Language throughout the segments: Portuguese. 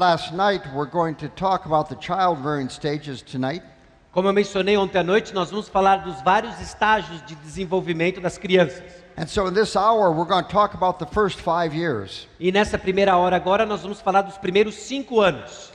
Last night, we're going to talk about the child-rearing stages tonight. Como eu mencionei ontem à noite, nós vamos falar dos vários estágios de desenvolvimento das crianças. And so in this hour, we're going to talk about the first five years. E nessa primeira hora agora nós vamos falar dos primeiros cinco anos.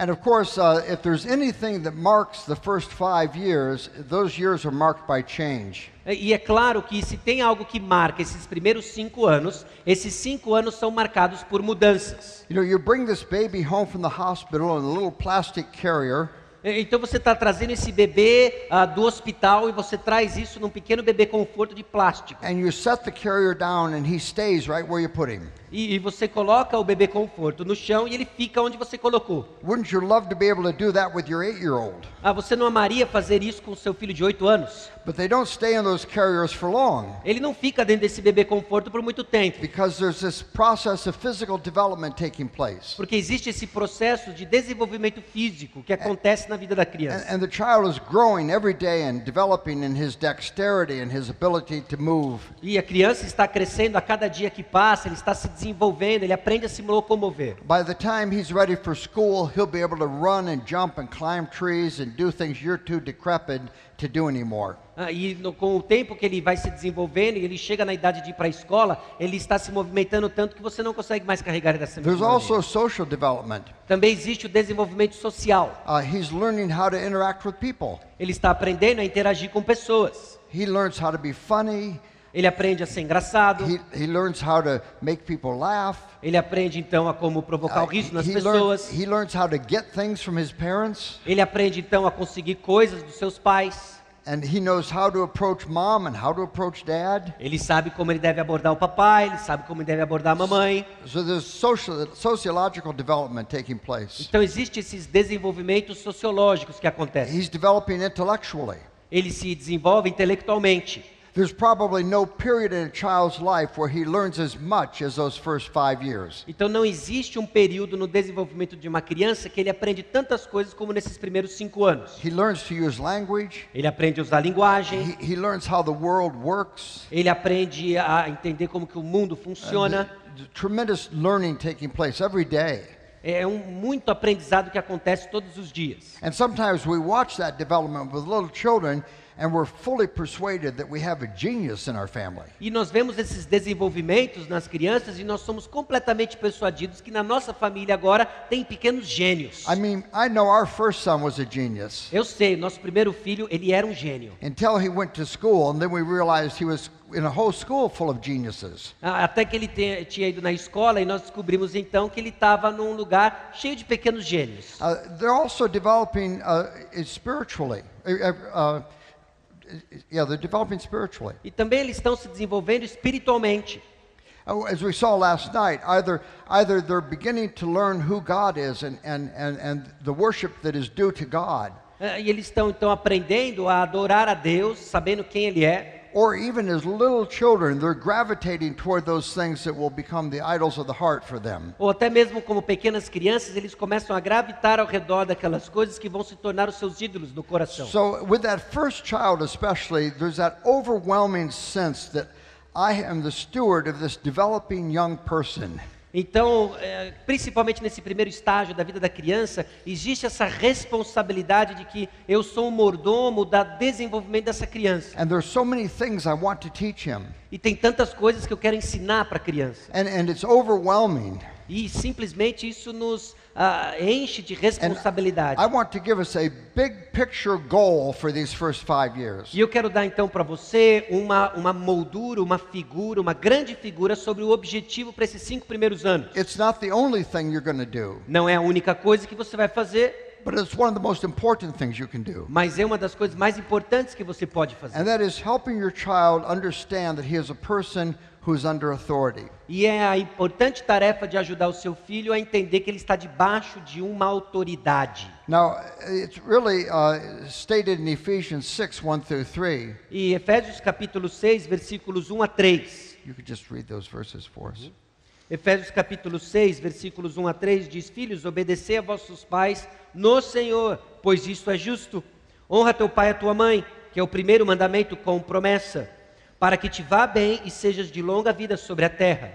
And of course, uh, if there's anything that marks the first five years, those years are marked by change. E é claro que se tem algo que marca esses primeiros cinco anos, esses cinco anos são marcados por mudanças. You know, you bring this baby home from the hospital in a little plastic carrier, Então você está trazendo esse bebê ah, do hospital e você traz isso num pequeno bebê conforto de plástico. and you set the carrier down, and he stays right where you put him. E, e você coloca o bebê conforto no chão e ele fica onde você colocou. Wouldn't you love to be able to do that with your eight-year-old? Ah, você não amaria fazer isso com seu filho de 8 anos? But they don't stay in those carriers for long Ele não fica dentro desse bebê conforto por muito tempo. because there's this process of physical development taking place. Porque existe esse processo de desenvolvimento físico que acontece na vida da And, criança. and the child is growing every day and developing in his dexterity and his ability to move. E a criança está crescendo a cada dia que passa, ele está se desenvolvendo, ele aprende a se locomover. By the time he's ready for school, he'll be able to run and jump and climb trees and do things you're too decrepit to do anymore. Ah, e no- com o tempo que ele vai se desenvolvendo e ele chega na idade de ir para a escola, ele está se movimentando tanto que você não consegue mais carregar ele dessa There's also social development. Também existe o desenvolvimento social. Uh, he's learning how to interact with people. Ele está aprendendo a interagir com pessoas. He learns how to be funny. Ele aprende a ser engraçado. He, he learns how to make people laugh. Ele aprende então a como provocar o Uh, riso nas he, learns, pessoas. he learns how to get things from his parents. Ele aprende então a conseguir coisas dos seus pais. And he knows how to approach mom and how to approach dad. Ele sabe como ele deve abordar o papai, ele sabe como ele deve abordar a mamãe. So there's social, sociological development taking place. Então existe esses desenvolvimentos sociológicos que acontecem. He's developing intellectually. Ele se desenvolve intelectualmente. There's probably no period in a child's life where he learns as much as those first five years. Então não existe um período no desenvolvimento de uma criança que ele aprende tantas coisas como nesses primeiros cinco anos. He learns to use language. Ele aprende a usar linguagem, He, he learns how the world works. ele aprende a entender como que o mundo funciona. The tremendous learning taking place every day. É um muito aprendizado que acontece todos os dias. And sometimes we watch that development with little children and we're fully persuaded that we have a genius in our family. E nós vemos esses desenvolvimentos nas crianças e nós somos completamente persuadidos que na nossa família agora tem pequenos gênios. I mean, I know our first son was a genius Eu sei, nosso primeiro filho, ele era um gênio. until he went to school, and then we realized he was in a whole school full of geniuses. Até que ele te- tinha ido na escola e nós descobrimos então que ele estava num lugar cheio de pequenos gênios. Uh, they're also developing uh, spiritually. Uh, yeah, they're developing spiritually. E também eles estão se desenvolvendo espiritualmente. Uh, As we saw last night, either either they're beginning to learn who God is and, and, and, and the worship that is due to God, Ah, E eles estão então aprendendo a adorar a Deus, sabendo quem Ele é. Or even as little children, they're gravitating toward those things that will become the idols of the heart for them. Ou até mesmo como pequenas crianças, eles começam a gravitar ao redor daquelas coisas que vão se tornar os seus ídolos no coração. So, with that first child especially, there's that overwhelming sense that I am the steward of this developing young person. Então, eh, principalmente nesse primeiro estágio da vida da criança, existe essa responsabilidade de que eu sou um mordomo da desenvolvimento dessa criança. So many things I want to teach him. E tem tantas coisas que eu quero ensinar para a criança. And, and it's overwhelming. E simplesmente isso nos ah, enche de responsabilidade. I want to give us a big picture goal for these first five years. E eu quero dar então para você uma, uma moldura, uma figura, uma grande figura sobre o objetivo para esses cinco primeiros anos. It's not the only thing you're going to do, Não é a única coisa que você vai fazer, but it's one of the most important things you can do. mas é uma das coisas mais importantes que você pode fazer. And that is helping your child understand that he is a person who's under authority. E é a importante tarefa de ajudar o seu filho a entender que ele está debaixo de uma autoridade. Now, it's really uh, stated in Ephesians 6 1 through 3. E Efésios capítulo 6, versículos 1 a 3. You could just read those verses for us. Efésios capítulo 6, versículos 1 a 3 diz: Filhos, obedecei a vossos pais no Senhor, pois isso é justo. Honra teu pai e a tua mãe, que é o primeiro mandamento com promessa, para que te vá bem e sejas de longa vida sobre a terra.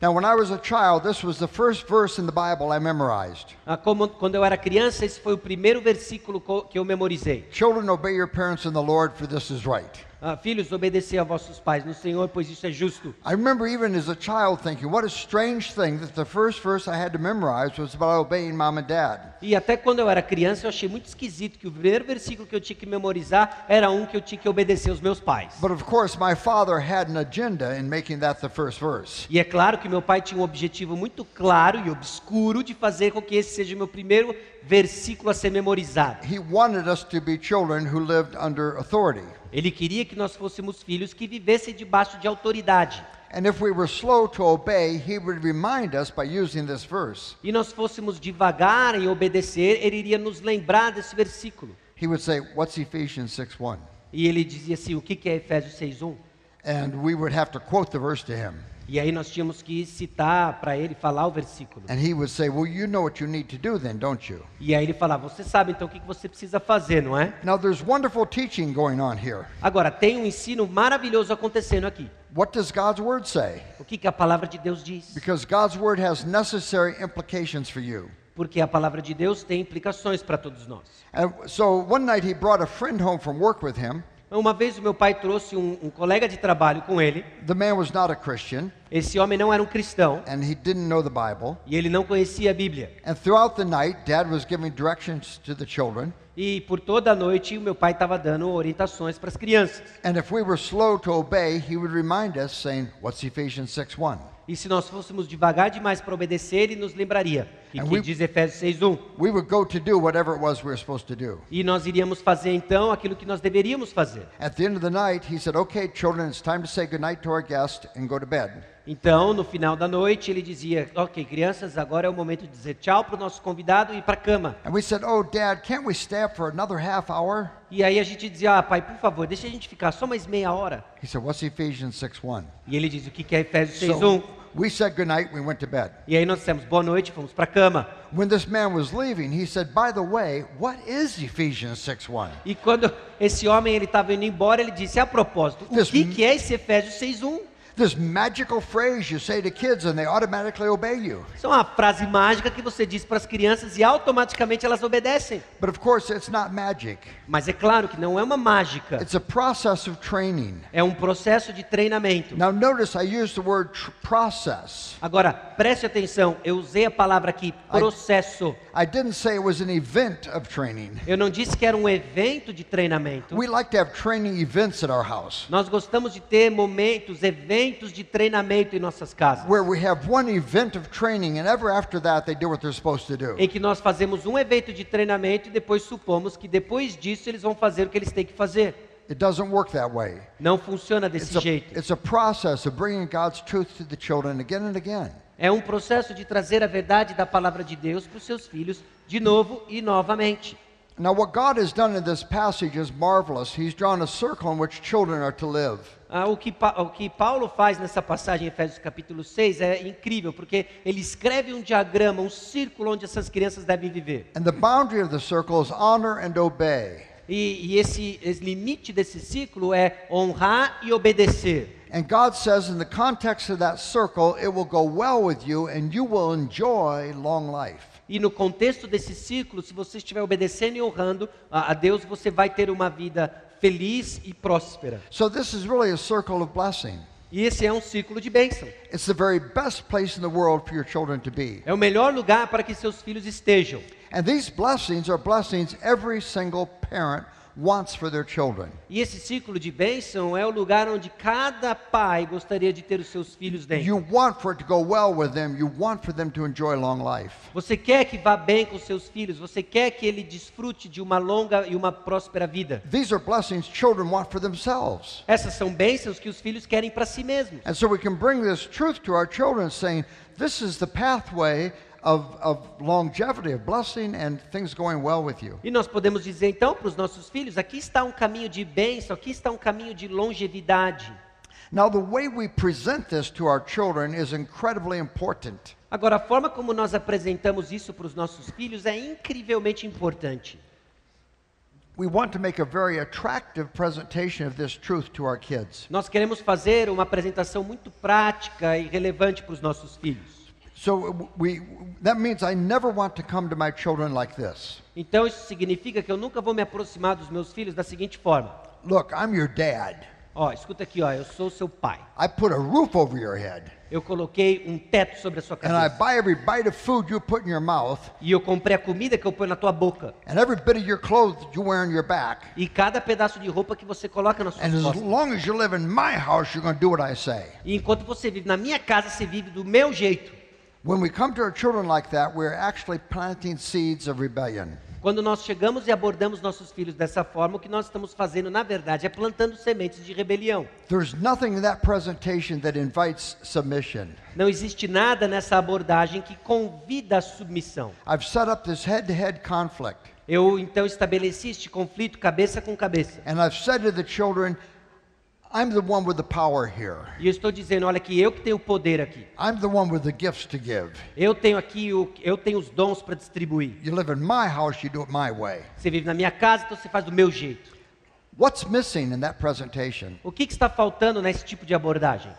Now, when I was a child, this was the first verse in the Bible I memorized. Ah, como, quando eu era criança, esse foi o primeiro versículo que eu memorizei. Children, obey your parents in the Lord, for this is right. Ah, filhos, obedecer a vossos pais no Senhor, pois isso é justo. I remember even as a child thinking, what a strange thing that the first verse I had to memorize was about obeying mom and dad. E até quando eu era criança, eu achei muito esquisito que o primeiro versículo que eu tinha que memorizar era um que eu tinha que obedecer aos meus pais. But of course, my father had an agenda in making that the first verse. E é claro que meu pai tinha um objetivo muito claro e obscuro de fazer com que esse seja o meu primeiro versículo a ser memorizado. He wanted us to be children who lived under authority. Ele queria que nós fôssemos filhos que vivessem debaixo de autoridade. And if we were slow to obey, he would remind us by using this verse. E nós fôssemos devagar em obedecer, ele iria nos lembrar desse versículo. He would say, What's Ephesians 6 1? E ele dizia assim: o que que é Efésios 6:1? And we would have to quote the verse to him. E aí nós tínhamos que citar para ele falar o versículo. And he would say, Well, you know what you need to do then, don't you? E aí ele falava: você sabe então o que você precisa fazer, não é? Now, there's wonderful teaching going on here. Agora tem um ensino maravilhoso acontecendo aqui. What does God's word say? O que que a palavra de Deus diz? Because God's word has necessary implications for you. Porque a palavra de Deus tem implicações para todos nós. And so one night he brought a friend home from work with him. Uma vez o meu pai trouxe um, um colega de trabalho com ele. The man was not a Christian Esse homem não era um cristão and he didn't know the Bible. e ele não conhecia a Bíblia. And throughout the night, dad was giving directions to the children. E por toda a noite o meu pai estava dando orientações para as crianças. And if we were slow to obey, he would remind us, saying, What's Ephesians 6 1? E se nós fôssemos devagar demais para obedecer, ele nos lembraria. E And que we- diz Efésios 6:1. We would go to do whatever it was we were supposed to do. E nós iríamos fazer então aquilo que nós deveríamos fazer. At the end of the night, he said, Okay, children, it's time to say goodnight to our guest and go to bed. Então, no final da noite, ele dizia: Ok, crianças, agora é o momento de dizer tchau para o nosso convidado e ir para a cama. And we said, Oh, dad, can't we stay up for another half hour? E aí a gente dizia: Ah, pai, por favor, deixa a gente ficar só mais meia hora. He said, What's Ephesians 6 1? E ele diz: O que que é Efésios 6:1? So we said goodnight, we went to bed. E aí nós dissemos: Boa noite, fomos para a cama. When this man was leaving, he said, By the way, what is Ephesians 6 1? E quando esse homem ele estava indo embora, ele disse: A propósito, o This- que que é esse Efésios 6:1? This magical phrase you say to kids and they automatically obey you. Isso é uma frase mágica que você diz para as crianças e automaticamente elas obedecem. But of course, it's not magic. Mas é claro que não é uma mágica. It's a process of training. É um processo de treinamento. Now, notice I used the word process. Agora, preste atenção, eu usei a palavra aqui, processo. I didn't say it was an event of training. Eu não disse que era um evento de treinamento. We like to have training events at our house Nós gostamos de ter momentos, eventos de treinamento em nossas casas. where we have one event of training and ever after that they do what they're supposed to do. Em que nós fazemos um evento de treinamento e depois supomos que depois disso eles vão fazer o que eles têm que fazer. It doesn't work that way. Não funciona It's desse a, jeito. it's a process of bringing God's truth to the children again and again. É um processo de trazer a verdade da palavra de Deus para os seus filhos de novo e novamente. Now, what God has done in this passage is marvelous. He's drawn a circle in which children are to live. Ah, o, que, o que Paulo faz nessa passagem em Efésios capítulo 6 é incrível, porque ele escreve um diagrama, um círculo onde essas crianças devem viver. And the boundary of the circle is honor and obey. E, e esse, esse limite desse ciclo é honrar e obedecer. And God says, in the context of that circle, it will go well with you and you will enjoy long life. E no contexto desse ciclo, se você estiver obedecendo e honrando a, a Deus, você vai ter uma vida feliz e próspera. So, this is really a circle of blessing. E esse é um ciclo de bênção. It's the very best place in the world for your children to be. É o melhor lugar para que seus filhos estejam. And these blessings are blessings every single parent wants for their children. E esse ciclo de bênção é o lugar onde cada pai gostaria de ter os seus filhos dentro. You want for it to go well with them, you want for them to enjoy long life. Você quer que vá bem com seus filhos, você quer que ele desfrute de uma longa e uma próspera vida. These are blessings children want for themselves. Essas são bênçãos que os filhos querem para si mesmos. And so we can bring this truth to our children, saying, This is the pathway of, of longevity, of blessing, and things going well with you. E nós podemos dizer então para os nossos filhos: aqui está um caminho de bênção, aqui está um caminho de longevidade. Now, the way we present this to our children is incredibly important. Agora, a forma como nós apresentamos isso para os nossos filhos é incrivelmente importante. we want to make a very attractive presentation of this truth to our kids. Nós queremos fazer uma apresentação muito prática e relevante para os nossos filhos. So we that means I never want to come to my children like this. Então isso significa que eu nunca vou me aproximar dos meus filhos da seguinte forma: Look, I'm your dad. Ó, escuta aqui, ó, eu sou seu pai. I put a roof over your head. Eu coloquei um teto sobre a sua And I cabeça. buy every bite of food you put in your mouth E eu comprei a comida que eu ponho na tua boca. and every bit of your clothes you wear on your back. E cada pedaço de roupa que você coloca nas suas And as costas. long as you live in my house, you're going to do what I say. E enquanto você vive na minha casa, você vive do meu jeito. When we come to our children like that, we're actually planting seeds of rebellion. Quando nós chegamos e abordamos nossos filhos dessa forma, o que nós estamos fazendo, na verdade, é plantando sementes de rebelião. There's nothing in that presentation that invites submission. Não existe nada nessa abordagem que convida a submissão. I've set up this head to head conflict, Eu então estabeleci este conflito cabeça com cabeça. and I've said to the children, I'm the one with the power here. E eu estou dizendo, olha que eu que tenho o poder aqui. I'm the one with the gifts to give. Eu tenho aqui o eu tenho os dons para distribuir. You live in my house, you do it my way. Você vive na minha casa, então você faz do meu jeito. What's missing in that presentation? O que, que está faltando nesse tipo de abordagem?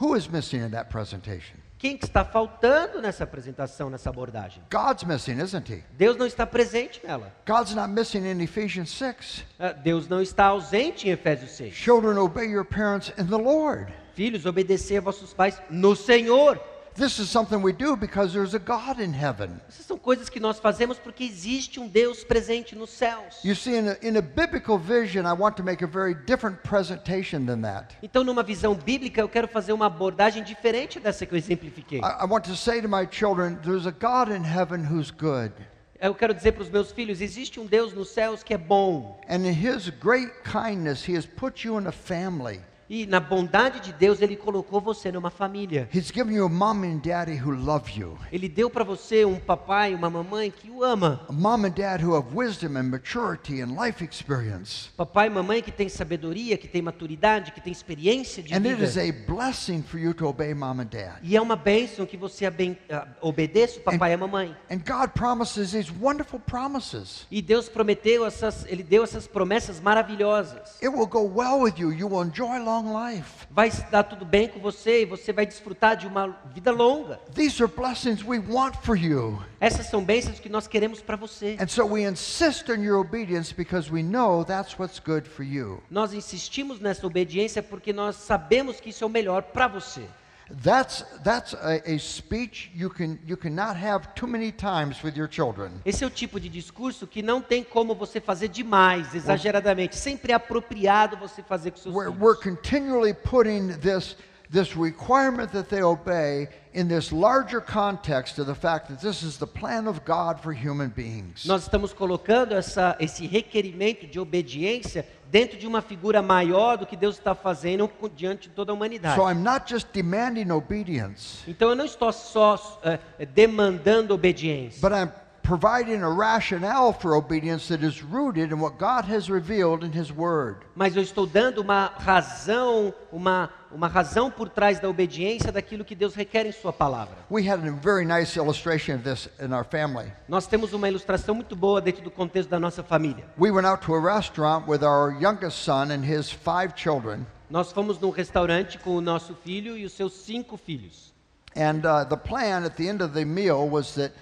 Who is missing in that presentation? Quem que está faltando nessa apresentação, nessa abordagem? God's missing, isn't he? Deus não está presente nela. God's not missing in Ephesians 6. Ah, Deus não está ausente em Efésios 6. Children, obey your parents in the Lord. Filhos, obedecer a vossos pais no Senhor. This is something we do because there's a God in heaven. Essas são coisas que nós fazemos porque existe um Deus presente nos céus. You see, in a, in a biblical vision, I want to make a very different presentation than that. Então, numa visão bíblica, eu quero fazer uma abordagem diferente dessa que eu exemplifiquei. I, I want to say to my children, there's a God in heaven who's good. Eu quero dizer para os meus filhos: existe um Deus nos céus que é bom. And in his great kindness, he has put you in a family. E na bondade de Deus, Ele colocou você numa família. He's given you a mom and daddy who love you. Ele deu para você um papai, uma mamãe que o ama. A mom and dad who have wisdom and maturity and life experience. Papai e mamãe que tem sabedoria, que tem maturidade, que tem experiência de And it is vida. a blessing for you to obey mom and dad. E é uma bênção que você ah, obedeça o papai e a mamãe. And God promises these wonderful promises. E Deus prometeu essas, Ele deu essas promessas maravilhosas. It will go well with you. You will enjoy long life. Vai dar tudo bem com você e você vai desfrutar de uma vida longa. These are blessings we want for you. Essas são bênçãos que nós queremos para você. And so we insist on your obedience because we know that's what's good for you. Nós insistimos nessa obediência porque nós sabemos que isso é o melhor para você. That's that's a, a speech you can you cannot have too many times with your children. Esse é o tipo de discurso que não tem como você fazer demais, exageradamente. Sempre é apropriado você fazer com seus We're, filhos. we're continually putting this this requirement that they obey in this larger context of the fact that this is the plan of God for human beings. Nós estamos colocando essa, esse requerimento de obediência dentro de uma figura maior do que Deus está fazendo diante de toda a humanidade. So I'm not just demanding obedience, Então eu não estou só eh, demandando obediência, but I'm providing a rationale for obedience that is rooted in what God has revealed in His Word. mas eu estou dando uma razão, uma, uma razão por trás da obediência daquilo que Deus requer em Sua palavra. We had a very nice illustration of this in our family. Nós temos uma ilustração muito boa dentro do contexto da nossa família. We went out to a restaurant with our youngest son and his five children, Nós fomos num restaurante com o nosso filho e os seus cinco filhos. and uh, the plan at the end of the meal was that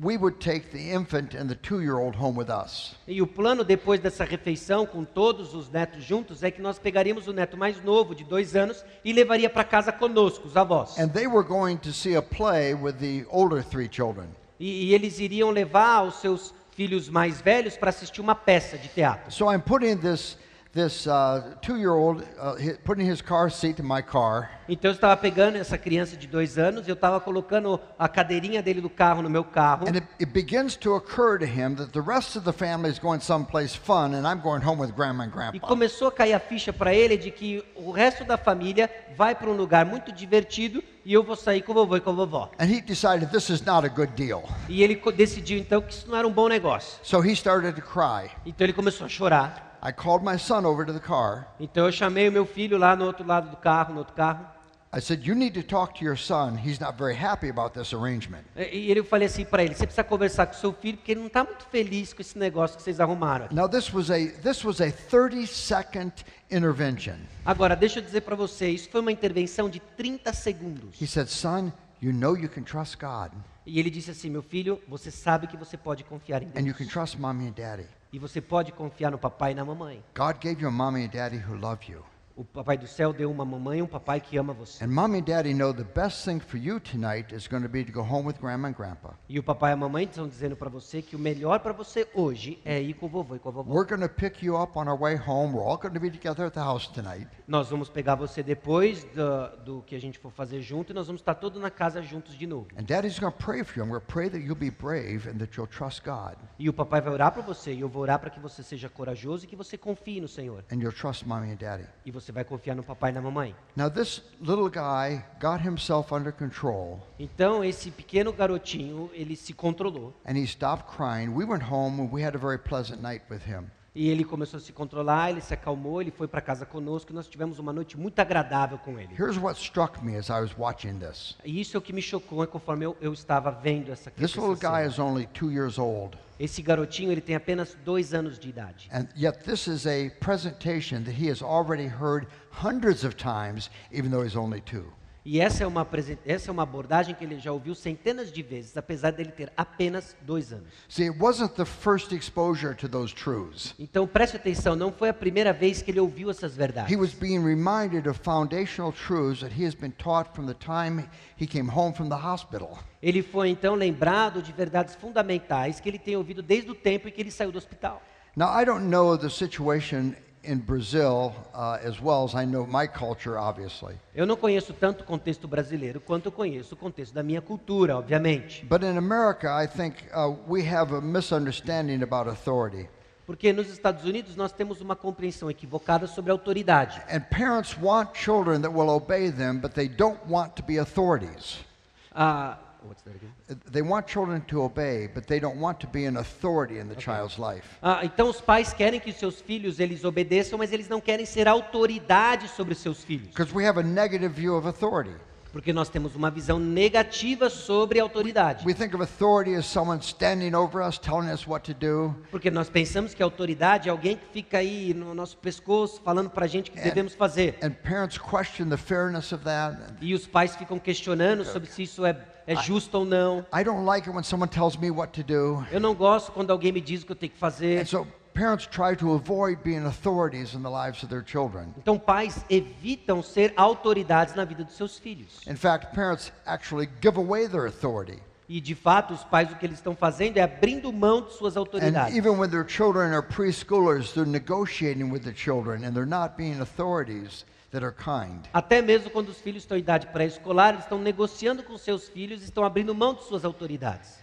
we would take the infant and the two-year-old home with us. E o plano depois dessa refeição, com todos os netos juntos, é que nós pegaríamos o neto mais novo, de dois anos, e levaria para casa conosco, os avós. And they were going to see a play with the older three children. E, e eles iriam levar os seus filhos mais velhos para assistir uma peça de teatro. So I'm putting this this uh, two-year-old uh, putting his car seat in my car, Então eu estava pegando essa criança de dois anos, eu estava colocando a cadeirinha dele do carro no meu carro. and it, it begins to occur to him that the rest of the family is going someplace fun, and I'm going home with grandma and E grandpa. começou a cair a ficha para ele de que o resto da família vai para um lugar muito divertido e eu vou sair com o vovô e com a vovó. And he decided this is not a good deal. E ele decidiu então que isso não era um bom negócio. So he started to cry. Então ele começou a chorar. I called my son over to the car, Então eu chamei o meu filho lá no outro lado do carro, no outro carro, I said, You need to talk to your son. He's not very happy about this arrangement. E eu falei assim para ele: você precisa conversar com seu filho, porque ele não está muito feliz com esse negócio que vocês arrumaram. Now, this was a, this was a 30 second intervention. Agora, deixa eu dizer para você: isso foi uma intervenção de 30 segundos. He said, Son, you know you can trust God, E ele disse assim: meu filho, você sabe que você pode confiar em and you Deus. can trust mommy and daddy. E você pode confiar no papai e na mamãe. God gave you a mommy and daddy who love you. O papai do céu deu uma mamãe e um papai que ama você. And mommy and daddy know the best thing for you tonight is going to be to go home with grandma and grandpa. E o papai e a mamãe estão dizendo para você que o melhor para você hoje é ir com o vovô e com a vovó. We're going to pick you up on our way home. We're all going to be together at the house tonight. Nós vamos pegar você depois do, do que a gente for fazer junto e nós vamos estar todos na casa juntos de novo. And daddy's going to pray for you. I'm going to pray that you'll be brave and that you'll trust God E o papai vai orar para você e eu vou orar para que você seja corajoso e que você confie no Senhor. and you'll trust mommy and daddy. E você vai confiar no papai e na mamãe. Now, this little guy got himself under control Então esse pequeno garotinho, ele se controlou. and he stopped crying. We went home and we had a very pleasant night with him. E ele começou a se controlar, ele se acalmou, ele foi para casa conosco e nós tivemos uma noite muito agradável com ele. Here's what struck me as I was watching this E isso é o que me chocou conforme eu, eu estava vendo essa this little guy is only two years old. Esse garotinho, ele tem apenas dois anos de idade. And yet, this is a presentation that he has already heard hundreds of times, even though he's only two. E essa é, uma, essa é uma abordagem que ele já ouviu centenas de vezes, apesar dele ter apenas dois anos. See, it wasn't the first exposure to those truths. Então preste atenção, não foi a primeira vez que ele ouviu essas He verdades. was being reminded of foundational truths that he has been taught from the time he came home from the hospital. Ele foi então lembrado de verdades fundamentais que ele tem ouvido desde o tempo em que ele saiu do hospital. Now, I don't know the situation in Brazil uh, as well as I know my culture, obviously. Eu não conheço tanto o contexto brasileiro quanto eu conheço o contexto da minha cultura, obviamente. But in America, I think uh, we have a misunderstanding about authority. Porque nos Estados Unidos nós temos uma compreensão equivocada sobre a autoridade. And parents want children that will obey them, but they don't want to be authorities. Ah, what's that again? They want children to obey, but they don't want to be an authority in the child's life. Ah, então os pais querem que seus filhos eles obedeçam, mas eles não querem ser autoridade sobre os seus filhos, Because we have a negative view of authority. porque nós temos uma visão negativa sobre a autoridade. We think of authority as someone standing over us, telling us what to do. Porque nós pensamos que a autoridade é alguém que fica aí no nosso pescoço falando para a gente o que devemos fazer. And parents question the fairness of that. E os pais ficam questionando sobre se isso é, é ou não. I don't like it when someone tells me what to do. Eu não gosto quando alguém me diz o que eu tenho que fazer. And so parents try to avoid being authorities in the lives of their children. Então pais evitam ser autoridades na vida dos seus filhos. In fact, parents actually give away their authority. E de fato, os pais o que eles estão fazendo é abrindo mão de suas autoridades. That are kind. Até mesmo quando os filhos estão em idade pré-escolar, eles estão negociando com seus filhos estão abrindo mão de suas autoridades.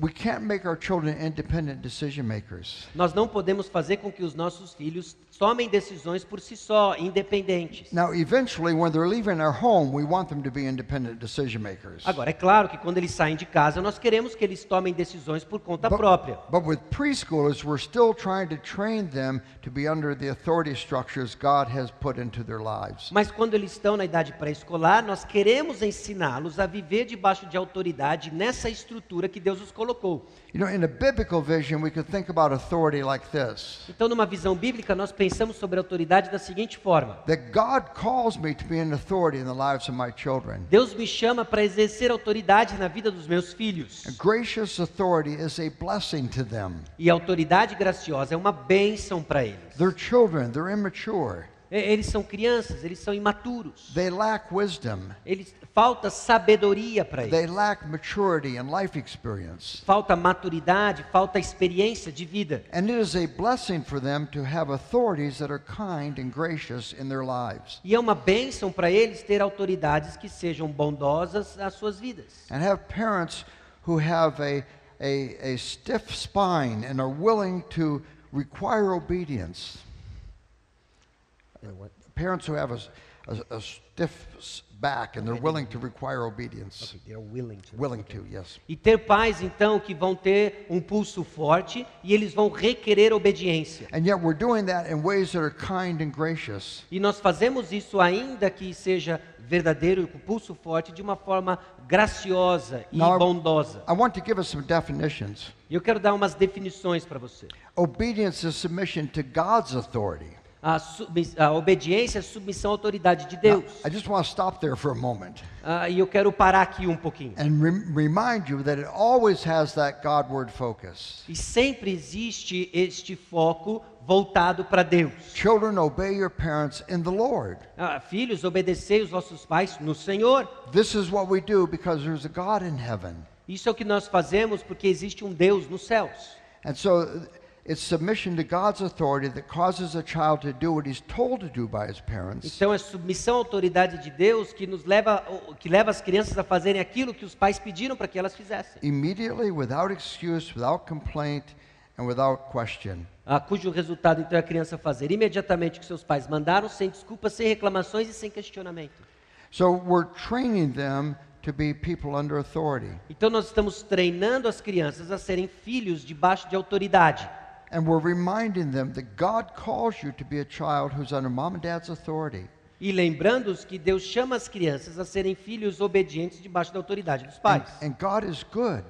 We can't make our children independent decision makers. Nós não podemos fazer com que os nossos filhos tomem decisões por si só, independentes. Now, eventually, when they're leaving our home, we want them to be independent decision makers. Agora, é claro que quando eles saem de casa, nós queremos que eles tomem decisões por conta But, própria. but with preschoolers, we're still trying to train them to be under the authority structures God has put into their lives. Mas quando eles estão na idade pré-escolar, nós queremos ensiná-los a viver debaixo de autoridade nessa estrutura que Deus os colocou. You know, in a biblical vision, we could think about authority like this Então, numa visão bíblica, nós pensamos sobre a autoridade da seguinte forma: that God calls me to be an authority in the lives of my children. Deus me chama para exercer autoridade na vida dos meus filhos. And gracious authority is a blessing to them. E autoridade graciosa é uma bênção para eles. They're children, they're immature, Eles são crianças, eles são imaturos. they lack wisdom, Eles falta sabedoria para they eles. lack maturity and life experience. Falta maturidade, falta experiência de vida. And it is a blessing for them to have authorities that are kind and gracious in their lives. E é uma bênção para eles ter autoridades que sejam bondosas às suas vidas. And have parents who have a, a, a stiff spine and are willing to require obedience. Parents who have a, a, a stiff back and they're willing to require obedience. Willing to, yes. E ter pais, então, que vão ter um pulso forte e eles vão requerer obediência. And yet we're doing that in ways that are kind and gracious. E nós fazemos isso ainda que seja verdadeiro, com pulso forte, de uma forma graciosa e Now, bondosa. I want to give us some definitions. Eu quero dar umas definições para você. Obedience is submission to God's authority. A, a obediência é submissão à autoridade de Now, Deus. I just want to stop there for a moment Ah, e eu quero parar aqui um pouquinho. and rem- remind you that it always has that Godward focus. E sempre existe este foco voltado para Deus. Children, obey your parents in the Lord. Ah, filhos, obedecei os vossos pais no Senhor. This is what we do because there's a God in heaven. Isso é o que nós fazemos porque existe um Deus nos céus. And so it's submission to God's authority that causes a child to do what he's told to do by his parents. Então é submissão à autoridade de Deus que nos leva, que leva as crianças a fazerem aquilo que os pais pediram para que elas fizessem. Immediately, without excuse, without complaint, and without question. Ah, cujo resultado então é a criança fazer imediatamente o que seus pais mandaram, sem desculpas, sem reclamações e sem questionamento. So we're training them to be people under authority. Então nós estamos treinando as crianças a serem filhos debaixo de autoridade. And we're reminding them that God calls you to be a child who's under mom and dad's authority. E lembrando-os que Deus chama as crianças a serem filhos obedientes debaixo da autoridade dos And, pais. and God is good.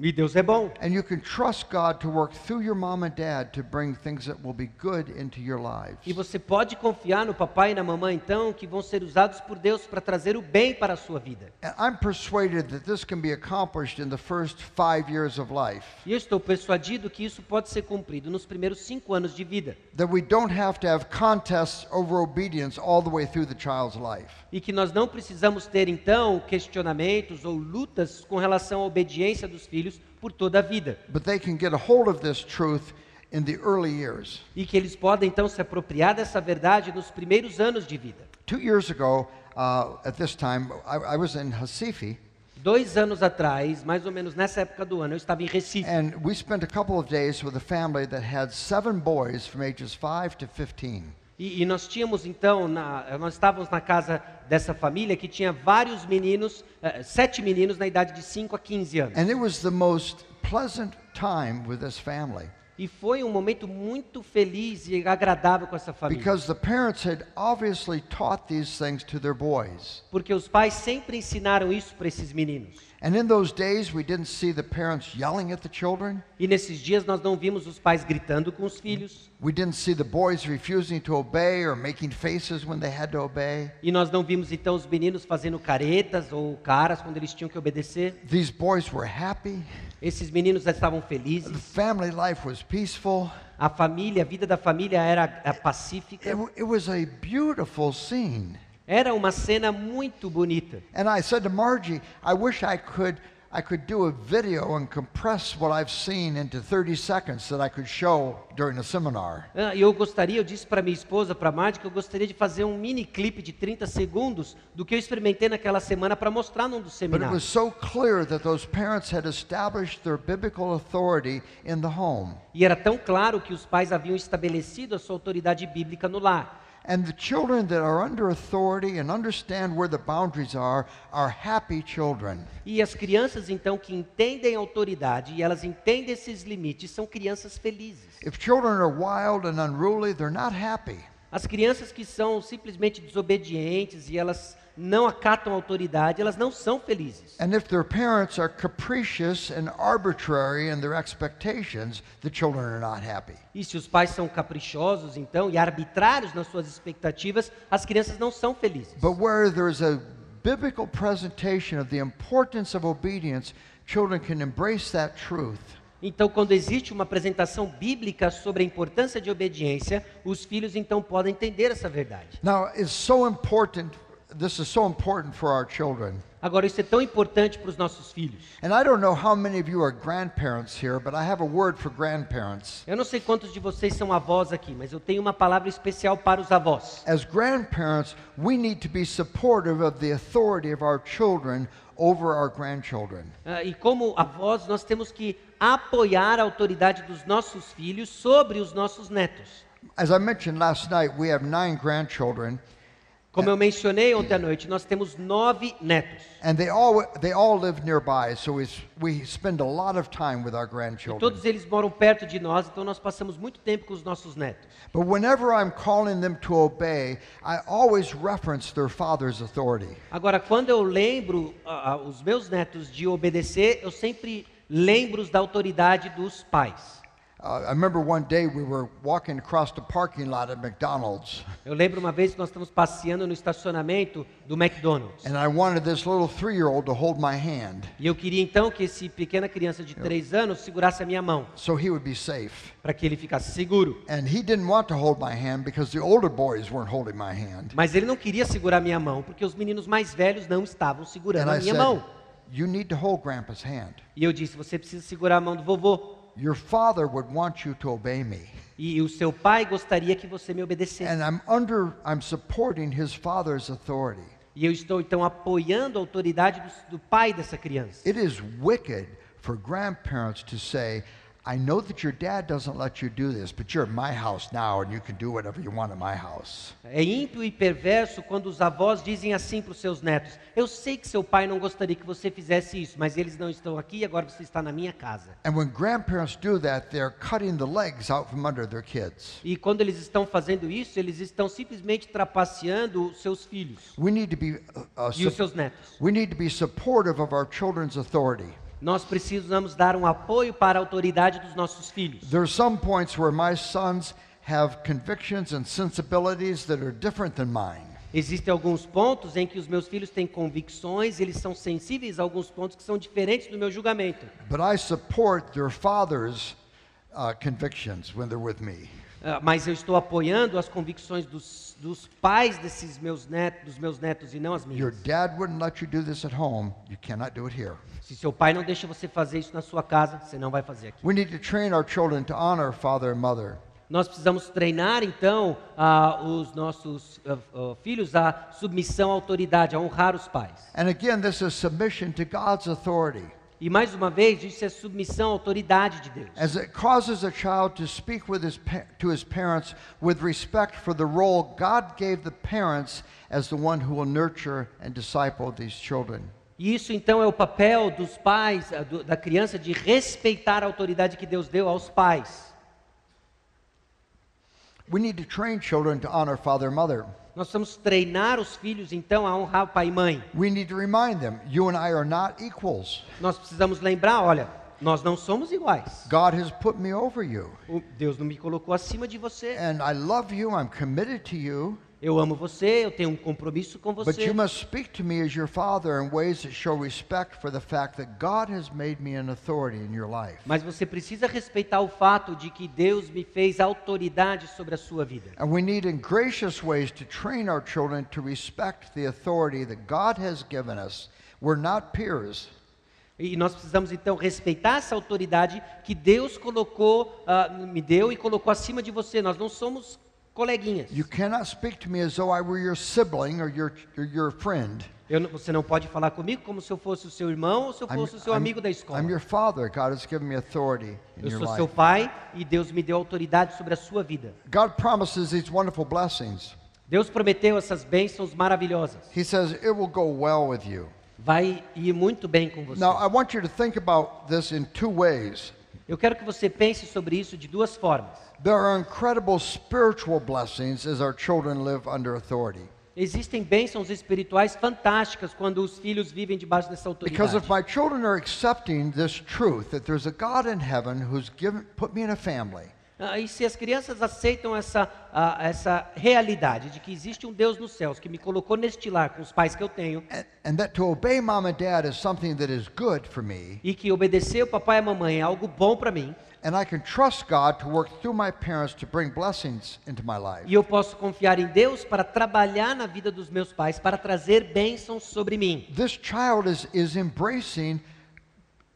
E Deus é bom. And you can trust God to work through your mom and dad to bring things that will be good into your lives. E você pode confiar no papai e na mamãe, então, que vão ser usados por Deus para trazer o bem para a sua vida. And I'm persuaded that this can be accomplished in the first five years of life. E eu estou persuadido que isso pode ser cumprido nos primeiros cinco anos de vida. That we don't have to have contests over obedience all the way through the child's life. E que nós não precisamos ter, então, questionamentos ou lutas com relação à obediência dos filhos por toda a vida. But they can get a hold of this truth in the early years. E que eles podem, então, se apropriar dessa verdade nos primeiros anos de vida. Two years ago, uh, at this time, I, I was in Recife, Dois anos atrás, mais ou menos nessa época do ano, eu estava em Recife. and we spent a couple of days with a family that had seven boys from ages 5 to 15. E, e nós tínhamos então, na- nós estávamos na casa dessa família que tinha vários meninos, eh, sete meninos na idade de 5 a 15 anos. And it was the most pleasant time with this family E foi um momento muito feliz e agradável com essa família. because the parents had obviously taught these things to their boys. Porque os pais sempre ensinaram isso para esses meninos. And in those days, we didn't see the parents yelling at the children. E nesses dias nós não vimos os pais gritando com os filhos. We didn't see the boys refusing to obey or making faces when they had to obey. E nós não vimos então os meninos fazendo caretas ou caras quando eles tinham que obedecer. These boys were happy. Esses meninos estavam The felizes. family life was peaceful. A família, a vida da família era pacífica. It, it was a beautiful scene. Era uma cena muito bonita. And I said to Margie, I wish I could I could do a video and compress what I've seen into 30 seconds that I could show during the seminar. Ah, E eu gostaria, eu disse para minha esposa, para a Mardi, que eu gostaria de fazer um mini clipe de 30 segundos do que eu experimentei naquela semana para mostrar num dos But it was seminários. so clear that those parents had established their biblical authority in the home. E era tão claro que os pais haviam estabelecido a sua autoridade bíblica no lar. And the children that are under authority and understand where the boundaries are are happy children. E as crianças, então, que entendem a autoridade e elas entendem esses limites, são crianças felizes. If children are wild and unruly, they're not happy. As crianças que são simplesmente desobedientes e elas não acatam a autoridade, elas não são felizes. And if their parents are capricious and arbitrary in their expectations, the children are not happy. E se os pais são caprichosos, então, e arbitrários nas suas expectativas, as crianças não são felizes. But where there's a biblical presentation of the importance of obedience, children can embrace that truth. Então, quando existe uma apresentação bíblica sobre a importância de obediência, os filhos então podem entender essa verdade. Now, it's so important, this is so important for our children. Agora, isso é tão importante para os nossos filhos. And I don't know how many of you are grandparents here, but I have a word for grandparents. Eu não sei quantos de vocês são avós aqui, mas eu tenho uma palavra especial para os avós. As grandparents, we need to be supportive of the authority of our children over our grandchildren. Ah, e como avós, nós temos que apoiar a autoridade dos nossos filhos sobre os nossos netos. As I mentioned last night, we have nine grandchildren, Como eu mencionei ontem à noite, nós temos nove netos. And they all they all live nearby, so we we spend a lot of time with our E grandchildren. todos eles moram perto de nós, então nós passamos muito tempo com os nossos netos. But whenever I'm calling them to obey, I always reference their father's authority. Agora, quando eu lembro ah, os meus netos de obedecer, eu sempre lembro-os da autoridade dos pais. Uh, I remember one day we were walking across the parking lot at McDonald's, Eu lembro uma vez que nós estamos passeando no estacionamento do McDonald's. and I wanted this little three-year-old to hold my hand E eu queria então que esse pequena criança de três anos segurasse a minha mão, so he would be safe. para que ele ficasse seguro. And he didn't want to hold my hand because the older boys weren't holding my hand. Mas ele não queria segurar minha mão, porque os meninos mais velhos não estavam segurando And a I minha said, mão. "You need to hold Grandpa's hand. E eu disse: Você precisa segurar a mão do vovô. Your father would want you to obey me." E o seu pai gostaria que você me obedecesse. And I'm under I'm supporting his father's authority. E eu estou então apoiando a autoridade do, do pai dessa criança. It is wicked for grandparents to say, I know that your dad doesn't let you do this, but you're at my house now and you can do whatever you want at my house. É ímpio e perverso quando os avós dizem assim para os seus netos: Eu sei que seu pai não gostaria que você fizesse isso, mas eles não estão aqui e agora você está na minha casa. And when grandparents do that, they're cutting the legs out from under their kids. E quando eles estão fazendo isso, eles estão simplesmente trapaceando os seus filhos We need to be uh, uh, e os seus netos. we need to be supportive of our children's authority. Nós precisamos dar um apoio para a autoridade dos nossos filhos. There are some points where my sons have convictions and sensibilities that are different than mine. Existem alguns pontos em que os meus filhos têm convicções, eles são sensíveis a alguns pontos que são diferentes do meu julgamento. But I support their father's uh, convictions when they're with me. Ah, mas eu estou apoiando as convicções dos, dos pais desses meus netos, dos meus netos e não as Your minhas. dad wouldn't let you do this at home. You cannot do it here. Se seu pai não deixa você fazer isso na sua casa, você não vai fazer aqui. We need to train our children to honor father and mother. Nós precisamos treinar então ah, os nossos ah, ah, filhos à submissão à autoridade, a honrar os pais. And again, this is submission to God's authority. E mais uma vez, isso é submissão à autoridade de Deus. As it causes a child to speak with his to his parents with respect for the role God gave the parents as the one who will nurture and disciple these children. E isso então é o papel dos pais, da criança, de respeitar a autoridade que Deus deu aos pais. We need to train children to honor father and mother. Nós precisamos treinar os filhos então a honrar o pai e mãe. We need to remind them, you and I are not equals. Nós precisamos lembrar, olha, nós não somos iguais. God has put me over you. Deus não me colocou acima de você. And I love you. I'm committed to you. Eu amo você, eu tenho um compromisso com But você. you must speak to me as your father in ways that show respect for the fact that God has made me an authority in your life. Mas você precisa respeitar o fato de que Deus me fez autoridade sobre a sua vida. And we need in gracious ways to train our children to respect the authority that God has given us. We're not peers. E nós precisamos então respeitar essa autoridade que Deus colocou, ah, me deu e colocou acima de você. Nós não somos coleguinhas. You cannot speak to me as though I were your sibling or your, or your friend. Eu você não pode falar comigo como se eu fosse o seu irmão ou se eu I'm, fosse o seu I'm- amigo da escola. I'm your father. God has given me authority in Eu your sou seu life. pai e Deus me deu autoridade sobre a sua vida. God promises these wonderful blessings. Deus prometeu essas bênçãos maravilhosas. He says it will go well with you. Vai ir muito bem com você. Now, I want you to think about this in two ways. Eu quero que você pense sobre isso de duas formas. There are incredible spiritual blessings as our children live under authority. Existem bênçãos espirituais fantásticas quando os filhos vivem debaixo dessa Because autoridade. if my children are accepting this truth that there's a God in heaven who's given put me in a family, e se as crianças aceitam essa, ah, essa realidade de que existe um Deus nos céus que me colocou neste lar com os pais que eu tenho and, and that to obey mom and dad is something that is good for me, e que obedecer o papai e a mamãe é algo bom para mim and I can trust God to work through my parents to bring blessings into my life. e eu posso confiar em Deus para trabalhar na vida dos meus pais, para trazer bênçãos sobre mim. This child is, is embracing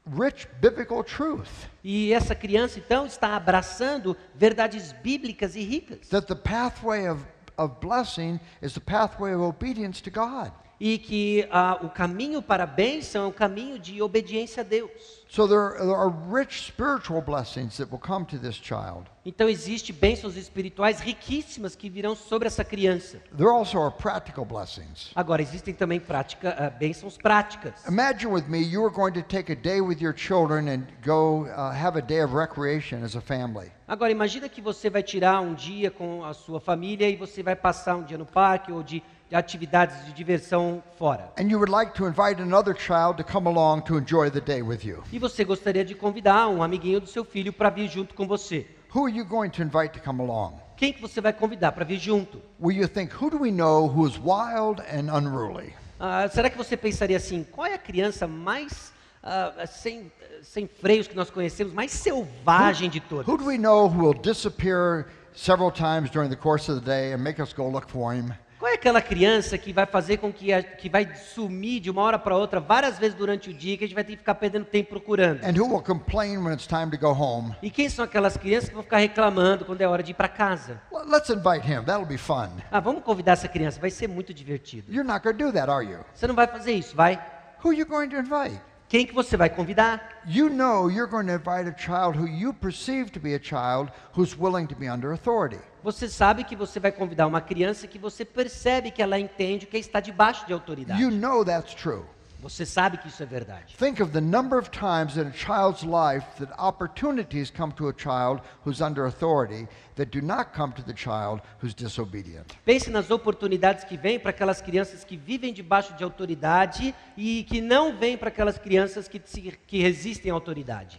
rich biblical truth. E essa criança então está abraçando verdades bíblicas e ricas. That the pathway of, of blessing is the pathway of obedience to God. E que ah, o caminho para a bênção é um caminho de obediência a Deus. So there, there are rich spiritual blessings that will come to this child. Então existem bênçãos espirituais riquíssimas que virão sobre essa criança. There also are practical blessings. Agora existem também prática, ah, bênçãos práticas. Imagine with me you are going to take a day with your children and go uh, have a day of recreation as a family. Agora imagina que você vai tirar um dia com a sua família e você vai passar um dia no parque ou de atividades de diversão fora. And you would like to invite another child to come along to enjoy the day with you. E você gostaria de convidar um amiguinho do seu filho para vir junto com você. Who are you going to invite to come along? Quem que você vai convidar para vir junto? Will you think, who do we know who is wild and unruly? Ah, será que você pensaria assim, qual é a criança mais ah, sem, sem freios que nós conhecemos, mais selvagem de todas? Who do we know who will disappear several times during the course of the day and make us go look for him? Qual é aquela criança que vai fazer com que, a, que vai sumir de uma hora para outra várias vezes durante o dia, que a gente vai ter que ficar perdendo tempo procurando? And who will complain when it's time to go home? E quem são aquelas crianças que vão ficar reclamando quando é hora de ir para casa? Let's invite him. That'll be fun. Ah, vamos convidar essa criança, vai ser muito divertido. You're not do that, are you? Você não vai fazer isso, vai? Who are you going to invite? Quem que você vai convidar? You know you're going to invite a child who you perceive to be a child who's willing to be under authority. Você sabe que você vai convidar uma criança que você percebe que ela entende que está debaixo de autoridade. You know that's true. Você sabe que isso é verdade. Think of the number of times in a child's life that opportunities come to a child who's under authority that do not come to the child who's disobedient. Pense nas oportunidades que vêm para aquelas crianças que vivem debaixo de autoridade e que não vêm para aquelas crianças que, que resistem à autoridade.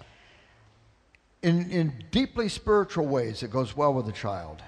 In, in deeply spiritual ways, it goes well with a child.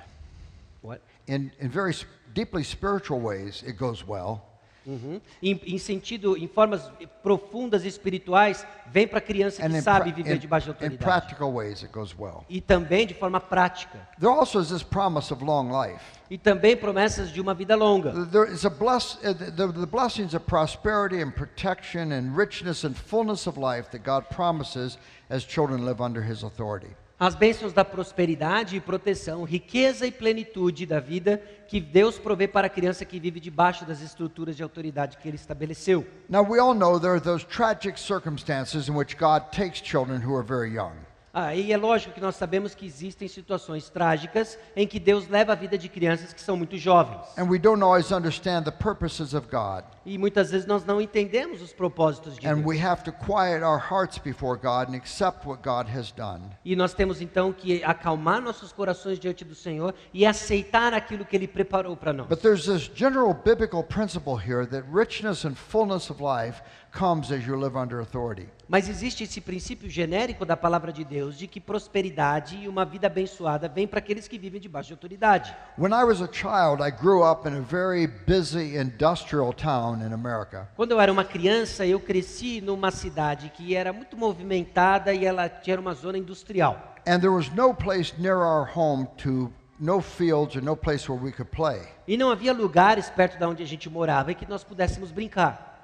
What? In, in very deeply spiritual ways, it goes well. Uhum. Em, em sentido, em formas profundas e espirituais, vem para a criança que And in, sabe viver in- debaixo autoridade. practical ways, it goes well. E também de forma prática. There also is this promise of long life. E também promessas de uma vida longa. There is a bless, uh, the, the blessings of prosperity and protection and richness and fullness of life that God promises as children live under His authority. As bênçãos da prosperidade e proteção, riqueza e plenitude da vida que Deus provê para a criança que vive debaixo das estruturas de autoridade que Ele estabeleceu. Now, we all know there are those tragic circumstances in which God takes children who are very young. Ah, e é lógico que nós sabemos que existem situações trágicas em que Deus leva a vida de crianças que são muito jovens. And we don't always understand the purposes of God. E muitas vezes nós não entendemos os propósitos de And Deus. we have to quiet our hearts before God and accept what God has done. E nós temos então que acalmar nossos corações diante do Senhor e aceitar aquilo que Ele preparou para nós. But there's this general biblical principle here that richness and fullness of life comes as you live under authority. Mas existe esse princípio genérico da palavra de Deus de que prosperidade e uma vida abençoada vem para aqueles que vivem debaixo de autoridade. When I was a child, I grew up in a very busy industrial town in America. Quando eu era uma criança, eu cresci numa cidade que era muito movimentada e ela tinha uma zona industrial. And there was no place near our home to, no fields or no place where we could play. E não havia lugares perto de onde a gente morava em que nós pudéssemos brincar.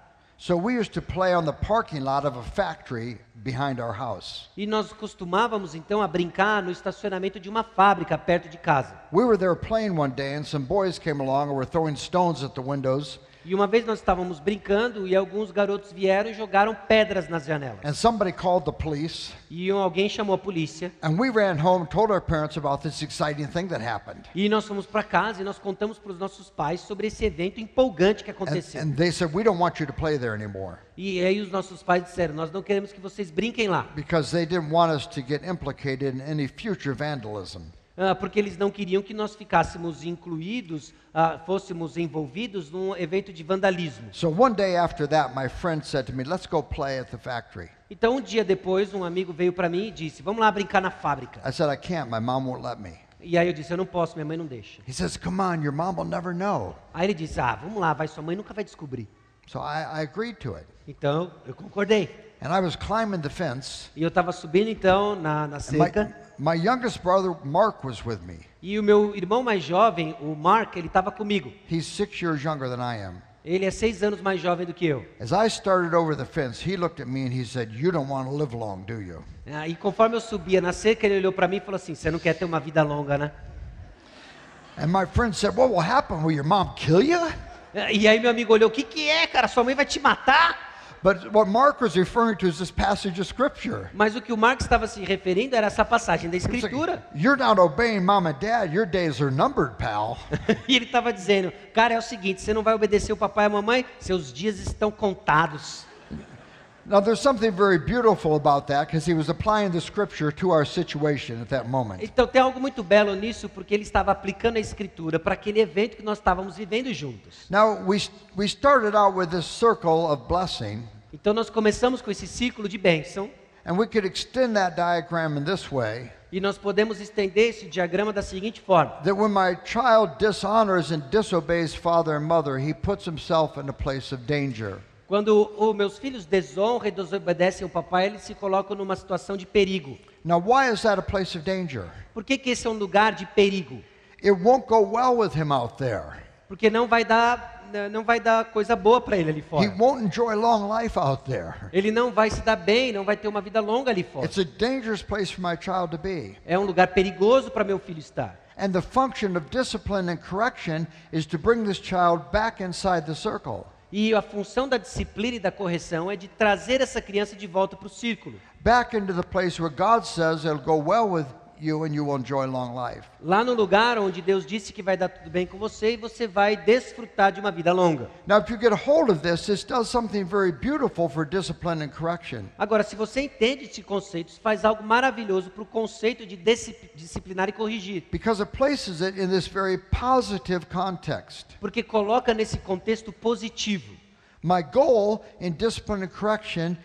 So we used to play on the parking lot of a factory behind our house. E nós costumávamos então a brincar no estacionamento de uma fábrica perto de casa. We were there playing one day, and some boys came along and were throwing stones at the windows. E uma vez nós estávamos brincando e alguns garotos vieram e jogaram pedras nas janelas. And somebody called the police, E alguém chamou a polícia. and we ran home, told our parents about this exciting thing that happened. E nós fomos para casa e nós contamos para os nossos pais sobre esse evento empolgante que And, aconteceu. and they said, We don't want you to play there anymore E aí os nossos pais disseram: Nós não queremos que vocês brinquem lá. because they didn't want us to get implicated in any future vandalism. Ah, porque eles não queriam que nós ficássemos incluídos, ah, fôssemos envolvidos num evento de vandalismo. So one day after that, my friend said to me, Let's go play at the factory. Então, um dia depois, um amigo veio para mim e disse: Vamos lá brincar na fábrica. I said, I can't. My mom won't let me. E aí eu disse: Eu não posso, minha mãe não deixa. He says, Come on, your mom will never know. Aí ele disse: Ah, vamos lá, vai, sua mãe nunca vai descobrir. So I, I agreed to it. Então, eu concordei. And I was climbing the fence. E eu estava subindo então na, na cerca. my, my youngest brother, Mark, was with me. E o meu irmão mais jovem, o Mark, ele estava comigo. He's six years younger than I am. Ele é seis anos mais jovem do que eu. As I started over the fence, he looked at me and he said, You don't want to live long, do you? Ah, E conforme eu subia na cerca, ele olhou para mim e falou assim: Você não quer ter uma vida longa, né? And my friend said, What will happen? Will your mom kill you? E aí meu amigo olhou, o que, que é, cara? Sua mãe vai te matar? But what Mark was referring to is this passage of Scripture. Mas o que o Marcos estava se referindo era essa passagem da Escritura. You're not obeying mom and dad. Your days are numbered, pal. E ele estava dizendo, cara, é o seguinte, você não vai obedecer o papai e a mamãe, seus dias estão contados. Now, there's something very beautiful about that because he was applying the Scripture to our situation at that moment. Então tem algo muito belo nisso, porque ele estava aplicando a Escritura para aquele evento que nós estávamos vivendo juntos. Now, we, we started out with this circle of blessing, Então nós começamos com esse ciclo de bênção, and we could extend that diagram in this way e nós podemos estender esse diagrama da seguinte forma. that when my child dishonors and disobeys father and mother, he puts himself in a place of danger. Quando os meus filhos desonram e desobedecem o papai, eles se colocam numa situação de perigo. Now, why is that a place of danger? Por que, que esse é um lugar de perigo? It won't go well with him out there. Porque não vai dar, não vai dar coisa boa para ele ali He fora. won't enjoy long life out there. Ele não vai se dar bem, não vai ter uma vida longa ali fora. It's a dangerous place for my child to be. É um lugar perigoso para meu filho estar. And the function of discipline and correction is to bring this child back inside the circle, E a função da disciplina e da correção é de trazer essa criança de volta para o círculo. back into the place where God says it'll go well with you and you will enjoy long life. Lá no lugar onde Deus disse que vai dar tudo bem com você e você vai desfrutar de uma vida longa. Now, if you get a hold of this, this does something very beautiful for discipline and correction. Agora, se você entende esse conceito, isso faz algo maravilhoso para o conceito de disci- disciplinar e corrigir. Because it places it in this very positive context. Porque coloca nesse contexto positivo. My goal in discipline and correction is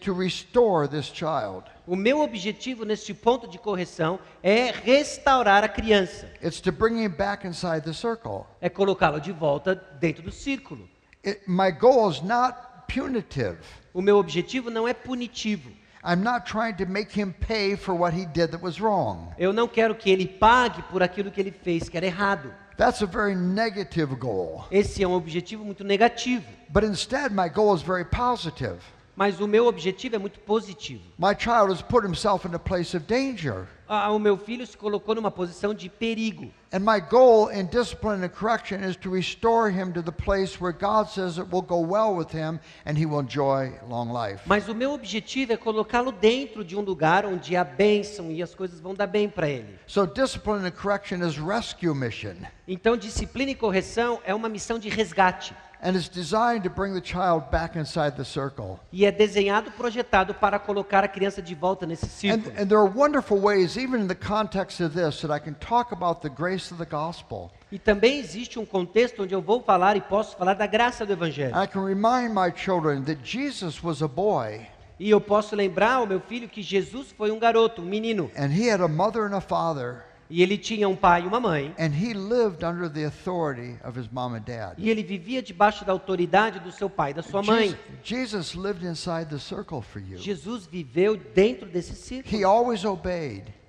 to restore this child. O meu objetivo neste ponto de correção é restaurar a criança, It's to bring him back inside the circle. é colocá-lo de volta dentro do círculo. It, my goal is not punitive. O meu objetivo não é punitivo. I'm not trying to make him pay for what he did that was wrong. Eu não quero que ele pague por aquilo que ele fez que era errado. That's a very negative goal. Esse é um objetivo muito negativo. But instead, my goal is very positive. Mas o meu objetivo é muito positivo. My child has put himself in a place of danger. Ah, o meu filho se colocou numa posição de perigo. And my goal in discipline and correction is to restore him to the place where God says it will go well with him and he will enjoy long life. Mas o meu objetivo é colocá-lo dentro de um lugar onde há bênção e as coisas vão dar bem para ele. So, discipline and correction is rescue mission. Então, disciplina e correção é uma missão de resgate. And it's designed to bring the child back inside the circle. E é desenhado, projetado para colocar a criança de volta nesse And, círculo. and there are wonderful ways, even in the context of this, that I can talk about the grace of the gospel. E também existe um contexto onde eu vou falar e posso falar da graça do Evangelho. I can remind my children that Jesus was a boy E eu posso lembrar ao meu filho que Jesus foi um garoto, um menino. and he had a mother and a father E ele tinha um pai e uma mãe. and he lived under the authority of his mom and dad. E ele vivia debaixo da autoridade do seu pai e da sua mãe. Jesus, Jesus lived inside the circle for you. Jesus viveu dentro desse círculo.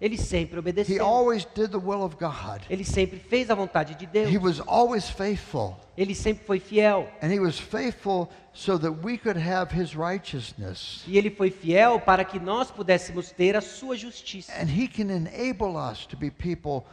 Ele sempre He obedeceu. always did the will of God. Ele sempre fez a vontade de He Deus. was always faithful. Ele sempre foi fiel. And he was faithful so that we could have his righteousness. E ele foi fiel para que nós pudéssemos ter a sua justiça. And he can enable us to be people.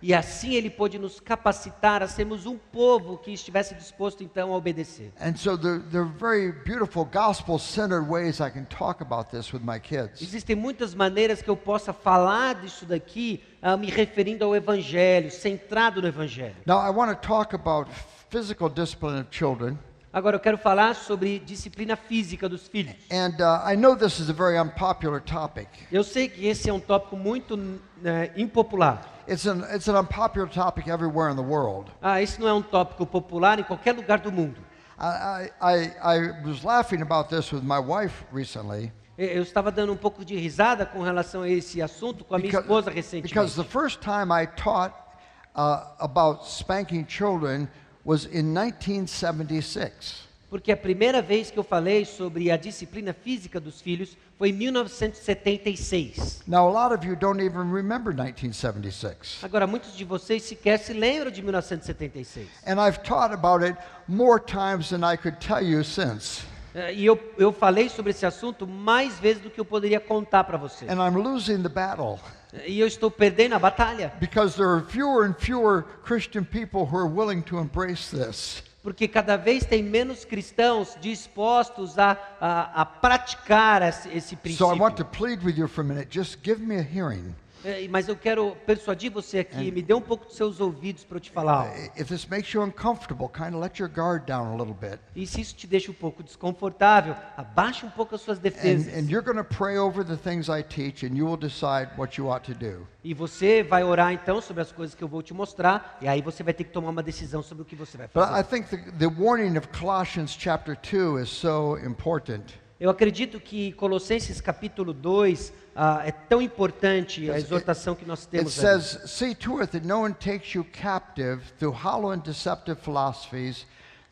E assim ele pôde nos capacitar a sermos um povo que estivesse disposto então a obedecer. And so there, there are very beautiful gospel centered ways I can talk about this with my kids. Existem muitas maneiras que eu possa falar disso daqui, ah, me referindo ao Evangelho, centrado no Evangelho. Now, I want to talk about physical discipline of children. Agora eu quero falar sobre disciplina física dos filhos. And uh, I know this is a very unpopular topic. Eu sei que esse é um tópico muito né, impopular. It's an, it's an unpopular topic everywhere in the world. Ah, esse não é um tópico popular em qualquer lugar do mundo. I, I, I, was laughing about this with my wife recently Eu estava dando um pouco de risada com relação a esse assunto com a minha esposa because recentemente. the first time I taught uh, about spanking children was in 1976. Porque a primeira vez que eu falei sobre a disciplina física dos filhos foi em 1976. Now, a lot of you don't even remember 1976. Agora, muitos de vocês sequer se lembram de 1976. And I've taught about it more times than I could tell you since. Eh, E eu, eu falei sobre esse assunto mais vezes do que eu poderia contar para você. And I'm losing the battle E eu estou perdendo a batalha, because there are fewer and fewer Christian people who are willing to embrace this. porque cada vez tem menos cristãos dispostos a, a, a praticar esse, esse So I want to princípio. plead with you for a minute. Just give me a hearing. Eh, Mas eu quero persuadir você aqui, me dê um pouco dos seus ouvidos para eu te falar algo. If this makes you uncomfortable, kind of let your guard down a little bit. E se isso te deixa um pouco desconfortável, abaixe um pouco as suas And, defesas. and you're going to pray over the things I teach, and you will decide what you ought to do. E você vai orar então sobre as coisas que eu vou te mostrar, e aí você vai ter que tomar uma decisão sobre o que você vai But I fazer. think the, the warning of Colossians chapter 2 is so important. Eu acredito que Colossenses capítulo 2 ah, é tão importante a exortação que nós It temos ali. says, See to it that no one takes you captive through hollow and deceptive philosophies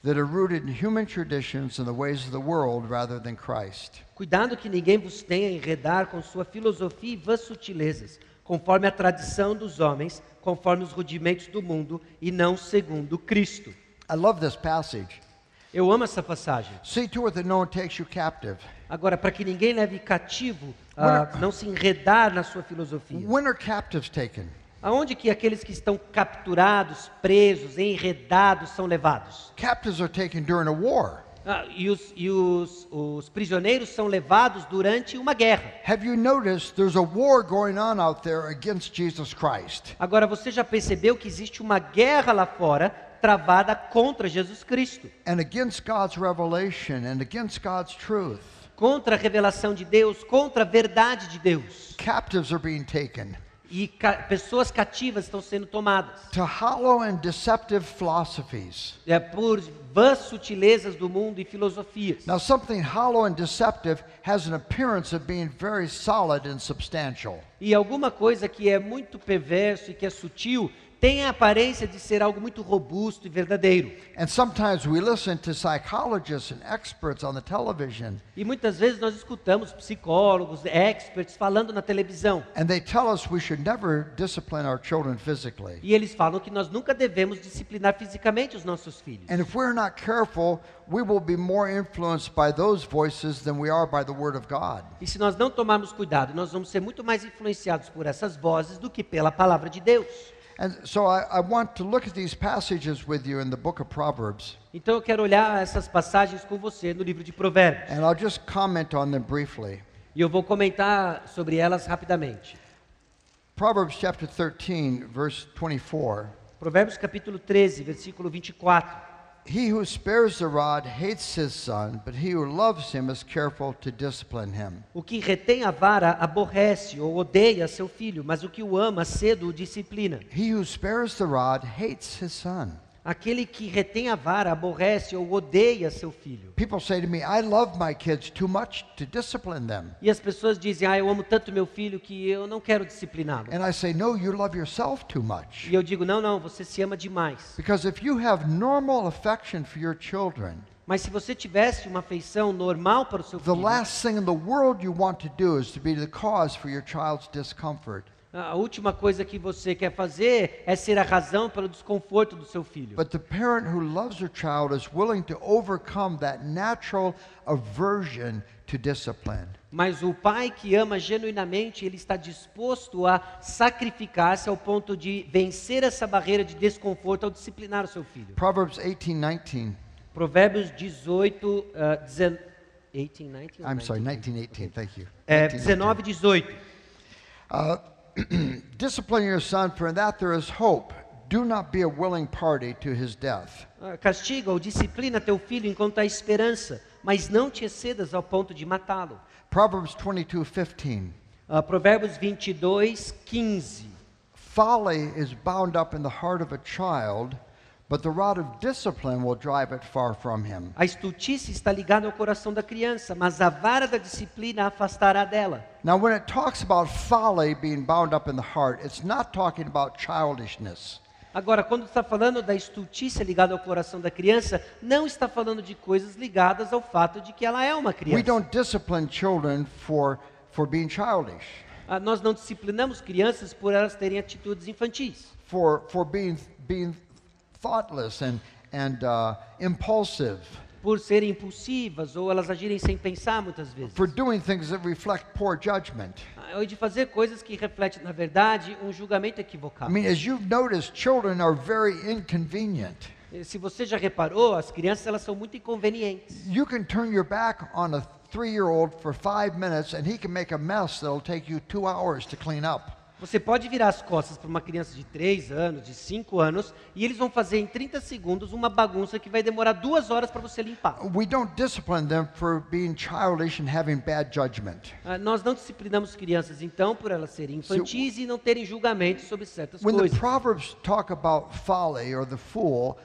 that are rooted in human traditions and the ways of the world rather than Christ. Cuidado que ninguém vos tenha a enredar com sua filosofia e vãs sutilezas, conforme a tradição dos homens, conforme os rudimentos do mundo, e não segundo Cristo. I love this passage. Eu amo essa passagem. See to it that no one takes you captive. Agora, para que ninguém leve cativo, ah, não se enredar na sua filosofia. When are captives taken? Aonde que aqueles que estão capturados, presos, enredados são levados? Captives are taken during a war. Ah, e os, e os, os prisioneiros são levados durante uma guerra. Have you noticed there's a war going on out there against Jesus Christ? Agora, você já percebeu que existe uma guerra lá fora travada contra Jesus Cristo, And against God's revelation and against God's truth. Contra a revelação de Deus, contra a verdade de Deus. Captives are being taken E ca pessoas cativas estão sendo tomadas to hollow and deceptive philosophies. é, por vãs sutilezas do mundo e filosofias. Now, something hollow and deceptive has an appearance of being very solid and substantial. E alguma coisa que é muito perverso e que é sutil tem a aparência de ser algo muito robusto e verdadeiro. And sometimes we listen to psychologists and experts on the television, E muitas vezes nós escutamos psicólogos, experts falando na televisão. and they tell us we should never discipline our children physically. E eles falam que nós nunca devemos disciplinar fisicamente os nossos filhos. And if we're not careful, we will be more influenced by those voices than we are by the Word of God. E se nós não tomarmos cuidado, nós vamos ser muito mais influenciados por essas vozes do que pela palavra de Deus. And so I, I want to look at these passages with you in the book of Proverbs, Então eu quero olhar essas passagens com você no livro de Provérbios. and I'll just comment on them briefly. E eu vou comentar sobre elas rapidamente. Proverbs chapter 13, verse 24. Provérbios capítulo 13, versículo 24. He who spares the rod hates his son, but he who loves him is careful to discipline him. O que retém a vara aborrece ou odeia seu filho, mas o que o ama cedo o disciplina. He who spares the rod hates his son. Aquele que retém a vara aborrece ou odeia seu filho. People say to me, I love my kids too much to discipline them. E as pessoas dizem: "Ah, eu amo tanto meu filho que eu não quero discipliná-lo". And I say, No, you love yourself too much. E eu digo: "Não, não, você se ama demais". Because if you have normal affection for your children, Mas se você tivesse uma afeição normal para o seu the filho, last thing in the world you want to do is to be the cause for your child's discomfort. A última coisa que você quer fazer é ser a razão pelo desconforto do seu filho. But the parent who loves their child is willing to overcome that natural aversion to discipline. Mas o pai que ama genuinamente, ele está disposto a sacrificar-se ao ponto de vencer essa barreira de desconforto ao disciplinar o seu filho. Proverbs 18 19. Provérbios 18, ah, 19, 18, 19, ou I'm sorry, 19? 19 18. Thank you. É, 19, 19, 18. Uh, discipline your son, for in that there is hope. Do not be a willing party to his death. Ah, Castiga ou disciplina teu filho enquanto há esperança, mas não te excedas ao ponto de matá-lo. Proverbs 22 15. Ah, Provérbios 22, 15. Folly is bound up in the heart of a child, but the rod of discipline will drive it far from him. A estultice está ligada ao coração da criança, mas a vara da disciplina a afastará dela. Now, when it talks about folly being bound up in the heart, it's not talking about childishness. Agora, quando está falando da estultícia ligada ao coração da criança, não está falando de coisas ligadas ao fato de que ela é uma We criança. don't discipline children for, for being childish, Ah, Nós não disciplinamos crianças por elas terem atitudes infantis, for, for being, being thoughtless and, and uh, impulsive. por serem impulsivas ou elas agirem sem pensar muitas vezes. for doing things that reflect poor judgment. Ah, Ou de fazer coisas que refletem, na verdade, um julgamento equivocado. I mean, as you've noticed, children are very inconvenient. Eh, Se você já reparou, as crianças elas são muito inconvenientes. You can turn your back on a three year old for five minutes and he can make a mess that'll take you two hours to clean up. Você pode virar as costas para uma criança de 3 anos, de 5 anos, e eles vão fazer em 30 segundos uma bagunça que vai demorar duas horas para você limpar. We don't discipline them for being childish and having bad judgment. Ah, Nós não disciplinamos crianças, então, por elas serem infantis e não terem julgamento sobre certas When the coisas. Proverbs talk about folly or the fool,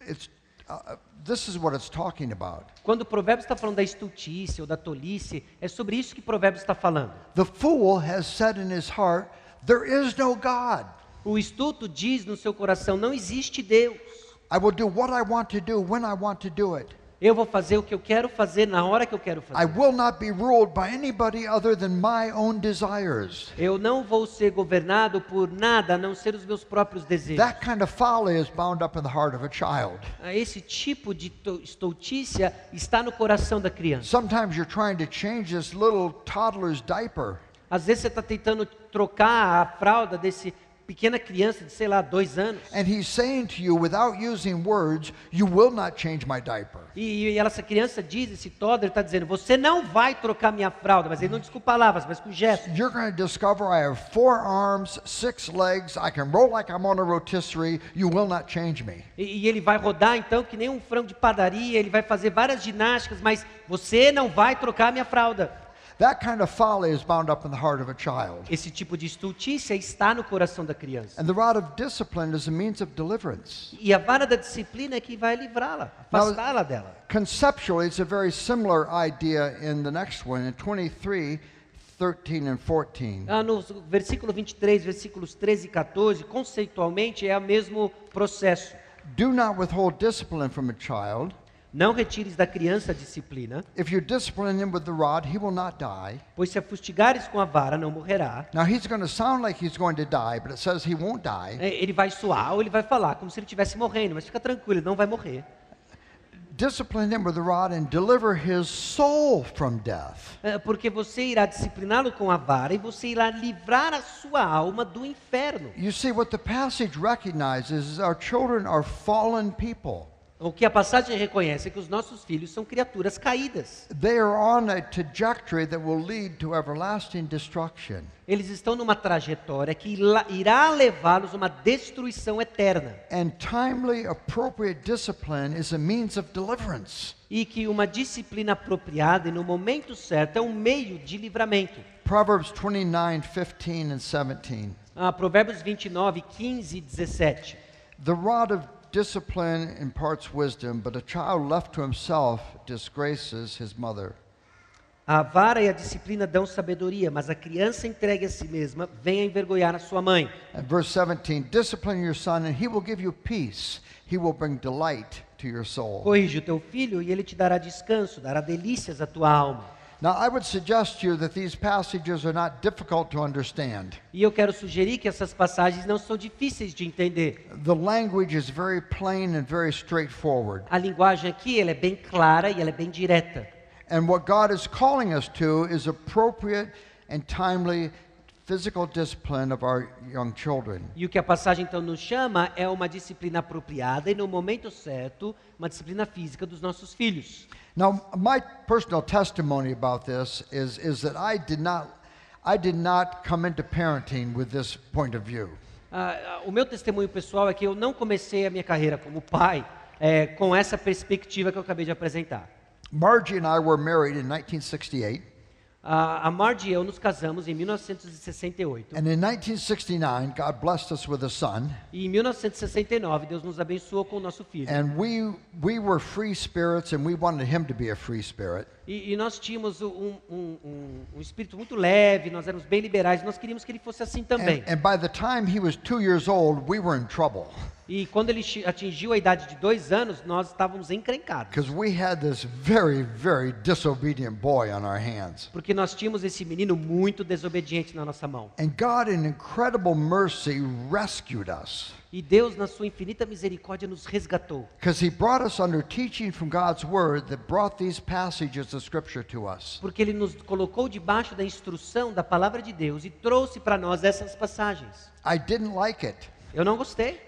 it's, uh, this is what it's talking about. Quando o provérbio está falando da estultícia ou da tolice, é sobre isso que o provérbio está falando. The fool has said in his heart, There is no God. O estulto diz no seu coração: não existe Deus. I will do what I want to do when I want to do it. Eu vou fazer o que eu quero fazer na hora que eu quero I fazer. will not be ruled by anybody other than my own desires. Eu não vou ser governado por nada a não ser os meus próprios desejos. That kind of folly is bound up in the heart of a child. Ah, Esse tipo de to- estultícia está no coração da criança. Sometimes you're trying to change this little toddler's diaper, Às vezes você está tentando trocar a fralda desse pequena criança de, sei lá, dois anos. and he's saying to you without using words, You will not change my diaper. E, e essa criança diz, esse toddler está dizendo, você não vai trocar minha fralda, mas ele não diz com palavras, mas com gestos. You're going to discover I have four arms, six legs, I can roll like I'm on a rotisserie. You will not change me. E, e ele vai rodar então que nem um frango de padaria, ele vai fazer várias ginásticas, mas você não vai trocar minha fralda. That kind of folly is bound up in the heart of a child. Esse tipo de estultícia está no coração da criança. And the rod of discipline is a means of deliverance. E a vara da disciplina é que vai livrá-la, afastá-la dela. Conceptually, it's a very similar idea in the next one, in 23, 13, and 14. Ah, no versículo 23, versículos 13 e 14, conceitualmente é o mesmo processo. Do not withhold discipline from a child. Não retires da criança a disciplina, If you discipline him with the rod, he will not die. pois se a fustigares com a vara, não morrerá. Now, he's going to sound like he's going to die, but it says he won't die. É, Ele vai suar ou ele vai falar como se ele estivesse morrendo, mas fica tranquilo, ele não vai morrer. Discipline him with the rod and deliver his soul from death. É, Porque você irá discipliná-lo com a vara e você irá livrar a sua alma do inferno. You see, what the passage recognizes is our children are fallen people. O que a passagem reconhece é que os nossos filhos são criaturas caídas. They are on a trajectory that will lead to everlasting destruction. Eles estão numa trajetória que irá levá-los a uma destruição eterna. And timely, appropriate discipline is a means of deliverance. E que uma disciplina apropriada e no momento certo é um meio de livramento. Proverbs 29, 15, and 17. Ah, Provérbios 29, 15 e 17. The rod of discipline imparts wisdom, but a child left to himself disgraces his mother. A vara e a disciplina dão sabedoria, mas a criança entregue a si mesma vem a envergonhar a sua mãe. And verse 17 Discipline your son, and he will give you peace. He will bring delight to your soul. Corrige o teu filho e ele te dará descanso, dará delícias à tua alma. Now, I would suggest to you that these passages are not difficult to understand. E eu quero sugerir que essas passagens não são difíceis de entender. The language is very plain and very straightforward. A linguagem aqui ela é bem clara e ela é bem direta. And what God is calling us to is appropriate and timely physical discipline of our young children. E o que a passagem então nos chama é uma disciplina apropriada e no momento certo, uma disciplina física dos nossos filhos. Now, my personal testimony about this is, is that I did not I did not come into parenting with this point of view. Ah, o meu testemunho pessoal é que eu não comecei a minha carreira como pai eh, com essa perspectiva que eu acabei de apresentar. Margie and I were married in 1968, Ah, a Marge e eu nos casamos em 1968. and in 1969, God blessed us with a son, E em 1969, Deus nos abençoou com o nosso filho. and we we were free spirits, and we wanted him to be a free spirit. E, e nós tínhamos um, um- um- um espírito muito leve, nós éramos bem liberais, nós queríamos que ele fosse assim também. And, and old, we E quando ele atingiu a idade de dois anos, nós estávamos encrencados. because we had this very, very disobedient boy on our hands. Porque nós tínhamos esse menino muito desobediente na nossa mão. And God, in incredible mercy, rescued us. E E Deus, na sua infinita misericórdia, nos resgatou. Because he brought us under teaching from God's word that brought these passages of scripture to us. Porque Ele nos colocou debaixo da instrução da palavra de Deus e trouxe para nós essas passagens. I didn't like it. Eu não gostei.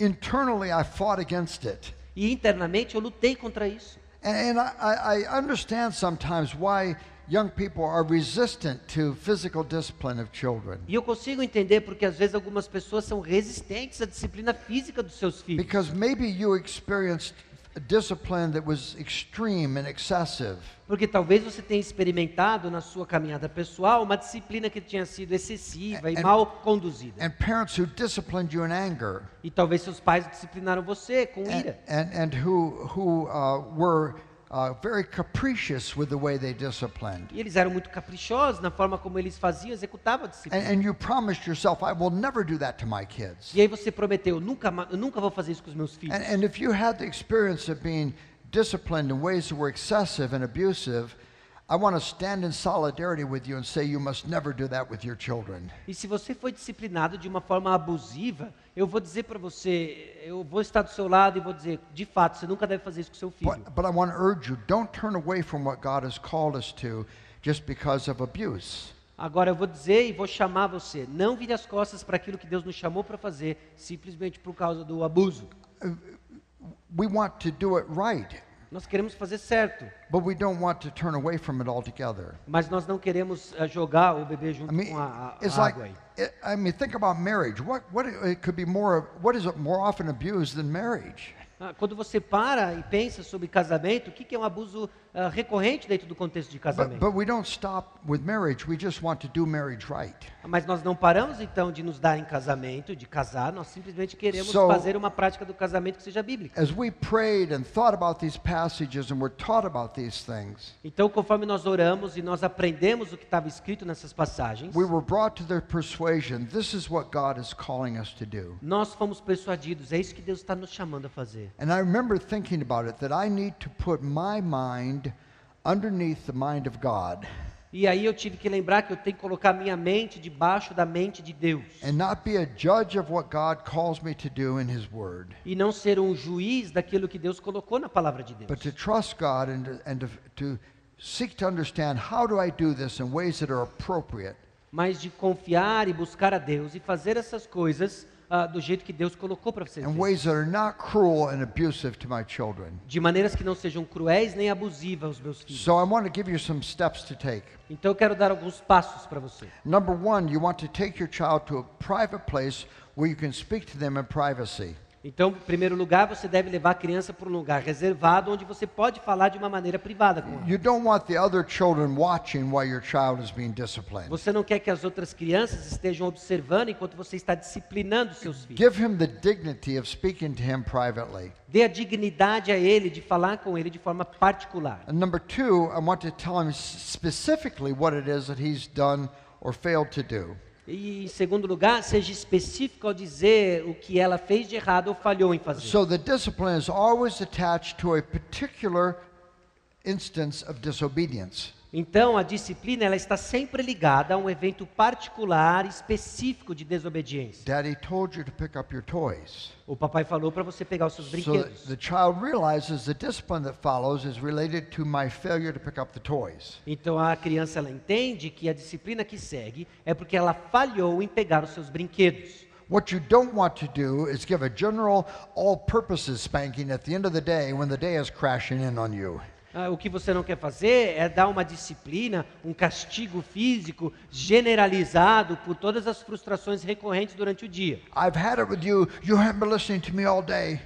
Internally, I fought against it. E internamente eu lutei contra isso. And, and I, I understand sometimes why young people are resistant to physical discipline of children. E eu consigo entender porque às vezes algumas pessoas são resistentes à disciplina física dos seus filhos. Because maybe you experienced a discipline that was extreme and excessive. Porque talvez você tenha experimentado na sua caminhada pessoal uma disciplina que tinha sido excessiva e And- mal conduzida. And parents who disciplined you in anger E talvez seus pais disciplinaram você com and, ira. and, and who, who uh, were uh, very capricious with the way they disciplined. E eles eram muito caprichosos na forma como eles faziam, executavam a disciplina. And, and you promised yourself, I will never do that to my kids. E aí você prometeu, nunca, eu nunca vou fazer isso com os meus filhos. And, and if you had the experience of being disciplined in ways that were excessive and abusive, I want to stand in solidarity with you and say you must never do that with your children. E se você foi disciplinado de uma forma abusiva, eu vou dizer para você, eu vou estar do seu lado e vou dizer, de fato, você nunca deve fazer isso com seu filho. But, but I want to urge you don't turn away from what God has called us to just because of abuse. Agora eu vou dizer e vou chamar você, não vire as costas para aquilo que Deus nos chamou para fazer, simplesmente por causa do abuso. We want to do it right, Nós queremos fazer certo, but we don't want to turn away from it altogether. mas nós não queremos eh, jogar o bebê I junto mean, com a, a- like, água aí. it, I mean, think about marriage. What, what it could be more, what is it more often abused than marriage? Ah, Quando você para e pensa sobre casamento, o que que é um abuso ah, recorrente dentro do contexto de But, casamento? but we don't stop with marriage. We just want to do marriage right. Mas nós não paramos então de nos dar em casamento, de casar, nós simplesmente queremos So- fazer uma prática do casamento que seja bíblica. As we prayed and thought about these passages and were taught about these things, Então, conforme nós oramos e nós aprendemos o que estava escrito nessas passagens, we were brought to the persuasion this is what God is calling us to do. nós fomos persuadidos, é isso que Deus está nos chamando a fazer. And I remember thinking about it that I need to put my mind underneath the mind of God E aí eu tive que lembrar que eu tenho que colocar minha mente debaixo da mente de Deus. and not be a judge of what God calls me to do in His Word, E não ser um juiz daquilo que Deus colocou na palavra de Deus. but to trust God and to, and to, to seek to understand how do I do this in ways that are appropriate. Mas de confiar e buscar a Deus e fazer essas coisas ah, do jeito que Deus colocou para você in fazer. ways that are not cruel and abusive to my children. De maneiras que não sejam cruéis nem abusivas aos meus filhos. So I want to give you some steps to take. Então eu quero dar alguns passos para você. Number one, you want to take your child to a private place where you can speak to them in privacy. Então, em primeiro lugar, você deve levar a criança para um lugar reservado onde você pode falar de uma maneira privada com ela. You don't want the other children watching while your child is being disciplined. Você não quer que as outras crianças estejam observando enquanto você está disciplinando seus filhos. Give him the dignity of speaking to him privately. Dê a dignidade a ele de falar com ele de forma particular. And number two, I want to tell him specifically what it is that he's done or failed to do. E, em segundo lugar, seja específico ao dizer o que ela fez de errado ou falhou em fazer. So the discipline is always attached to a particular instance of disobedience. Então, a disciplina ela está sempre ligada a um evento particular, específico de desobediência. Daddy told you to pick up your toys. O papai falou para você pegar os seus So brinquedos. the child realizes the discipline that follows is related to my failure to pick up the toys. Então a criança ela entende que a disciplina que segue é porque ela falhou em pegar os seus brinquedos. What you don't want to do is give a general all purposes spanking at the end of the day when the day is crashing in on you. Ah, o que você não quer fazer é dar uma disciplina, um castigo físico generalizado por todas as frustrações recorrentes durante o dia. I've had it with you. You haven't been listening to me all day.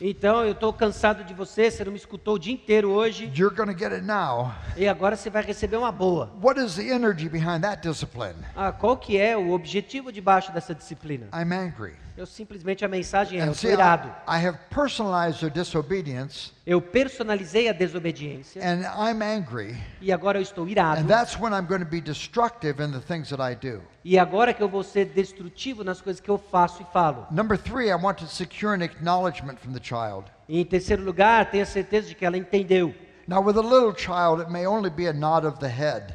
Então eu estou cansado de você, você não me escutou o dia inteiro hoje You're to get it now. e agora você vai receber uma boa. What is the energy behind that discipline? Ah, qual que é o objetivo debaixo dessa disciplina? I'm angry. Eu simplesmente a mensagem é eu see, irado. I, I have personalized their disobedience, Eu personalizei a desobediência and I'm angry. e agora eu estou irado. And that's when I'm going to be destructive in the things that I do. E agora que eu vou ser destrutivo nas coisas que eu faço e falo. Number three, I want to secure an acknowledgement from the child. E em terceiro lugar, tenha certeza de que ela entendeu. Now, with a little child, it may only be a nod of the head.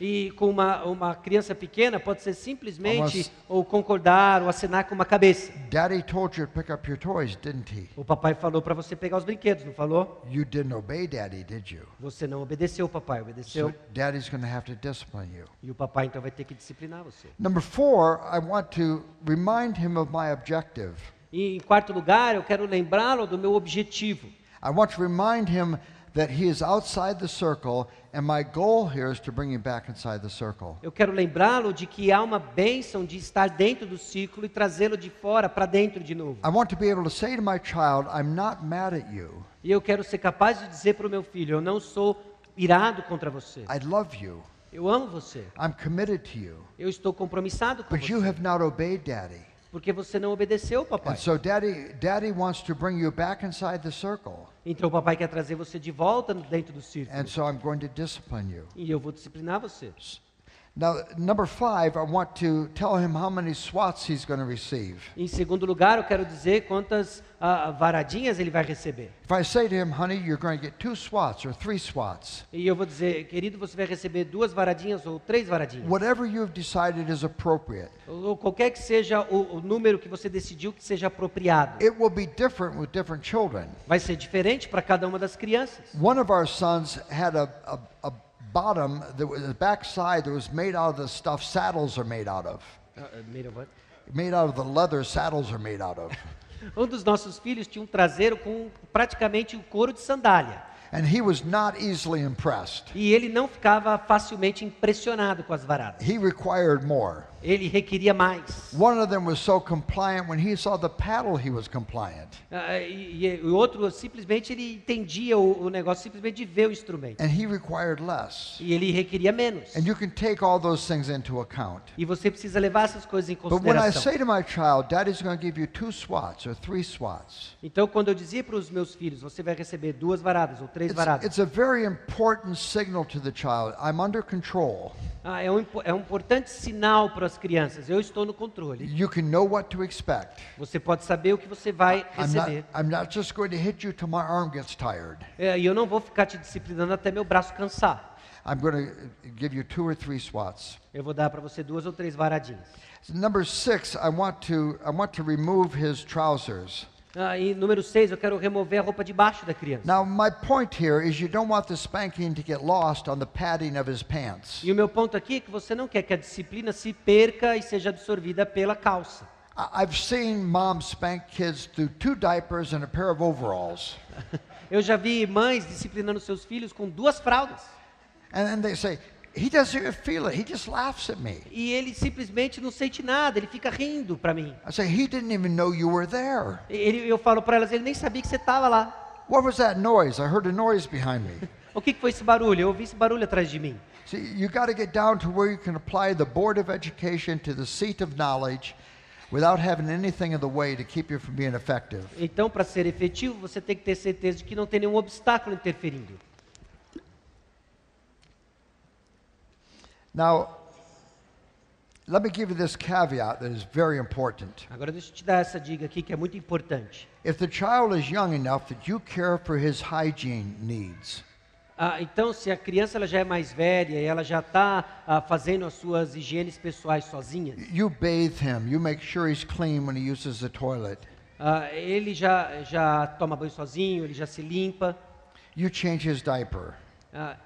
E com uma, uma criança pequena pode ser simplesmente ou concordar ou assinar com uma cabeça. Daddy told you to pick up your toys, didn't he? O papai falou para você pegar os brinquedos, não falou? You didn't obey Daddy, did you? Você não obedeceu o papai, obedeceu. So Daddy's going to have to discipline you. E o papai então vai ter que disciplinar você. Number four, I want to remind him of my objective. E em quarto lugar, eu quero lembrá-lo do meu objetivo. I want to remind him that he is outside the circle, and my goal here is to bring him back inside the circle. Eu quero lembrá-lo de que há uma bênção de estar dentro do círculo e trazê-lo de fora para dentro de novo. I want to be able to say to my child, I'm not mad at you. E eu quero ser capaz de dizer para o meu filho: eu não sou irado contra você. I love you. Eu amo você. I'm committed to you. Eu estou compromissado com But you você. have not obeyed Daddy. Porque você não obedeceu, papai. So Daddy, Daddy wants to bring you back inside the circle. Então o papai quer trazer você de volta dentro do círculo. And so I'm going to discipline you. E eu vou disciplinar você. Now, number five, I want to tell him how many swats he's going to receive. Em segundo lugar, eu quero dizer quantas ah, varadinhas ele vai receber. If I say to him, honey, you're going to get two swats or three swats, E eu vou dizer, querido, você vai receber duas varadinhas ou três varadinhas. whatever you've decided is appropriate. Ou qualquer que seja o, o número que você decidiu que seja apropriado. It will be different with different children. Vai ser diferente para cada uma das crianças. One of our sons had a, a, a bottom, was, the backside that was made out of the stuff saddles are made out of. Ah, ah, made of what? Made out of the leather saddles are made out of. Um dos nossos filhos tinha um traseiro com praticamente o couro de sandália. And he was not easily impressed. E ele não ficava facilmente impressionado com as varadas. He required more. Ele requeria mais. One of them was so compliant, when he saw the paddle, he was compliant. Ah, e, e o outro simplesmente ele entendia o, o negócio simplesmente de ver o instrumento. And he required less. E ele requeria menos. And you can take all those things into account. E você precisa levar essas coisas em But when I consideração. say to my child, Daddy's going to give you two swats or three swats, Então, quando eu dizia para os meus filhos, você vai receber duas varadas ou três it's, varadas, it's a very important signal to the child I'm under control. ah, é, um, é um importante sinal para as crianças. Eu estou no controle. You can know what to expect. Você pode saber o que você vai I'm not, receber. I'm not just going to hit you till my arm gets tired. É, e eu não vou ficar te disciplinando até meu braço cansar. I'm going to give you two or three swats. Eu vou dar para você duas ou três varadinhas. Number six, I want to I want to remove his trousers. Ah, e número seis, eu quero remover a roupa de baixo da criança. Now, my point here is you don't want the spanking to get lost on the padding of his pants. E o meu ponto aqui é que você não quer que a disciplina se perca e seja absorvida pela calça. I- I've seen moms spank kids through two diapers and a pair of overalls. Eu já vi mães disciplinando seus filhos com duas fraldas. And then they say, he doesn't even feel it. He just laughs at me. E ele simplesmente não sente nada, ele fica rindo para mim. I say, he didn't even know you were there. Ele, eu falo para elas, ele nem sabia que você estava lá. What was that noise? I heard a noise behind me. O que, que foi esse barulho? Eu ouvi esse barulho atrás de mim. See, you got to get down to where you can apply the Board of Education to the seat of knowledge without having anything in the way to keep you from being effective. Então, para ser efetivo, você tem que ter certeza de que não tem nenhum obstáculo interferindo. Now, let me give you this caveat that is very important. Agora deixa eu te dar essa dica aqui que é muito importante. If the child is young enough that you care for his hygiene needs, Ah, então, se a criança ela já é mais velha e ela já está fazendo as suas higienes pessoais sozinha, you bathe him, you make sure he's clean when he uses the toilet, ah, ele já, já toma banho sozinho, ele já se limpa. you change his diaper. Ah,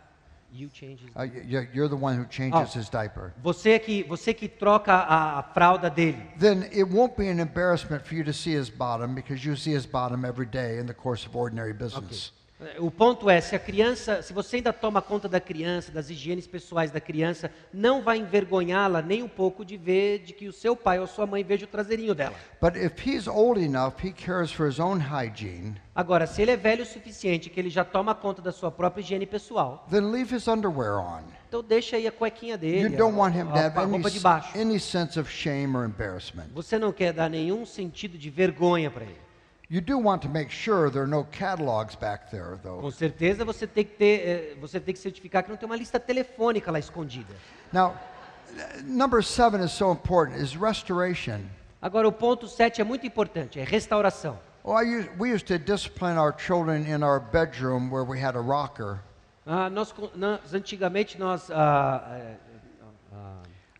you change his- Uh, y- y- you're the one who changes Oh. his diaper. Você que, você que troca a, a fralda dele. Then it won't be an embarrassment for you to see his bottom because you see his bottom every day in the course of ordinary business. O ponto é, se a criança, se você ainda toma conta da criança, das higienes pessoais da criança, não vai envergonhá-la nem um pouco de ver de que o seu pai ou sua mãe veja o traseirinho dela. But if he's old enough, he cares for his own hygiene, Agora, se ele é velho o suficiente que ele já toma conta da sua própria higiene pessoal, então deixa aí a cuequinha You dele, don't a, want him to a- have a roupa de baixo. any sense of shame or embarrassment. Você não quer dar nenhum sentido de vergonha para ele. You do want to make sure there are no catalogs back there, though. Com certeza você tem que ter, eh, você tem que certificar que não tem uma lista telefônica lá escondida. Now, number seven is so important, is restoration. Agora o ponto 7 é muito importante, é restauração. Well, I used, we used to discipline our children in our bedroom where we had a rocker. Ah, nós, nós- antigamente nós, ah,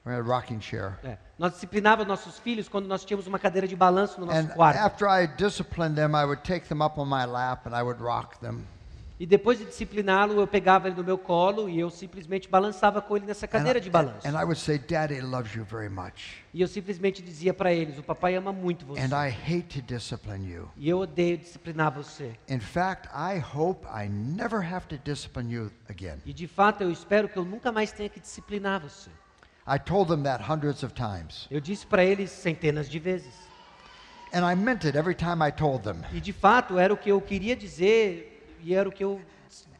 é, nós disciplinávamos nossos filhos quando nós tínhamos uma cadeira de balanço no nosso And quarto. after I disciplined them, I would take them up on my lap and I would rock them. E depois de discipliná-lo, eu pegava ele no meu colo e eu simplesmente balançava com ele nessa And cadeira I, de balanço. and I would say, Daddy loves you very much. E eu simplesmente dizia para eles: o papai ama muito você. And I hate to discipline you. E eu odeio disciplinar você. In fact, I hope I never have to discipline you again. E de fato eu espero que eu nunca mais tenha que disciplinar você. I told them that hundreds of times. Eu disse para eles centenas de vezes. And I meant it every time I told them. E de fato era o que eu queria dizer e era o que eu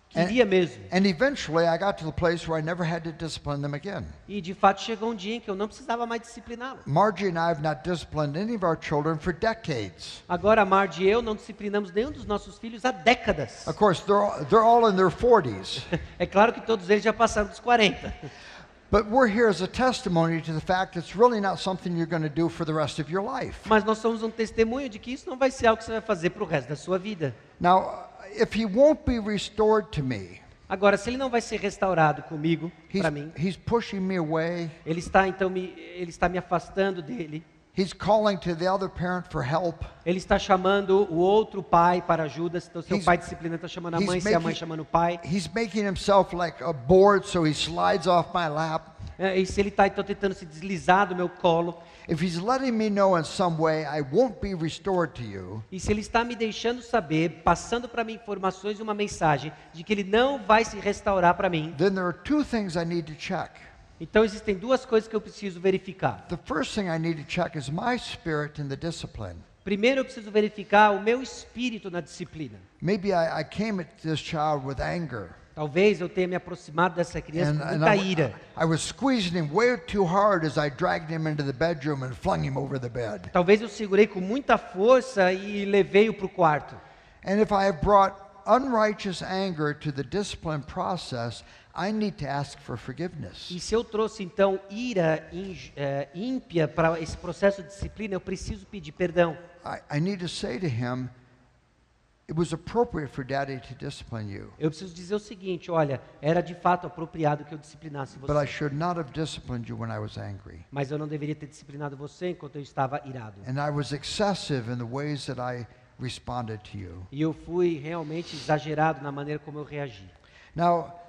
queria mesmo. And eventually, I got to the place where I never had to discipline them again. E de fato chegou um dia em que eu não precisava mais discipliná-lo. Margie and I have not disciplined any of our children for decades. Agora a Marge e eu não disciplinamos nenhum dos nossos filhos há décadas. Of course, they're all, they're all in their 40s. É claro que todos eles já passaram dos 40. But we're here as a testimony to the fact it's really not something you're going to do for the rest of your life. Mas nós somos um testemunho de que isso não vai ser algo que você vai fazer para o resto da sua vida. Now, if he won't be restored to me, Agora, se ele não vai ser restaurado comigo, para mim, he's pushing me away. ele está então me, ele está me afastando dele. He's calling to the other parent for help. Ele está chamando o outro pai para ajuda. Então, seu He's- pai disciplina está chamando a mãe, se a mãe chamando o pai. He's making himself like a board so he slides off my lap. É, e se ele está então tentando se deslizar do meu colo, If he's letting me know in some way I won't be restored to you, e se ele está me deixando saber, passando para mim informações e uma mensagem de que ele não vai se restaurar para mim, then there are two things I need to check. Então existem duas coisas que eu preciso verificar. The first thing I need to check is my spirit in the discipline. Primeiro eu preciso verificar o meu espírito na disciplina. Maybe I, I came at this child with anger. Talvez eu tenha me aproximado dessa criança And, com and muita I, ira. Talvez eu segurei com muita força e levei-o para o quarto. And if I have brought unrighteous anger to the discipline process, I need to ask for forgiveness. E se eu trouxe então ira eh, ímpia para esse processo de disciplina, eu preciso pedir perdão. I, I need to say to him, it was appropriate for daddy to discipline you, Eu preciso dizer o seguinte: olha, era de fato apropriado que eu disciplinasse but I você, should not have disciplined you when I was angry. mas eu não deveria ter disciplinado você enquanto eu estava irado. And I was excessive in the ways that I responded to you. E eu fui realmente exagerado na maneira como eu reagi. Now,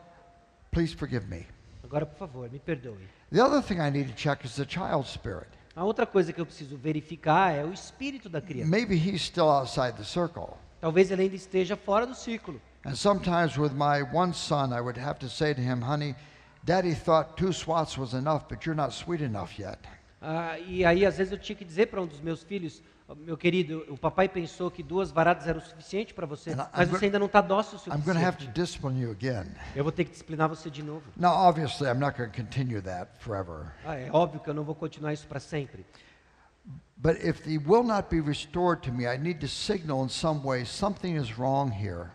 please forgive me. Agora, por favor, me perdoe. The other thing I need to check is the child spirit. A outra coisa que eu preciso verificar é o espírito da criança. Maybe he's still outside the circle. Talvez ele ainda esteja fora do círculo. And sometimes with my one son, I would have to say to him, honey, daddy thought two swats was enough, but you're not sweet enough yet. Ah, e aí, às vezes, eu tinha que dizer para um dos meus filhos: "Ó, meu querido, o papai pensou que duas varadas era o suficiente para você, mas I'm você ainda não está dócil o suficiente. discipline you again. Eu vou ter que disciplinar você de novo. Now, obviously, I'm not going to continue that forever. Ah, é óbvio que eu não vou continuar isso para sempre. But if he will not be restored to me, I need to signal in some way something is wrong here.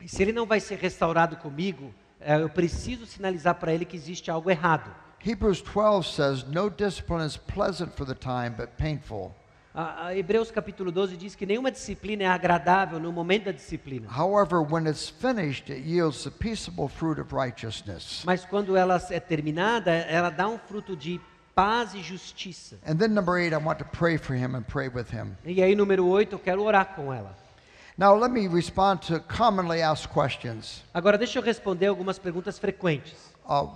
E se ele não vai ser restaurado comigo, eh, eu preciso sinalizar para ele que existe algo errado. Hebrews 12 says, No discipline is pleasant for the time, but painful. A, a Hebreus capítulo 12 diz que nenhuma disciplina é agradável no momento da disciplina. However, when it's finished, it yields the peaceable fruit of righteousness. Mas quando ela é terminada, ela dá um fruto de paz e justiça. And then, number eight, I want to pray for him and pray with him. E aí, número 8, eu quero orar com ela. Now, let me respond to commonly asked questions. Agora, deixa eu responder algumas perguntas frequentes. Uh,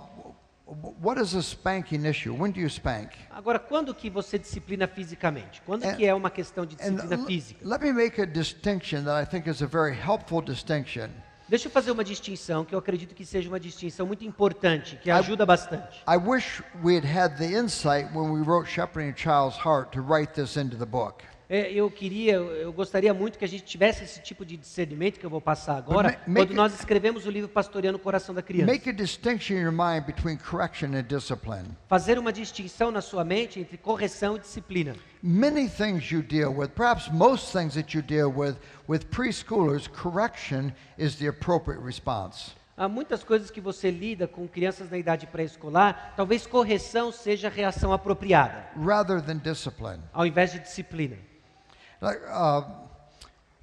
what is a spanking issue? When do you spank? Agora, quando que você disciplina fisicamente? Quando É- que é uma questão de And disciplina física? let me make a distinction that I think is a very helpful distinction. Deixa eu fazer uma distinção que eu acredito que seja uma distinção muito importante, que ajuda bastante. I wish we had had the insight when we wrote Shepherding a Child's Heart to write this into the book. É, Eu queria, eu gostaria muito que a gente tivesse esse tipo de discernimento que eu vou passar agora, ma- quando nós escrevemos o livro Pastoreando o Coração da Criança. Make a distinction in your mind between correction and discipline. Fazer uma distinção na sua mente entre correção e disciplina. Many things you deal with, perhaps most things that you deal with, with preschoolers, correction is the appropriate response. Há muitas coisas que você lida com crianças na idade pré-escolar, talvez correção seja a reação apropriada, rather than discipline. ao invés de disciplina. Uh,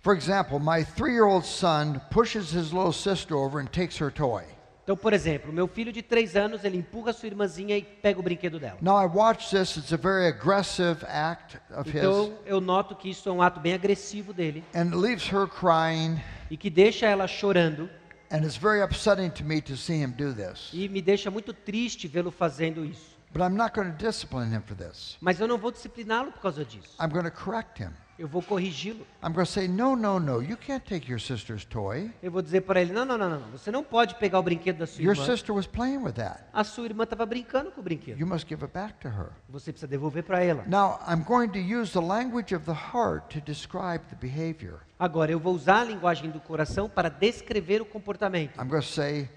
For example, my three year old son pushes his little sister over and takes her toy. Então, por exemplo, meu filho de três anos, ele empurra sua irmãzinha e pega o brinquedo dela. Now, I watch this, it's a very aggressive act of his, Então, eu noto que isso é um ato bem agressivo dele and it leaves her crying, e que deixa ela chorando and it's very upsetting to me to see him do this. e me deixa muito triste vê-lo fazendo isso. But I'm not going to discipline him for this. Mas eu não vou discipliná-lo por causa disso. I'm going to correct him. Eu vou corrigi-lo. I'm going to say, no, no, no, you can't take your sister's toy. Eu vou dizer para ele: não, não, não, não, você não pode pegar o brinquedo da sua Your irmã. sister was playing with that. A sua irmã estava brincando com o brinquedo. You must give it back to her. Você precisa devolver para ela. Now, I'm going to use the language of the heart to describe the behavior. Agora, eu vou usar a linguagem do coração para descrever o comportamento. I'm going to say,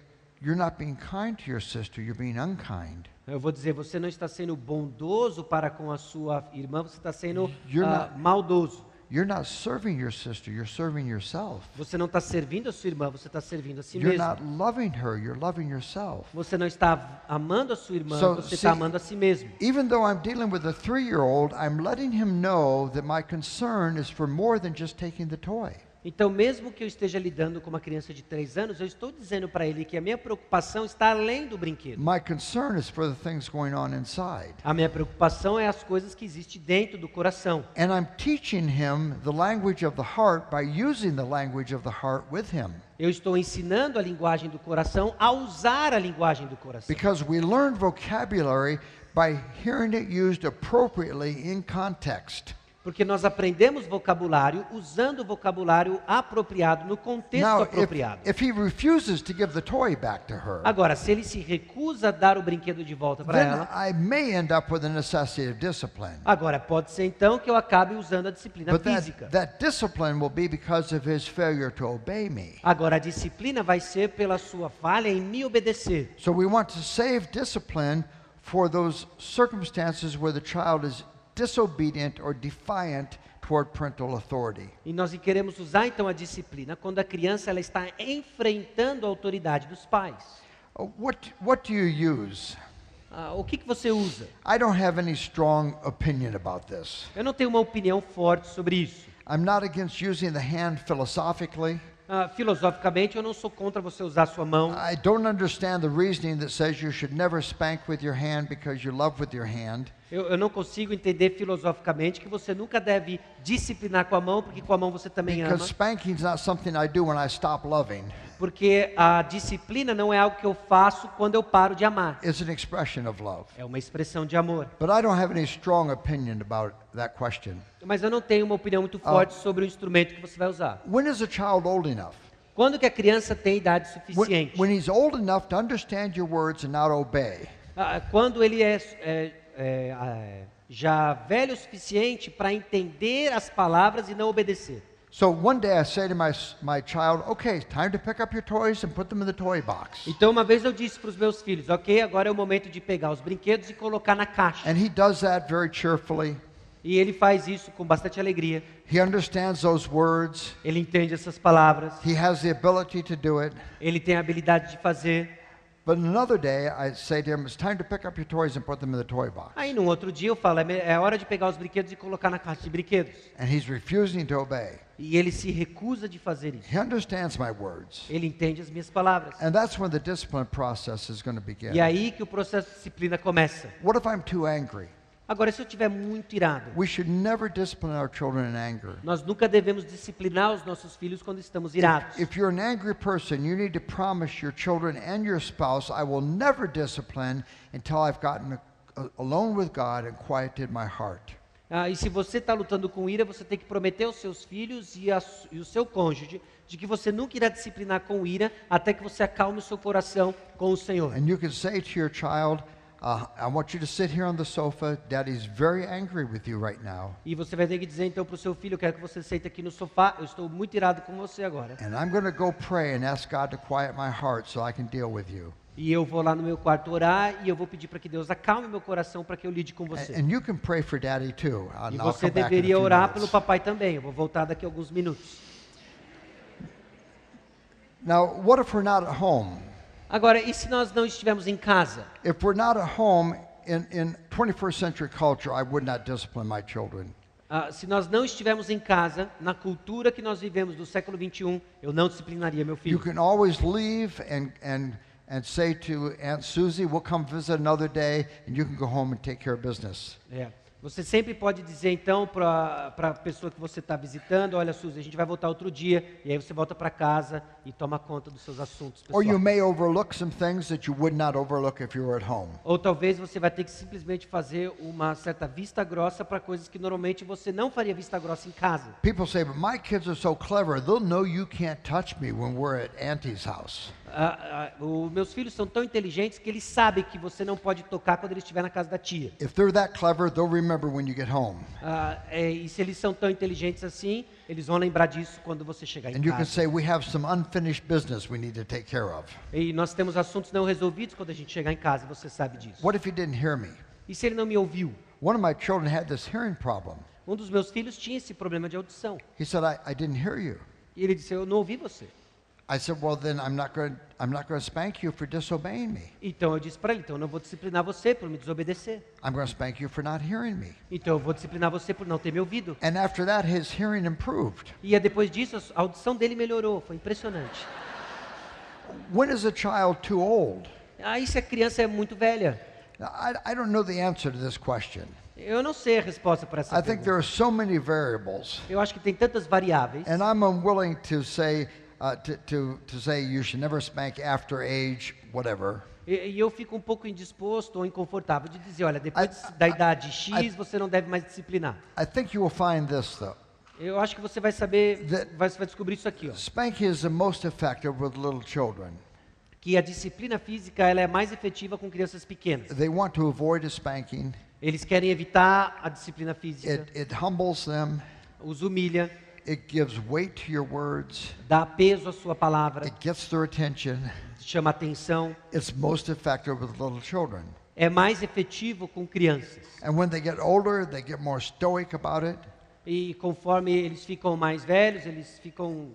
you're not being kind to your sister, you're being unkind. Eu vou dizer: você não está sendo bondoso para com a sua irmã, você está sendo ah, not- maldoso. You're not serving your sister, you're serving yourself. Você não está servindo a sua irmã, você está servindo a si You're mesmo. not loving her, you're loving yourself. Você não está amando a sua irmã, So, você see- está amando a si mesmo. Even though I'm dealing with a three year old, I'm letting him know that my concern is for more than just taking the toy. Então, mesmo que eu esteja lidando com uma criança de 3 anos, eu estou dizendo para ele que a minha preocupação está além do brinquedo. My concern is for the things going on inside. A minha preocupação é as coisas que existem dentro do coração. And I'm teaching him the language of the heart by using the language of the heart with him. Eu estou ensinando a linguagem do coração a usar a linguagem do coração. Because we learn vocabulary by hearing it used appropriately in context. Porque nós aprendemos vocabulário usando o vocabulário apropriado, no contexto Now, if, apropriado. if he refuses to give the toy back to her, Agora, se ele se recusa a dar o brinquedo de volta para ela, I may end up with a necessity of discipline. agora pode ser então que eu acabe usando a disciplina But física. that, that discipline will be because of his failure to obey me. Agora, a disciplina vai ser pela sua falha em me obedecer. So we want to save discipline for those circumstances where the child is disobedient or defiant toward parental authority. E nós queremos usar então a disciplina quando a criança ela está enfrentando a autoridade dos pais. Uh, What, what do you use? Ah, o que, que você usa? I don't have any strong opinion about this. Eu não tenho uma opinião forte sobre isso. I'm not against using the hand philosophically. Ah, filosoficamente, eu não sou contra você usar a sua mão. I don't understand the reasoning that says you should never spank with your hand because you love with your hand. Eu, eu não consigo entender filosoficamente que você nunca deve disciplinar com a mão, porque com a mão você também ama. Because spanking is not something I do when I stop loving. Porque a disciplina não é algo que eu faço quando eu paro de amar. It's an expression of love. É uma expressão de amor. But I don't have any strong opinion about that question. Mas eu não tenho uma opinião muito forte sobre o instrumento que você vai usar. When is a child old enough? Quando que a criança tem idade When, suficiente? when he's old enough to understand your words and not obey. Ah, Quando ele é, é, é, já velho o suficiente para entender as palavras e não obedecer. So one day I say to my, s- my child, okay, it's time to pick up your toys and put them in the toy box. Então uma vez eu disse para os meus filhos, ok, agora é o momento de pegar os brinquedos e colocar na caixa. And he does that very cheerfully. E ele faz isso com bastante alegria. He understands those words. Ele entende essas palavras. He has the ability to do it. Ele tem a habilidade de fazer. But another day I say to him, it's time to pick up your toys and put them in the toy box. Aí num outro dia eu falo, é é hora de pegar os brinquedos e colocar na caixa de brinquedos. And he's refusing to obey. E ele se recusa de fazer isso. He understands my words. Ele entende as minhas palavras. And that's when the discipline process is going to begin. E aí que o processo de disciplina começa. What if I'm too angry? Agora, se eu estiver muito irado, We should never discipline our children in anger. nós nunca devemos disciplinar os nossos filhos quando estamos irados. If you're an angry person, you need to promise your children and your spouse, I will never discipline until I've gotten alone with God and quieted my heart. Ah, e se você está lutando com ira, você tem que prometer aos seus filhos e, a e o seu cônjuge de que você nunca irá disciplinar com ira até que você acalme o seu coração com o Senhor. And you can say to your child, uh, I want you to sit here on the sofa. Daddy's very angry with you right now. E você vai ter que dizer então para o seu filho, eu quero que você sente aqui no sofá, eu estou muito irado com você agora. And I'm going to go pray and ask God to quiet my heart so I can deal with you. E eu vou lá no meu quarto orar e eu vou pedir para que Deus acalme meu coração para que eu lide com você. And, and you can pray for daddy too. And E você deveria orar minutes. pelo papai também. Eu vou voltar daqui a alguns minutos. Now, what if we're not at home? Agora, e se nós não estivermos em casa? If we're not at home in, in 21st century culture, I would not discipline my children. Ah, se nós não estivermos em casa, na cultura que nós vivemos do século 21, eu não disciplinaria meu You filho. can always leave and, and, and say to Aunt Susie, we'll come visit another day, and you can go home and take care of business. É. Você sempre pode dizer então para a pessoa que você está visitando, olha Suzy, a gente vai voltar outro dia, e aí você volta para casa e toma conta dos seus assuntos Or you pessoais. may overlook some things that you would not overlook if you were at home. Ou talvez você vai ter que simplesmente fazer uma certa vista grossa para coisas que normalmente você não faria vista grossa em casa. People say, but my kids are so clever, they'll know you can't touch me when we're at Auntie's house. Ah, ah, os meus filhos são tão inteligentes que eles sabem que você não pode tocar quando ele estiver na casa da tia. If they're that clever, they'll remember when you get home. Ah, é, e se eles são tão inteligentes assim, eles vão lembrar disso quando você chegar em And you can casa. say, we have some unfinished business we need to take care of. E nós temos assuntos não resolvidos quando a gente chegar em casa, você sabe disso. What if you didn't hear me? E se ele não me ouviu? One of my children had this hearing problem. Um dos meus filhos tinha esse problema de audição. He said, I, I didn't hear you. E ele disse: Eu não ouvi você. I said, well, then I'm not going I'm not going to spank you for disobeying me. Então eu disse para ele: Então eu não vou disciplinar você por me desobedecer. I'm going to spank you for not hearing me. Então eu vou disciplinar você por não ter me ouvido. And after that, his hearing improved. E aí, depois disso, a audição dele melhorou. Foi impressionante. When is a child too old? Aí, se a criança é muito velha, I, I don't know the answer to this question. eu não sei a resposta para essa I think there pergunta. are so many variables, Eu acho que tem tantas variáveis. and I'm unwilling to say uh, to, to, to say you should never spank after age, whatever. E, e eu fico um pouco indisposto ou inconfortável de dizer: Olha, depois I- da idade I- X, você não deve mais disciplinar. I think you will find this though. Eu acho que você vai saber, vai, vai descobrir isso aqui, ó. Spanking is the most effective with little children. que a disciplina física ela é mais efetiva com crianças pequenas. They want to avoid a spanking. Eles querem evitar a disciplina física, It, it humbles them. os humilha, It gives weight to your words. dá peso à sua palavra, It gets their attention. chama atenção, It's most effective with little children. é mais efetivo com crianças. And when they get older, they get more stoic about it. E conforme eles ficam mais velhos, eles ficam,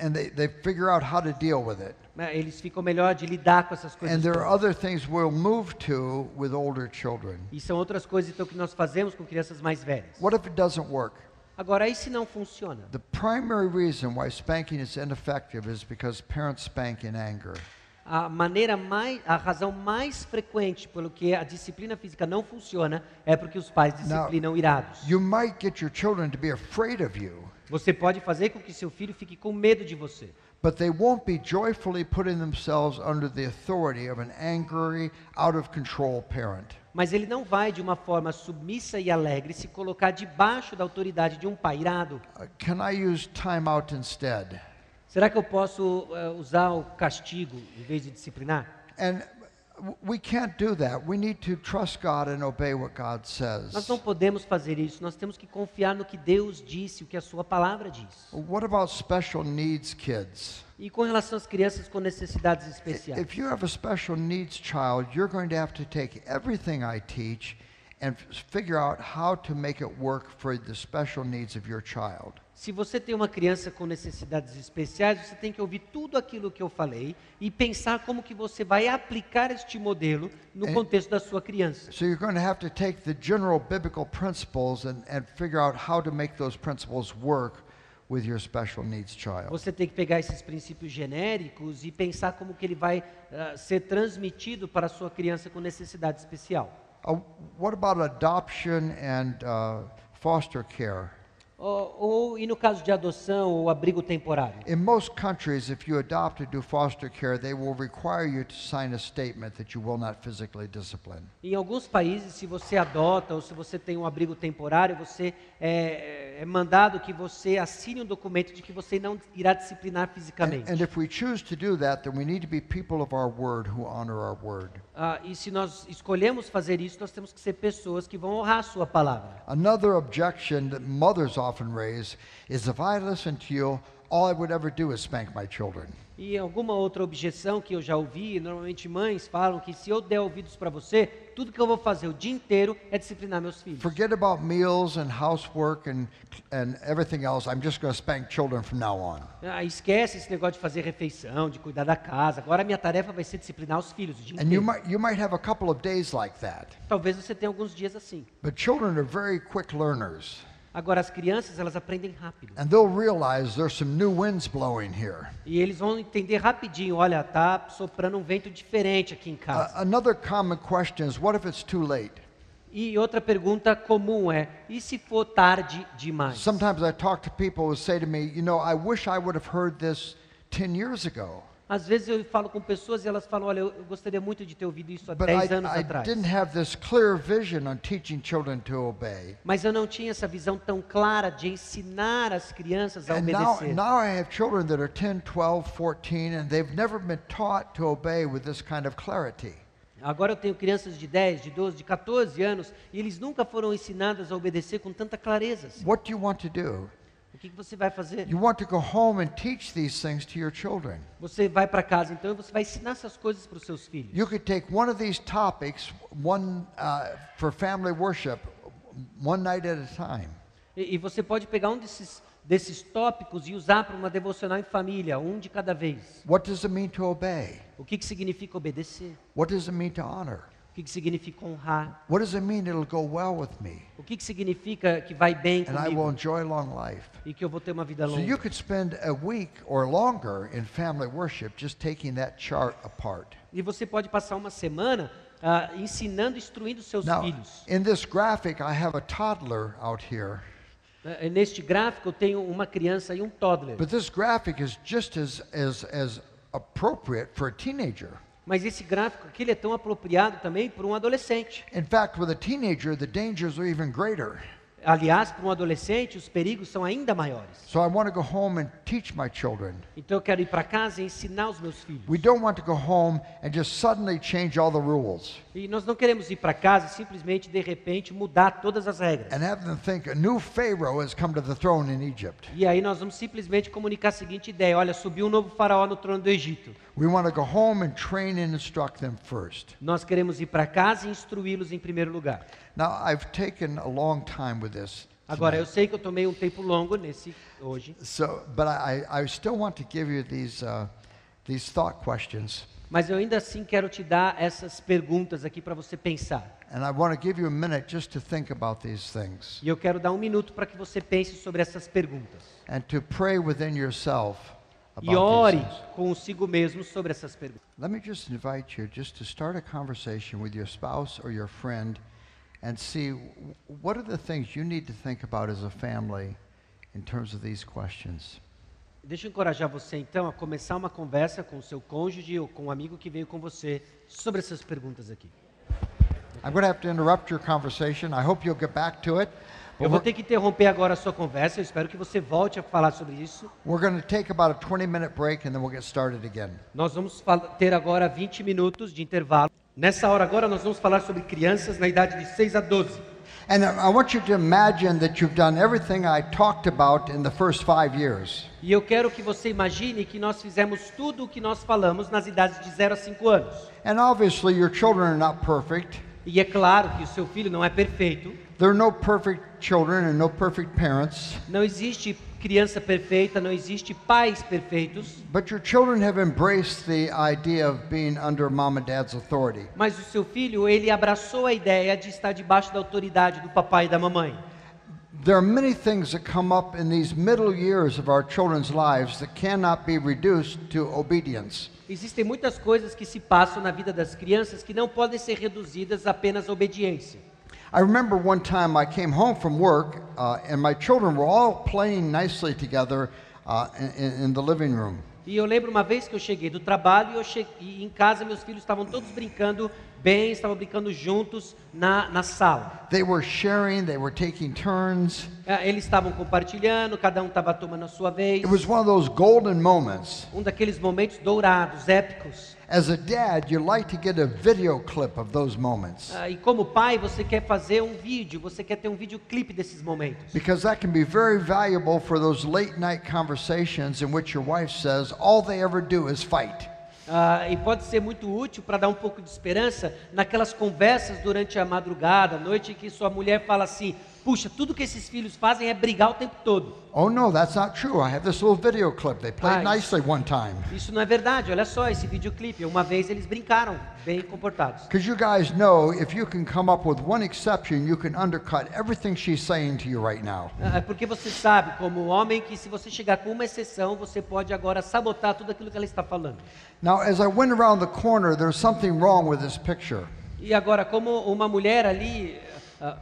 And they, they figure out how to deal with it. né, eles ficam melhor de lidar com essas coisas. And there are other things we'll move to with older children. E são outras coisas então que nós fazemos com crianças mais velhas. What if it doesn't work? Agora, aí se não funciona? The primary reason why spanking is ineffective is because parents spank in anger. A maneira mais, a razão mais frequente pelo que a disciplina física não funciona é porque os pais disciplinam irados. You might get your children to be afraid of you, Você pode fazer com que seu filho fique com medo de você, but they won't be joyfully putting themselves under the authority of an angry, out of control parent. Mas ele não vai de uma forma submissa e alegre se colocar debaixo da autoridade de um pai irado. Uh, can I use timeout instead? Será que eu posso eh, usar o castigo em vez de disciplinar? And we can't do that. We need to trust God and obey what God says. Nós não podemos fazer isso. Nós temos que confiar no que Deus disse, o que a sua palavra diz. What about special needs kids? E com relação às crianças com necessidades especiais, If you have a special needs child, you're going to have to take everything I teach and figure out how to make it work for the special needs of your child. se você tem uma criança com necessidades especiais, você tem que ouvir tudo aquilo que eu falei e pensar como que você vai aplicar este modelo no É- contexto da sua criança. So you're going to have to take the general biblical principles and, and figure out how to make those principles work with your special needs child. Você tem que pegar esses princípios genéricos e pensar como que ele vai ah, ser transmitido para a sua criança com necessidade especial. Uh, what about adoption and uh, foster care? Ou, ou, e no caso de adoção ou abrigo temporário? In most countries, if you adopt or do foster care, they will require you to sign a statement that you will not physically discipline. Em alguns países, se você adota ou se você tem um abrigo temporário, você é, é mandado que você assine um documento de que você não irá disciplinar fisicamente. and if we choose to do that, then we need to be people of our word who honor our word. Ah, e se nós escolhemos fazer isso, nós temos que ser pessoas que vão honrar a sua palavra. Another objection that mothers often raise is if I listen to you, all I would ever do is spank my children. E alguma outra objeção que eu já ouvi, normalmente mães falam que se eu der ouvidos para você, tudo que eu vou fazer o dia inteiro é disciplinar meus filhos. Forget about meals and housework and, and everything else. I'm just going to spank children from now on. Ah, esquece esse negócio de fazer refeição, de cuidar da casa. Agora a minha tarefa vai ser disciplinar os filhos o dia And you inteiro. might, you might have a couple of days like that. Talvez você tenha alguns dias assim. But children are very quick learners. Agora as crianças, elas aprendem rápido. And they'll realize there's some new winds blowing here. E eles vão entender rapidinho, olha, tá soprando um vento diferente aqui em Uh, casa. another common question is what if it's too late? E outra pergunta comum é: e se for tarde demais? Sometimes I talk to people who say to me, you know, I wish I would have heard this 10 years ago. Às vezes eu falo com pessoas e elas falam: olha, eu gostaria muito de ter ouvido isso há But 10 I, anos I atrás. didn't have this clear vision on teaching children to obey. Mas eu não tinha essa visão tão clara de ensinar as crianças a And now, obedecer. now I have children that are 10, 12, 14, and they've never been taught to obey with this kind of clarity. Agora eu tenho crianças de 10, de 12, de 14 anos e eles nunca foram ensinados a obedecer com tanta clareza. assim. What do you want to do? O que, que você vai fazer? You want to go home and teach these things to your children. Você vai para casa então e você vai ensinar essas coisas para os seus filhos. You could take one of these topics, one uh, for family worship, one night at a time. E, e você pode pegar um desses, desses tópicos e usar para uma devocional em família, um de cada vez. What does it mean to obey? O que, que significa obedecer? What does it mean to honor? Que, que significa honrar? What does it mean it'll go well with me O que, que significa que vai bem and I will comigo enjoy long life? e que eu vou ter uma vida So you longa? could spend a week or longer in family worship just taking that chart apart. E você pode passar uma semana ah, ensinando, instruindo seus Now, filhos. in this graphic, I have a toddler out here, Eh, Neste gráfico eu tenho uma criança e um toddler. but this graphic is just as, as, as appropriate for a teenager. Mas esse gráfico aqui é tão apropriado também para um adolescente. In fact, with a teenager, the dangers are even greater. Aliás, para um adolescente, os perigos são ainda maiores. So I want to go home and teach my children. Então eu quero ir para casa e ensinar os meus filhos. We don't want to go home and just suddenly change all the rules E nós não queremos ir para casa e simplesmente, de repente, mudar todas as regras. and have them think a new Pharaoh has come to the throne in Egypt. E aí nós vamos simplesmente comunicar a seguinte ideia: olha, subiu um novo faraó no trono do Egito. We want to go home and train and instruct them first. Nós queremos ir para casa e instruí-los em primeiro lugar. Now, I've taken a long time with this. Agora, eu sei que eu tomei um tempo longo nesse hoje, So, but I, I still want to give you these, uh, these thought questions. mas eu ainda assim quero te dar essas perguntas aqui para você pensar. And I want to give you a minute just to think about these things E eu quero dar um minuto para que você pense sobre essas perguntas. and to pray within yourself E about ore these things. consigo mesmo sobre essas perguntas. Let me just invite you just to start a conversation with your spouse or your friend and see what are the things you need to think about as a family in terms of these questions. Deixa eu encorajar você então a começar uma conversa com o seu cônjuge ou com um amigo que veio com você sobre essas perguntas aqui. I'm going to have to interrupt your conversation. I hope you'll get back to it. Eu vou ter que interromper agora a sua conversa, eu espero que você volte a falar sobre isso. we're going to take about a 20 minute break and then we'll get started again. Nós vamos ter agora 20 minutos de intervalo. Nessa hora agora nós vamos falar sobre crianças na idade de 6 a 12. And I want you to imagine that you've done everything I talked about in the first five years. E eu quero que você imagine que nós fizemos tudo o que nós falamos nas idades de 0 a 5 anos. And obviously, your children are not perfect. E é claro que o seu filho não é perfeito, There are no perfect children and no perfect parents. não existe criança perfeita, não existe pais perfeitos, But your children have embraced the idea of being under mom and dad's authority. mas o seu filho, ele abraçou a ideia de estar debaixo da autoridade do papai e da mamãe. There are many things that come up in these middle years of our children's lives that cannot be reduced to obedience. Existem muitas coisas que se passam na vida das crianças que não podem ser reduzidas apenas à obediência. I remember one time I came home from work uh, and my children were all playing nicely together uh, in, in the living room. E eu lembro uma vez que eu cheguei do trabalho e, eu che... e em casa meus filhos estavam todos brincando bem, estavam brincando juntos na, na sala. They were sharing, they were taking turns. Eh, Eles estavam compartilhando, cada um estava tomando a sua vez. It was one of those golden moments. Um daqueles momentos dourados, épicos. As a dad, you like to get a video clip of those moments Ah, e como pai, você quer fazer um vídeo, você quer ter um videoclipe desses momentos. because that can be very valuable for those late night conversations in which your wife says all they ever do is fight. Ah, e pode ser muito útil para dar um pouco de esperança naquelas conversas durante a madrugada, à noite, em que sua mulher fala assim: puxa, tudo que esses filhos fazem é brigar o tempo todo. Oh no, that's not true. I have this little video clip. They played Ah, nicely one time. Isso não é verdade. Olha só esse videoclipe. Uma vez eles brincaram, bem comportados. Because you guys know if you can come up with one exception, you can undercut everything she's saying to you right now. Ah, Porque você sabe, como homem, que se você chegar com uma exceção, você pode agora sabotar tudo aquilo que ela está falando. Now, as I went around the corner, there's something wrong with this picture. E agora, como uma mulher ali. ah,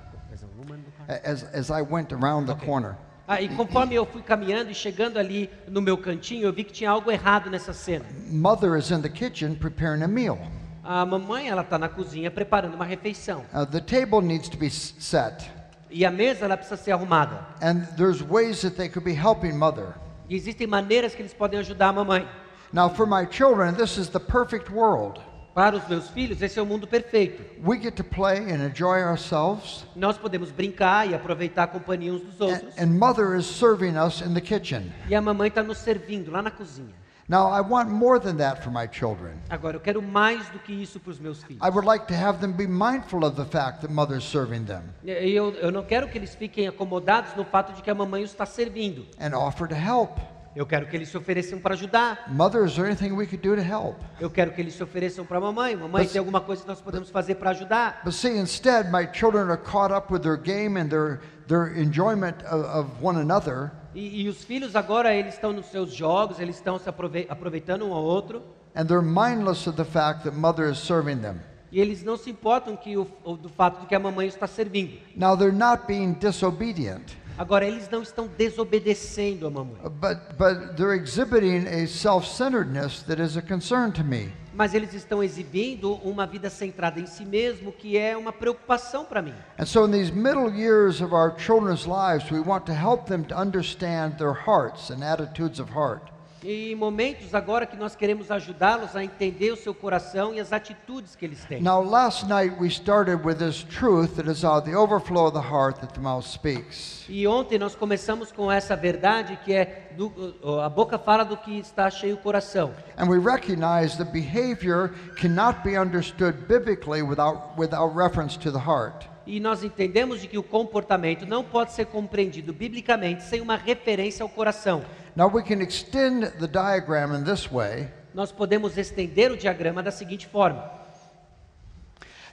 As, as I went around the corner, ah, e conforme eu fui caminhando e chegando ali no meu cantinho, eu vi que tinha algo errado nessa cena. mother is in the kitchen preparing a meal. A mamãe, ela está na cozinha preparando uma refeição. Uh, the table needs to be set, E a mesa, ela precisa ser arrumada. and there's ways that they could be helping mother. E existem maneiras que eles podem ajudar a mamãe. Now, for my children, this is the perfect world. Para os meus filhos, esse é o mundo perfeito. We get to play and enjoy ourselves, Nós podemos brincar e aproveitar a companhia uns dos and, outros. and mother is serving us in the kitchen. E a mamãe está nos servindo lá na cozinha. Now, I want more than that for my children. Agora, eu quero mais do que isso para os meus filhos. I would like to have them be mindful of the fact that mother's serving them Eu, eu não quero que eles fiquem acomodados no fato de que a mamãe os está servindo. and offer to help. Eu quero que eles se ofereçam para ajudar. Mother, is there anything we could do to help? Eu quero que eles se ofereçam para mamãe. Mamãe, Mas- tem alguma coisa que nós podemos fazer para ajudar? But see, instead, my children are caught up with their game and their, their enjoyment of, of one another, E, e os filhos agora, eles estão nos seus jogos, eles estão se aprove- aproveitando um ao outro. and they're mindless of the fact that mother is serving them. E eles não se importam que o- do fato de que a mamãe está servindo. Now, they're not being disobedient, Agora, eles não estão desobedecendo a mamãe. but, but they're exhibiting a self centeredness that is a concern to me. Mas eles estão exibindo uma vida centrada em si mesmo, que é uma preocupação para mim. And so, in these middle years of our children's lives, we want to help them to understand their hearts and attitudes of heart. E em momentos agora que nós queremos ajudá-los a entender o seu coração e as atitudes que eles têm. Now, last night we started with this truth that is out the overflow of the heart that the mouth speaks. E ontem nós começamos com essa verdade que é do, a boca fala do que está cheio o coração. And we recognize that behavior cannot be understood biblically without, without reference to the heart. E nós entendemos de que o comportamento não pode ser compreendido biblicamente sem uma referência ao coração. Now, we can extend the diagram in this way Nós podemos estender o diagrama da seguinte forma: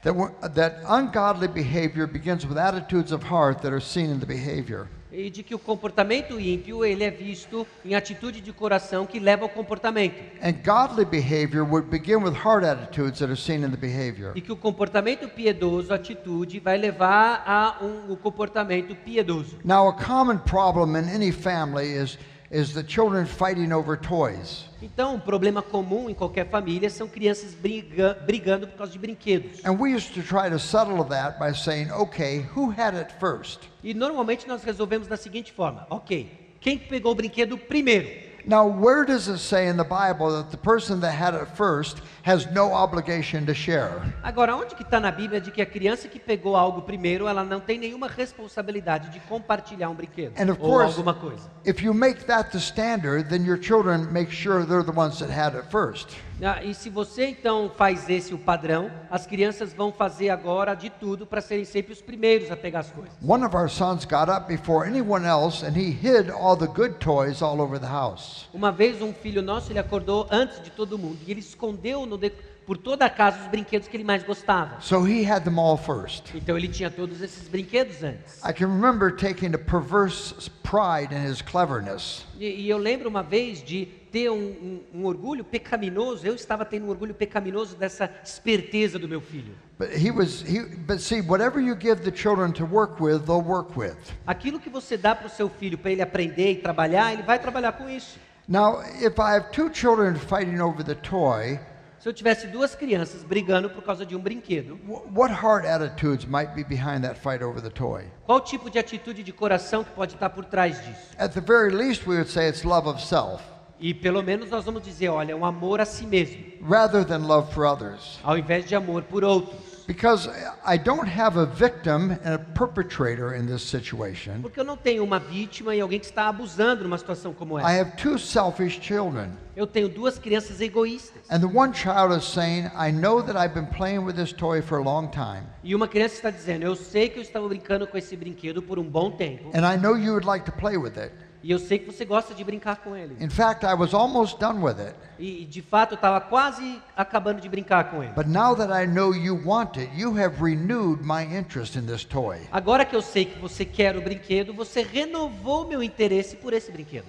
that, that ungodly behavior begins with attitudes of heart that are seen in the behavior. e de que o comportamento ímpio ele é visto em atitude de coração que leva ao comportamento. And godly behavior would begin with heart attitudes that are seen in the behavior. E que o comportamento piedoso, atitude, vai levar a um, o comportamento piedoso. Now, a common problem in any family is, is the children fighting over toys. Então, um problema comum em qualquer família são crianças briga, brigando por causa de brinquedos. And we used to try to settle that by saying, okay, who had it first? E normalmente nós resolvemos da seguinte forma: ok, quem pegou o brinquedo primeiro? Now, where does it say in the Bible that the person that had it first has no obligation to share? Agora, onde que está na Bíblia de que a criança que pegou algo primeiro, ela não tem nenhuma responsabilidade de compartilhar um brinquedo And of ou course, alguma coisa? if you make that the standard, then your children make sure they're the ones that had it first. Ah, E se você então faz esse o padrão, as crianças vão fazer agora de tudo para serem sempre os primeiros a pegar as coisas. One of our sons got up before anyone else and he hid all the good toys all over the house. Uma vez um filho nosso, ele acordou antes de todo mundo e ele escondeu no de- por toda a casa os brinquedos que ele mais gostava. So he had them all first. Então ele tinha todos esses brinquedos antes. I can remember taking a perverse pride in his cleverness. E, e eu lembro uma vez de ter um, um- um orgulho pecaminoso. Eu estava tendo um orgulho pecaminoso dessa esperteza do meu filho. But he was he but see whatever you give the children to work with, they'll work with. Aquilo que você dá para o seu filho para ele aprender e trabalhar, ele vai trabalhar com isso. Now, if I have two children fighting over the toy, Se eu tivesse duas crianças brigando por causa de um brinquedo, wh- what heart attitudes might be behind that fight over the toy? qual tipo de atitude de coração que pode estar por trás disso? At the very least, we would say it's love of self E pelo menos nós vamos dizer, olha, um amor a si mesmo, rather than love for others. ao invés de amor por outros. Because I don't have a victim and a perpetrator in this situation. Porque eu não tenho uma vítima e alguém que está abusando numa situação como I essa. have two selfish children. Eu tenho duas crianças egoístas. And the one child is saying, I know that I've been playing with this toy for a long time. E uma criança está dizendo: Eu sei que eu estava brincando com esse brinquedo por um bom tempo. And I know you would like to play with it. E eu sei que você gosta de brincar com ele. In fact, I was almost done with it. E de fato eu estava quase acabando de brincar com ele. But now that I know you want it, you have renewed my interest in this toy. Agora que eu sei que você quer o brinquedo, você renovou meu interesse por esse brinquedo.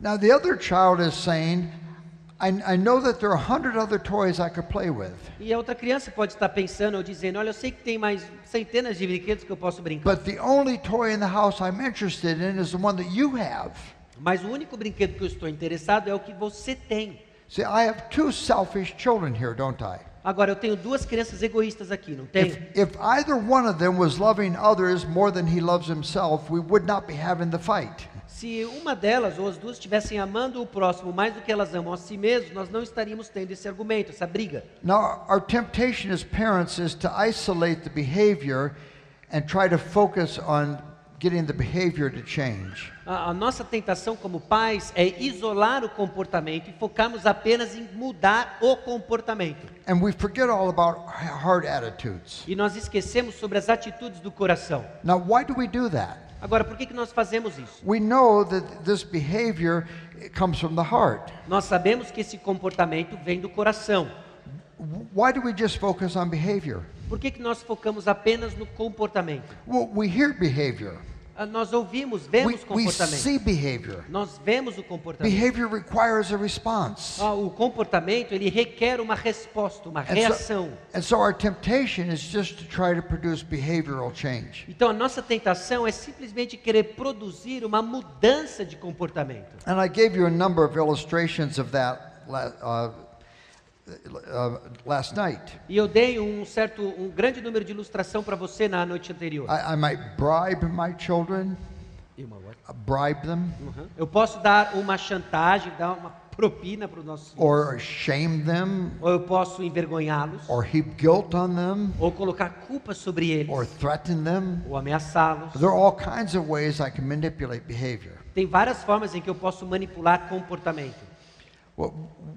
Now, the other child is saying, E a outra criança pode estar pensando ou dizendo: Olha, eu sei que tem mais centenas de brinquedos que eu posso brincar. but the only toy in the house I'm interested in is the one that you have. Mas o único brinquedo que eu estou interessado é o que você tem. See, I have two selfish children here, don't I? Agora, eu tenho duas crianças egoístas aqui, não tem? If, if either one of them was loving others more than he loves himself, we would not be having the fight. Se uma delas ou as duas estivessem amando o próximo mais do que elas amam a si mesmos, nós não estaríamos tendo esse argumento, essa briga. Now, our temptation as parents is to isolate the behavior and try to focus on getting the behavior to change. A, a nossa tentação como pais é isolar o comportamento e focarmos apenas em mudar o comportamento. And we forget all about hard attitudes. E nós esquecemos sobre as atitudes do coração. Now, why do we do that? Agora, por que, que nós fazemos isso? We know that this behavior comes from the heart. Nós sabemos que esse comportamento vem do coração. Why do we just focus on behavior? Por que, que nós focamos apenas no comportamento? Well, we hear behavior. Ah, Nós ouvimos, We, vemos we comportamento. see behavior. Nós vemos o comportamento. Behavior requires a response. Ah, o comportamento ele requer uma resposta, uma And so, reação. and so our temptation is just to try to produce behavioral change. Então a nossa tentação é simplesmente querer produzir uma mudança de comportamento. And I gave you a number of illustrations of that uh, uh, last night. E eu dei um certo, um grande número de ilustração para você na noite anterior. I, I might bribe my children, uh, bribe them, Uhum. Eu posso dar uma chantagem, dar uma propina para os nossos filhos. or shame them, Ou eu posso envergonhá-los, or heap guilt on them, ou colocar culpa sobre eles, or threaten them. ou ameaçá-los. There are all kinds of ways I can manipulate behavior. Tem várias formas em que eu posso manipular comportamento.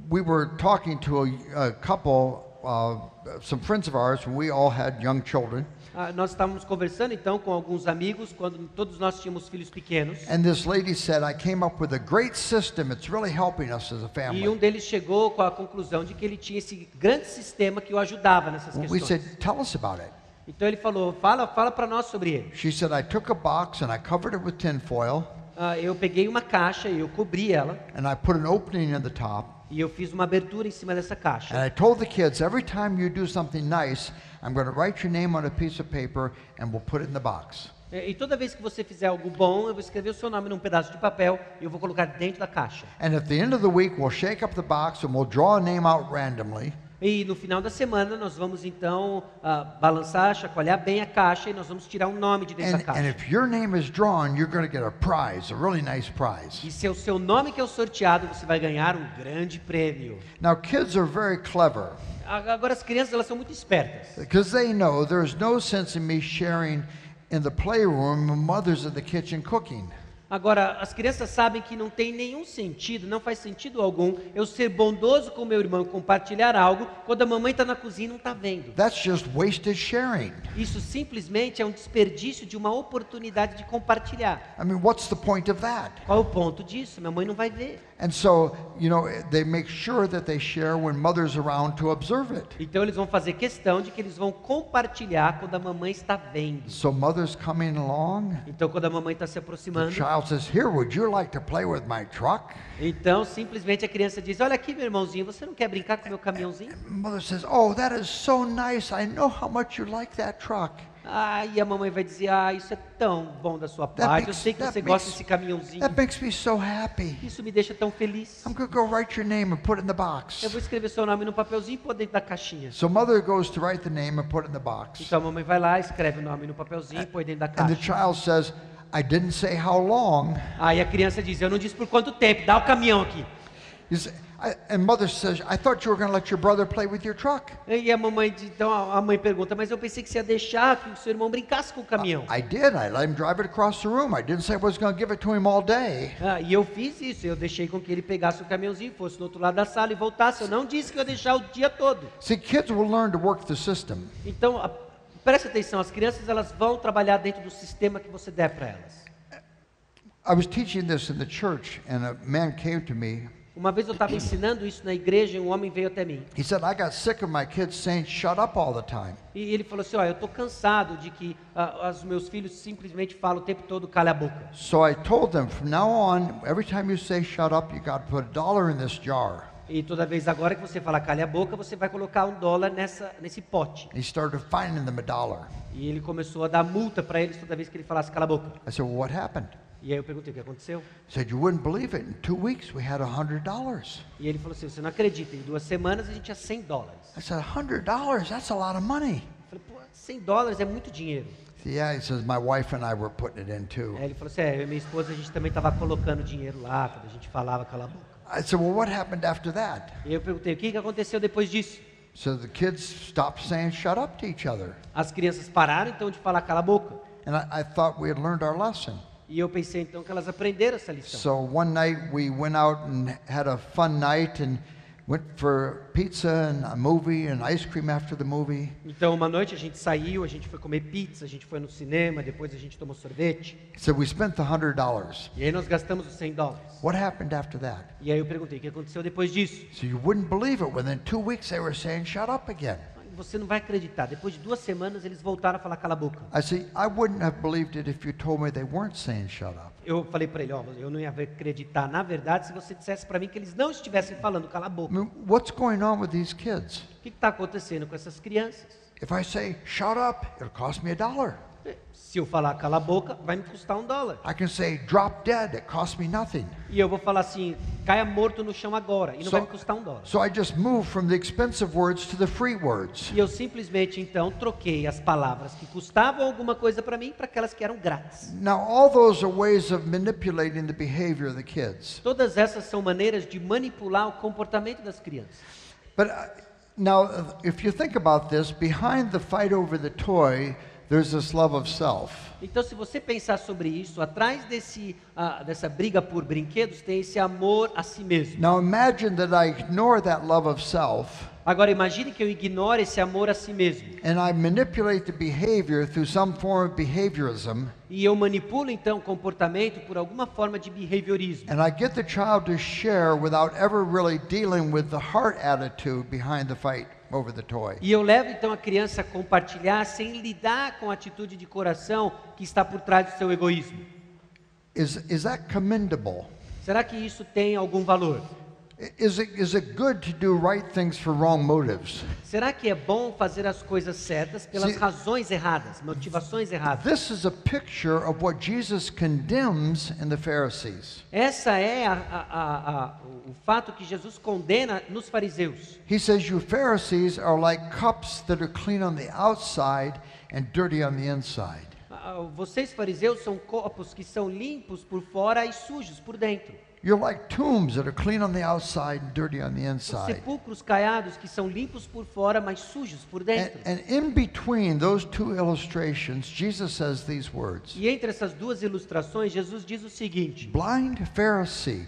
We were talking to a, a couple, uh, some friends of ours, when we all had young children, Ah, nós estávamos conversando então com alguns amigos quando todos nós tínhamos filhos pequenos. and this lady said, I came up with a great system. It's really helping us as a E um deles chegou com a conclusão de que ele tinha esse grande sistema que o ajudava nessas We questões. said, Tell us about it. Então ele falou: fala, fala para nós sobre ele. She said, I took a box and I covered it with tinfoil Ah, eu peguei uma caixa e eu cobri ela and I put an opening in the top. e eu fiz uma abertura em cima dessa And caixa. I told the kids, every time you do something nice, I'm going to write your name on a piece of paper and we'll put it in the box. E e toda vez que você fizer algo bom, eu vou escrever o seu nome num pedaço de papel e eu vou colocar dentro da caixa. And at the end of the week, we'll shake up the box and we'll draw a name out randomly. E no final da semana nós vamos então ah, balançar, chacoalhar bem a caixa e nós vamos tirar um nome de dentro And, da and caixa. if your name is drawn, you're going to get a prize, a really nice prize. E se é o seu nome que é o sorteado, você vai ganhar um grande prêmio. Now, kids are very clever Agora as crianças elas são muito espertas. because they know there's no sense in me sharing in the playroom mother's in the kitchen cooking. Agora, as crianças sabem que não tem nenhum sentido, não faz sentido algum eu ser bondoso com meu irmão compartilhar algo quando a mamãe está na cozinha e não está vendo. That's just wasted sharing. Isso simplesmente é um desperdício de uma oportunidade de compartilhar. I mean, what's the point of that? Qual é o ponto disso? Minha mãe não vai ver. And so, you know, they make sure that they share when mother's around to observe it. Então eles vão fazer questão de que eles vão compartilhar quando a mamãe está vendo. So, mother's coming along. Então quando a mamãe está se The aproximando, child says, Here, would you like to play with my truck? então simplesmente a criança diz: Olha aqui, meu irmãozinho, você não quer brincar com meu caminhãozinho? Mother says, Oh, that is so nice. I know how much you like that truck. Ah, e a mamãe vai dizer: Ah, isso é tão bom da sua That parte. Eu makes- sei que você gosta desse caminhãozinho. That makes me so happy. Isso me deixa tão feliz. I'm to go write your name and put it in the box. Eu vou escrever seu nome no papelzinho e pôr dentro da caixinha. So, mother goes to write the name and put it in the box. Então a mamãe vai lá, escreve o nome no papelzinho e põe dentro da And the caixa. child says, I didn't say how long. Aí a criança diz: Eu não disse por quanto tempo, dá o caminhão aqui. You say, I, and mother says, I thought you were going to let your brother play with your truck. E a mamãe, então a a mãe pergunta, mas eu pensei que você ia deixar que o seu irmão brincasse com o caminhão. I did. I let him drive it across the room. I didn't say I was going to give it to him all day. Ah, e eu fiz isso, eu deixei com que ele pegasse o caminhãozinho, fosse no outro lado da sala e voltasse. Eu não disse que eu ia deixar o dia todo. See, kids will learn to work the system. Então, a- preste atenção, as crianças elas vão trabalhar dentro do sistema que você der para elas. I was teaching this in the church, and a man came to me. Uma vez eu estava ensinando isso na igreja e um homem veio até mim. He said, I got sick of my kids saying, shut up all the time. E ele falou assim: Ó, eu estou cansado de que ah, os meus filhos simplesmente falam o tempo todo, cala a boca. So I told them, from now on, every time you say shut up, you got to put a dollar in this jar. E toda vez agora que você falar cale a boca, você vai colocar um dólar nessa, nesse pote. He started finding them a dollar. E ele começou a dar multa para eles toda vez que ele falasse cala a boca. I said, well, what happened? E aí eu perguntei o que aconteceu. Said, you wouldn't believe it. In two weeks, we had a hundred dollars. E ele falou assim: você não acredita, em duas semanas a gente tinha 100 dólares. I said, hundred dollars? That's a lot of money. Eu falei, pô, 100 dólares é muito dinheiro. Yeah, he says, my wife and I were putting it in too. Aí ele falou assim: é, eu e minha esposa a gente também estava colocando dinheiro lá quando a gente falava cala a boca. I said, well, what happened after that? E eu perguntei: o que, que aconteceu depois disso? So the kids stopped saying shut up to each other. As crianças pararam então de falar cala a boca. And I, I thought we had learned our lesson. E eu pensei então que elas aprenderam essa lição. So one night we went out and had a fun night and went for pizza and a movie and ice cream after the movie. Então uma noite a gente saiu, a gente foi comer pizza, a gente foi no cinema, depois a gente tomou sorvete. So we spent the hundred dollars. E aí nós gastamos os 100 dólares. What happened after that? E aí eu perguntei: o que aconteceu depois disso? So you wouldn't believe it. Within two weeks they were saying shut up again. Você não vai acreditar. Depois de duas semanas eles voltaram a falar cala a boca. I see. I wouldn't have believed it if you told me they weren't saying shut up. Eu falei para ele, ó, eu não ia acreditar na verdade se você dissesse para mim que eles não estivessem falando cala a I boca. mean, what's going on with these kids? O que está acontecendo com essas crianças? If I say shut up, it'll cost me a dollar. Se eu falar cala a boca, vai me custar um dólar. I can say drop dead, it me nothing. E eu vou falar assim, caia morto no chão agora, e não So- vai me custar um dólar. So I just moved from the expensive words to the free words. E eu simplesmente então troquei as palavras que custavam alguma coisa para mim para aquelas que eram grátis. Now, all those are ways of manipulating the behavior of the kids. Todas essas são maneiras de manipular o comportamento das crianças. But uh, now, if you think about this, behind the fight over the toy, there's this love of self. Então, se você pensar sobre isso, atrás desse, ah, dessa briga por brinquedos tem esse amor a si mesmo. Now, imagine that I ignore that love of self Agora, imagine que eu ignore esse amor a si mesmo. and I manipulate the behavior through some form of behaviorism, E eu manipulo então o comportamento por alguma forma de behaviorismo. and I get the child to share without ever really dealing with the heart attitude behind the fight over the toy. E eu levo então a criança a compartilhar sem lidar com a atitude de coração que está por trás do seu egoísmo. Is, is that commendable? Será que isso tem algum valor? Is it, is it good to do right things for wrong motives? Será que é bom fazer as coisas certas pelas Se- razões erradas, motivações erradas? This is a picture of what Jesus condemns in the Pharisees. Essa é a- a- a- o fato que Jesus condena nos fariseus. He says, You Pharisees are like cups that are clean on the outside and dirty on the inside. Ah, Vocês fariseus são copos que são limpos por fora e sujos por dentro. You're like tombs that are clean on the outside and dirty on the inside. sepulcros caiados que são limpos por fora, mas sujos por And, dentro. and in between those two illustrations, Jesus says these words E entre essas duas ilustrações, Jesus diz o seguinte: Blind Pharisee,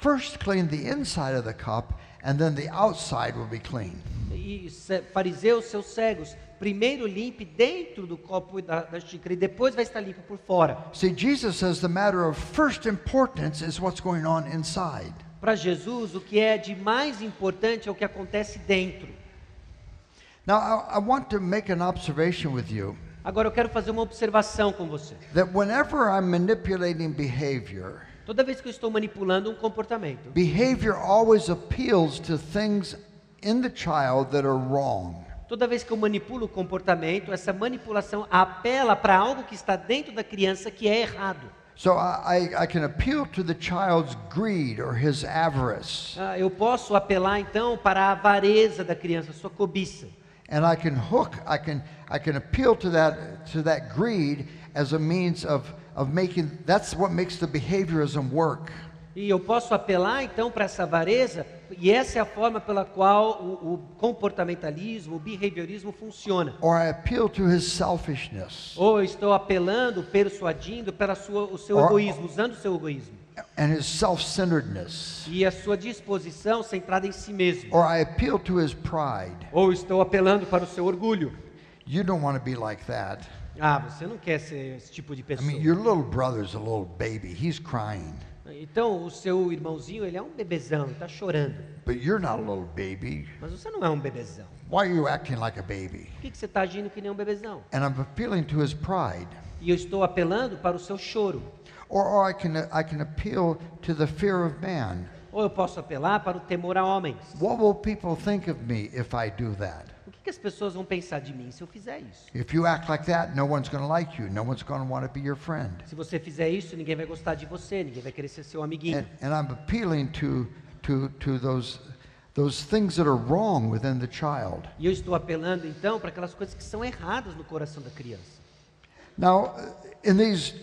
first clean the inside of the cup, and then the outside will be clean. e seus cegos, primeiro limpe dentro do copo da, da xícara e depois vai estar limpo por fora. See, Jesus says the matter of first importance is what's going on inside. Para Jesus, o que é de mais importante é o que acontece dentro. Now, I, I want to make an observation with you Agora eu quero fazer uma observação com você. that whenever I'm manipulating behavior, Toda vez que eu estou manipulando um comportamento, behavior always appeals to things in the child that are wrong. Toda vez que eu manipulo o comportamento, essa manipulação apela para algo que está dentro da criança que é errado. So I, I, can appeal to the child's greed or his avarice, Ah, eu posso apelar então para a avareza da criança, sua cobiça. and I can hook, I can, I can appeal to that, to that greed as a means of, of making, that's what makes the behaviorism work. E eu posso apelar então para essa avareza, e essa é a forma pela qual o, o comportamentalismo, o behaviorismo funciona. Or I appeal to his selfishness Ou estou apelando, persuadindo para sua, o seu Or- egoísmo, usando o seu egoísmo. and his self centeredness. E a sua disposição centrada em si mesmo. Or I appeal to his pride. Ou estou apelando para o seu orgulho. You don't want to be like that. Ah, você não quer ser esse tipo de I pessoa. mean, your little brother's a little baby. He's crying. Então, o seu irmãozinho, ele é um bebezão, está chorando. But you're not a little baby. Mas você não é um bebezão. Why are you acting like a baby? Por que, que você está agindo que nem um bebezão? And I'm appealing to his pride. E eu estou apelando para o seu choro. Or, or I, can, I can appeal to the fear of man. Ou eu posso apelar para o temor a homens. What will people think of me if I do that? Que as pessoas vão pensar de mim se eu fizer isso? If you act like that, no one's going to like you. No one's going to want to be your friend. Se você fizer isso, ninguém vai gostar de você, ninguém vai querer ser seu amiguinho. And, and I'm appealing to, to, to those, those things that are wrong within the child. E eu estou apelando então para aquelas coisas que são erradas no coração da criança. Now, in these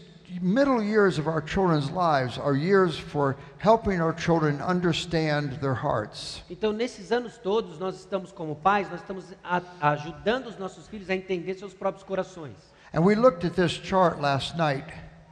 middle years of our children's lives are years for helping our children understand their hearts. Então, nesses anos todos, nós estamos como pais, nós estamos a- ajudando os nossos filhos a entender seus próprios corações. And we looked at this chart last night,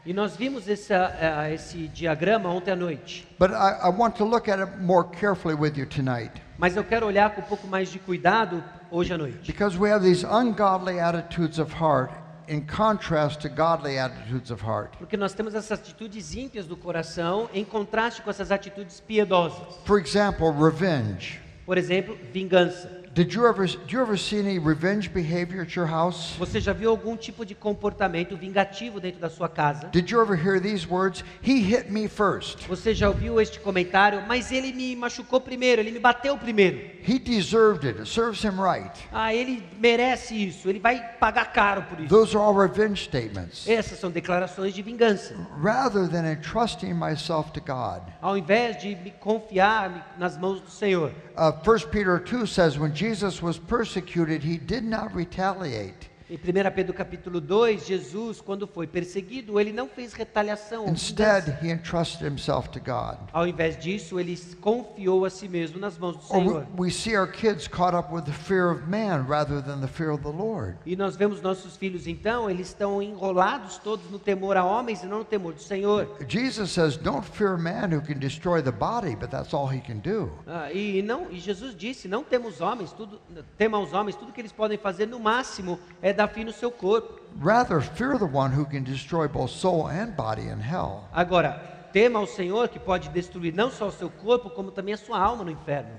E nós vimos essa, eh, esse diagrama ontem à noite. but I, I want to look at it more carefully with you tonight Mas eu quero olhar com um pouco mais de cuidado hoje à noite. because we have these ungodly attitudes of heart in contrast to godly attitudes of heart. Porque nós temos essas atitudes ímpias do coração em contraste com essas atitudes piedosas. For example, revenge. Por exemplo, vingança. Did you ever, do you ever see any revenge behavior at your house? Você já viu algum tipo de comportamento vingativo dentro da sua casa? Did you ever hear these words? He hit me first. Você já ouviu este comentário? Mas ele me machucou primeiro, ele me bateu primeiro. He deserved it. It serves him right. Ah, ele merece isso, ele vai pagar caro por isso. Those are all revenge statements. Essas são declarações de vingança. Rather than entrusting myself to God. Ao invés de me confiar nas mãos do Senhor. Uh, 1 Peter 2 says, when Jesus was persecuted, he did not retaliate. Em 1 Pedro capítulo 2, Jesus, quando foi perseguido, ele não fez retaliação. Instead, he entrusted himself to God. Ao invés disso, ele confiou a si mesmo nas mãos do Senhor. we see our kids caught up with the fear of man rather than the fear of the Lord. E nós vemos nossos filhos então, eles estão enrolados todos no temor a homens e não no temor do Senhor. Jesus says, Don't fear man who can destroy the body, but that's all he can do. Ah, e não, e Jesus disse: não temos homens, tudo, tema os homens, tudo que eles podem fazer no máximo é dar fim no seu corpo. Rather, fear the one who can destroy both soul and body in hell. Agora, tema ao Senhor que pode destruir não só o seu corpo, como também a sua alma no inferno.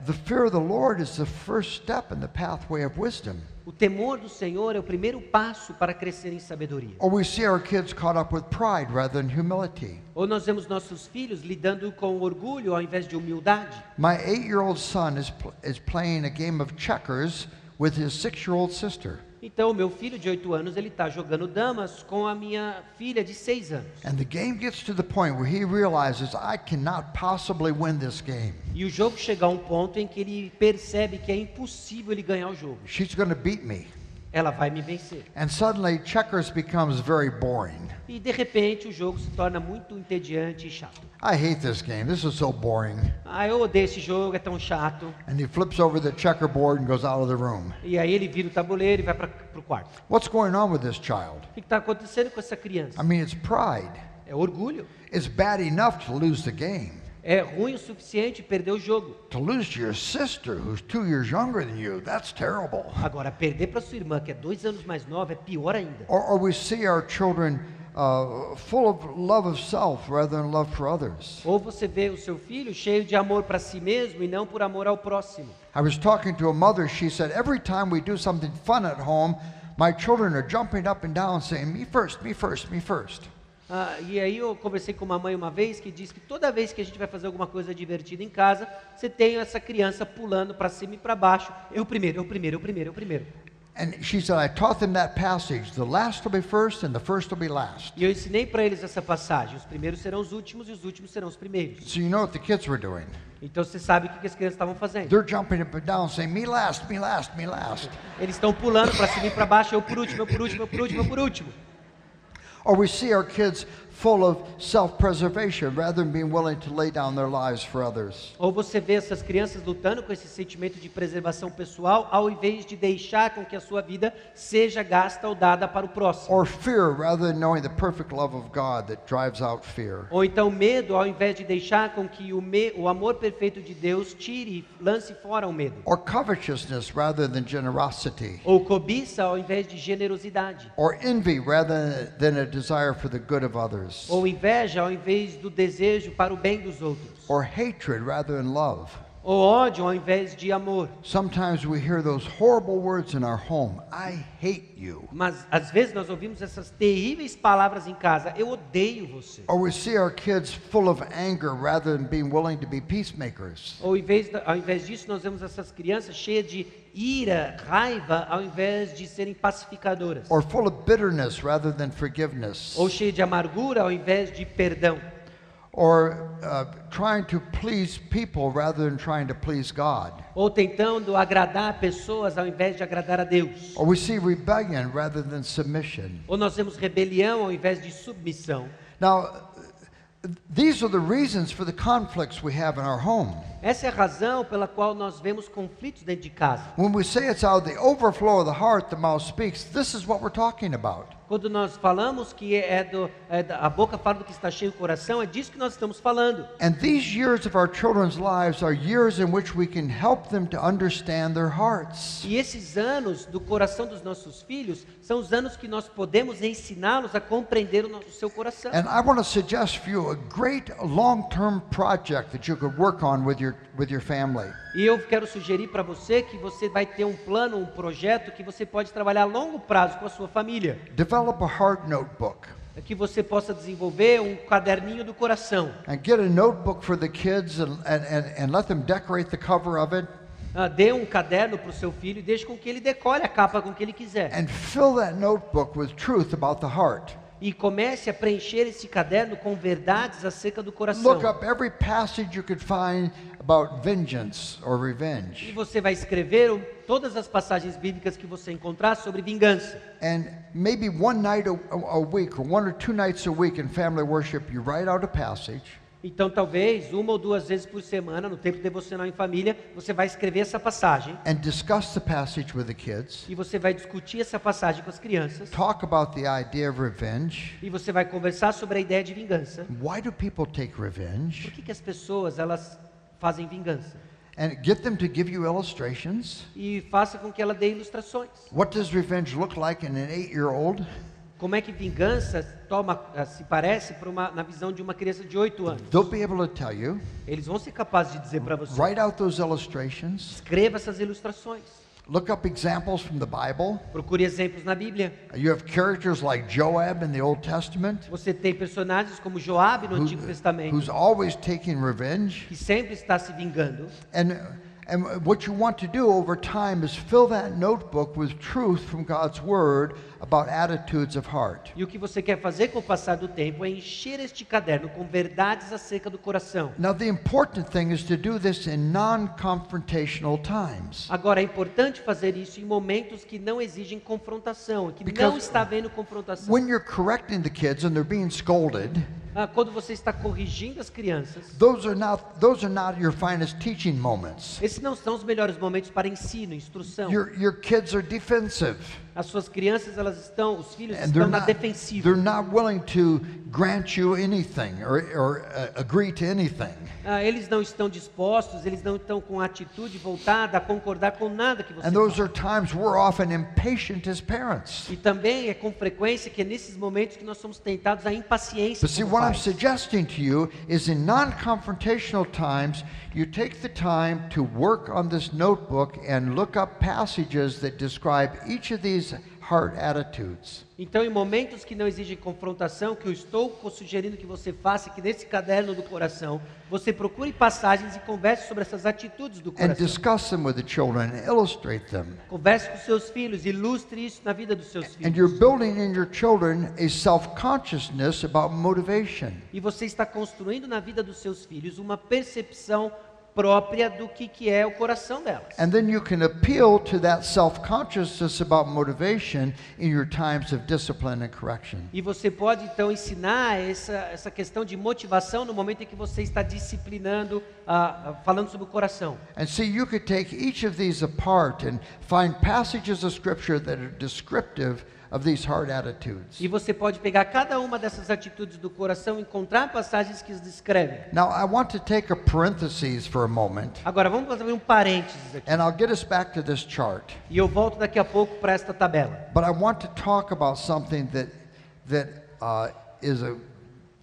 O temor do Senhor é o primeiro passo para crescer em sabedoria. Ou nós vemos nossos filhos lidando com orgulho ao invés de humildade. My eight year old son is, is playing a game of checkers with his six year old sister. Então, o meu filho de 8 anos, ele está jogando damas com a minha filha de 6 anos. And the game gets to the point where he realizes, I cannot possibly win this game. E o jogo chega a um ponto em que ele percebe que é impossível ele ganhar o jogo. She's going to beat me. Ela vai me vencer. And suddenly, checkers becomes very boring. E de repente o jogo se torna muito entediante e chato. I hate this game. This is so boring. Ah, eu odeio esse jogo, é tão chato. And he flips over the checkerboard and goes out of the room. E aí ele vira o tabuleiro e vai para o quarto. What's going on with this child? O que está acontecendo com essa criança? I mean, it's pride. É orgulho. It's bad enough to lose the game. É ruim o suficiente perder o jogo. To lose to your sister, who's two years younger than you, that's terrible. Agora, perder para sua irmã, que é dois anos mais nova, é pior ainda. Or, or we see our children uh, full of love of self rather than love for others. Ou você vê o seu filho cheio de amor para si mesmo e não por amor ao próximo. I was talking to a mother, she said, every time we do something fun at home, my children are jumping up and down saying, Me first, me first, me first. Ah, e aí eu conversei com uma mãe uma vez que disse que toda vez que a gente vai fazer alguma coisa divertida em casa, você tem essa criança pulando para cima e para baixo. Eu primeiro, eu primeiro, eu primeiro, eu primeiro. And she said, I taught them that passage. The last will be first and the first will be last. E eu ensinei para eles essa passagem. Os primeiros serão os últimos e os últimos serão os primeiros. So you know what the kids were doing. Então você sabe o que que as crianças estavam fazendo. They're jumping up and down saying, Me last, me last, me last. Eles estão pulando para cima e para baixo. Eu por último, eu por último, eu por último, eu por último. Or we see our kids full of self preservation rather than being willing to lay down their lives for others. Ou você vê essas crianças lutando com esse sentimento de preservação pessoal, ao invés de deixar com que a sua vida seja gasta ou dada para o próximo. Or fear rather than knowing the perfect love of God that drives out fear. Ou então medo, ao invés de deixar com que o, me, o amor perfeito de Deus tire, lance fora o medo. Or covetousness rather than generosity. Ou cobiça, ao invés de generosidade. Or envy rather than a desire for the good of others. Ou inveja, ao invés do desejo para o bem dos outros. Or hatred rather than love. Ou ódio, ao invés de amor. Sometimes we hear those horrible words in our home I hate you. Mas às vezes nós ouvimos essas terríveis palavras em casa. Eu odeio você. Or we see our kids full of anger rather than being willing to be peacemakers. Ou vez da- ao invés disso, nós vemos essas crianças cheias de ira, raiva, ao invés de serem pacificadoras. Or full of bitterness rather than forgiveness. Ou cheias de amargura, ao invés de perdão. Or uh, trying to please people rather than trying to please God. Ou tentando agradar pessoas, ao invés de agradar a Deus. Or we see rebellion rather than submission. Ou nós vemos rebelião, ao invés de submissão. Now, these are the reasons for the conflicts we have in our home. Essa é a razão pela qual nós vemos conflitos dentro de casa. When we say it's out of the overflow of the heart the mouth speaks, this is what we're talking about. Quando nós falamos que é do, é da, a boca fala do que está cheio o coração, é disso que nós estamos falando. And these years of our children's lives are years in which we can help them to understand their hearts. E esses anos do coração dos nossos filhos são os anos que nós podemos ensiná-los a compreender o, nosso, o seu coração. And I want to suggest for you a great long-term project that you could work on with your with your family. E eu quero sugerir para você que você vai ter um plano, um projeto que você pode trabalhar a longo prazo com a sua família. Develop a heart notebook É que você possa desenvolver um caderninho do coração. and get a notebook for the kids and, and, and, let them decorate the cover of it Ah, dê um caderno para o seu filho e deixe com que ele decore a capa com que ele quiser. and fill that notebook with truth about the heart. E comece a preencher esse caderno com verdades acerca do coração. Look up every passage you could find about vengeance or E revenge. você vai escrever todas as passagens bíblicas que você encontrar sobre vingança. And maybe one night a, a week or one or two nights a week in family worship, you write out a passage Então, talvez uma ou duas vezes por semana, no tempo devocional em família, você vai escrever essa passagem and discuss the passage with the kids. e você vai discutir essa passagem com as crianças Talk about the idea of revenge. e você vai conversar sobre a ideia de vingança. Why do people take Por revenge? que, que as pessoas elas fazem vingança? And get them to give you illustrations. E faça com que ela dê ilustrações. What does revenge look like in an eight year old? Como é que vingança toma, se parece uma, na visão de uma criança de 8 anos? They'll be able to tell you. Eles vão ser capazes de dizer para você. Write out those illustrations. Escreva essas ilustrações. Look up examples from the Bible. Procure exemplos na Bíblia. You have characters like Joab in the Old Testament, Você tem personagens como Joabe no who- Antigo Testamento, who's always taking revenge. que sempre está se vingando. And, and what you want to do over time is fill that notebook with truth from God's Word about attitudes of heart. E o que você quer fazer com o passar do tempo é encher este caderno com verdades acerca do coração. Now, the important thing is to do this in non confrontational times. Agora, é importante fazer isso em momentos que não exigem confrontação, que não Because está havendo confrontação. When you're correcting the kids and they're being scolded, Ah, quando você está corrigindo as crianças, those are not, those are not your finest teaching moments. esses não são os melhores momentos para ensino, instrução. Your, your kids are defensive. As suas crianças, elas estão, os filhos And estão na not, defensiva. they're not willing to grant you anything or, or uh, agree to anything. Ah, eles não estão dispostos, eles não estão com atitude voltada a concordar com nada que você And those fala. are times we're often impatient as parents. E também é com frequência que é nesses momentos que nós somos tentados à impaciência. But see, what I'm pais. suggesting to you is in non confrontational times, you take the time to work on this notebook and look up passages that describe each of these attitudes. Então, em momentos que não exigem confrontação, que eu estou sugerindo que você faça, que nesse caderno do coração, você procure passagens e converse sobre essas atitudes do And coração. discuss them with the children and illustrate them. Converse com seus filhos, ilustre isso na vida dos seus And filhos. you're building in your children a self consciousness about motivation. E você está construindo na vida dos seus filhos uma percepção própria do que, que é o coração delas. And then you can appeal to that self consciousness about motivation in your times of discipline and correction. E você pode então ensinar essa, essa questão de motivação no momento em que você está disciplinando, ah, falando sobre o coração. And see, you could take each of these apart and find passages of Scripture that are descriptive of these hard attitudes. E você pode pegar cada uma dessas atitudes do coração e encontrar passagens que os descrevem. Now, I want to take a parenthesis for a moment, Agora vamos fazer um parênteses aqui. and I'll get us back to this chart. E eu volto daqui a pouco para esta tabela. But I want to talk about something that, that uh, is a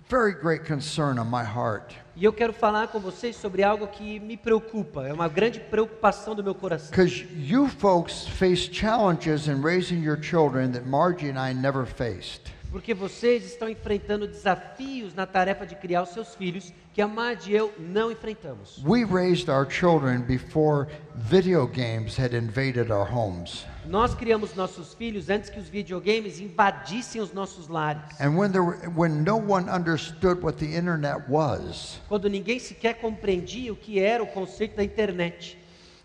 very great concern on my heart. E eu quero falar com vocês sobre algo que me preocupa, é uma grande preocupação do meu coração. Because you folks face challenges in raising your children that Margie and I never faced. Porque vocês estão enfrentando desafios na tarefa de criar os seus filhos que a Mad e eu não enfrentamos. We raised our children before video games had invaded our homes. Nós criamos nossos filhos antes que os videogames invadissem os nossos lares. And when, there were, when no one understood what the internet was, Quando ninguém sequer compreendia o que era o conceito da internet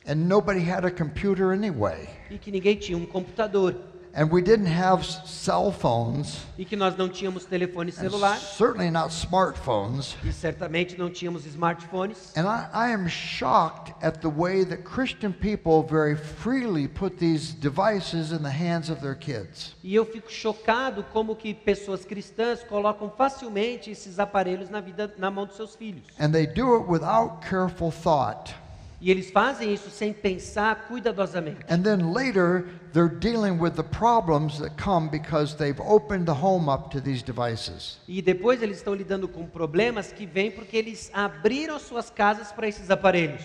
and nobody had a computer anyway, e que ninguém tinha um computador and we didn't have cell phones, e que nós não tínhamos telefone and celular certainly not smartphones, e certamente não tínhamos smartphones. And I, I am shocked at the way that Christian people very freely put these devices in the hands of their kids. E eu fico chocado como que pessoas cristãs colocam facilmente esses aparelhos na vida na mão dos seus filhos. And they do it without careful thought. E eles fazem isso sem pensar cuidadosamente. And then later, they're dealing with the problems that come because they've opened the home up to these devices. E depois eles estão lidando com problemas que vêm porque eles abriram suas casas para esses aparelhos.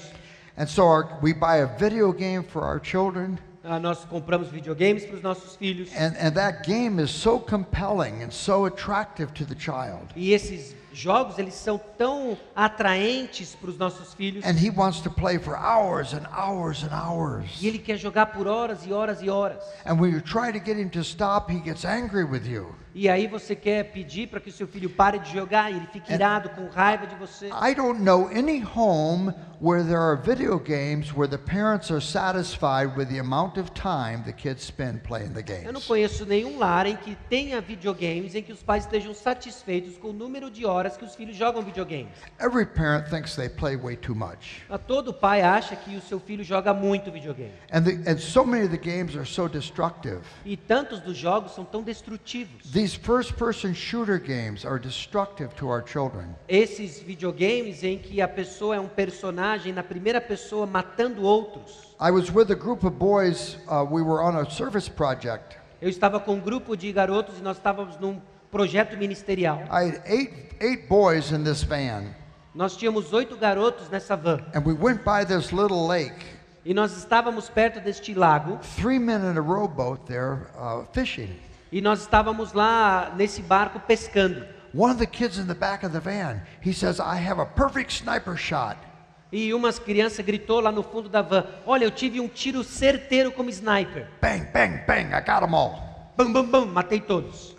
And so our, we buy a video game for our children, Ah, nós compramos videogames para os nossos filhos. and, and that game is so compelling and so attractive to the child. E esses jogos, eles são tão atraentes para os nossos filhos. And he wants to play for hours and hours and hours. E ele quer jogar por horas e horas e horas. And when you try to get him to stop, he gets angry with you. E aí você quer pedir para que seu filho pare de jogar e ele fique irado, com raiva de você. I don't know any home where there are video games where the parents are satisfied with the amount of time the kids spend playing the Eu não games. conheço nenhum lar em que tenha videogames em que os pais estejam satisfeitos com o número de horas que os filhos jogam videogames. Every parent thinks they play way too much. Ah, Todo pai acha que o seu filho joga muito videogame. And, the, and so many of the games are so destructive. E tantos dos jogos são tão destrutivos. These first person shooter games are destructive to our children. Esses videogames em que a pessoa é um personagem na primeira pessoa matando outros. I was with a group of boys, uh, we were on a service project. Eu estava com um grupo de garotos e nós estávamos num projeto ministerial. I had eight, eight boys in this van, Nós tínhamos oito garotos nessa van. and we went by this little lake. E nós estávamos perto deste lago. Three men in a rowboat there uh, fishing. E nós estávamos lá nesse barco pescando. One of the kids in the back of the van, he says, I have a perfect sniper shot. E uma criança gritou lá no fundo da van: Olha, eu tive um tiro certeiro como sniper. Bang, bang, bang, I got them all. Bam, bam, bam, matei todos.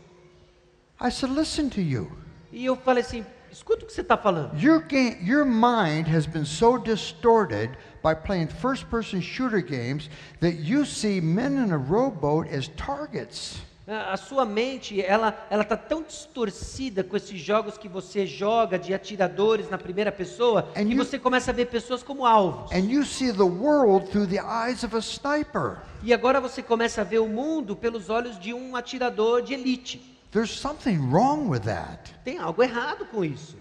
I said, Listen to you. E eu falei assim: Escuta o que você está falando. Your, game, your mind has been so distorted by playing first person shooter games that you see men in a rowboat as targets. A sua mente, ela ela está tão distorcida com esses jogos que você joga de atiradores na primeira pessoa And que you- você começa a ver pessoas como alvos. E agora você começa a ver o mundo pelos olhos de um atirador de elite. There's something wrong with that. Tem algo errado com isso.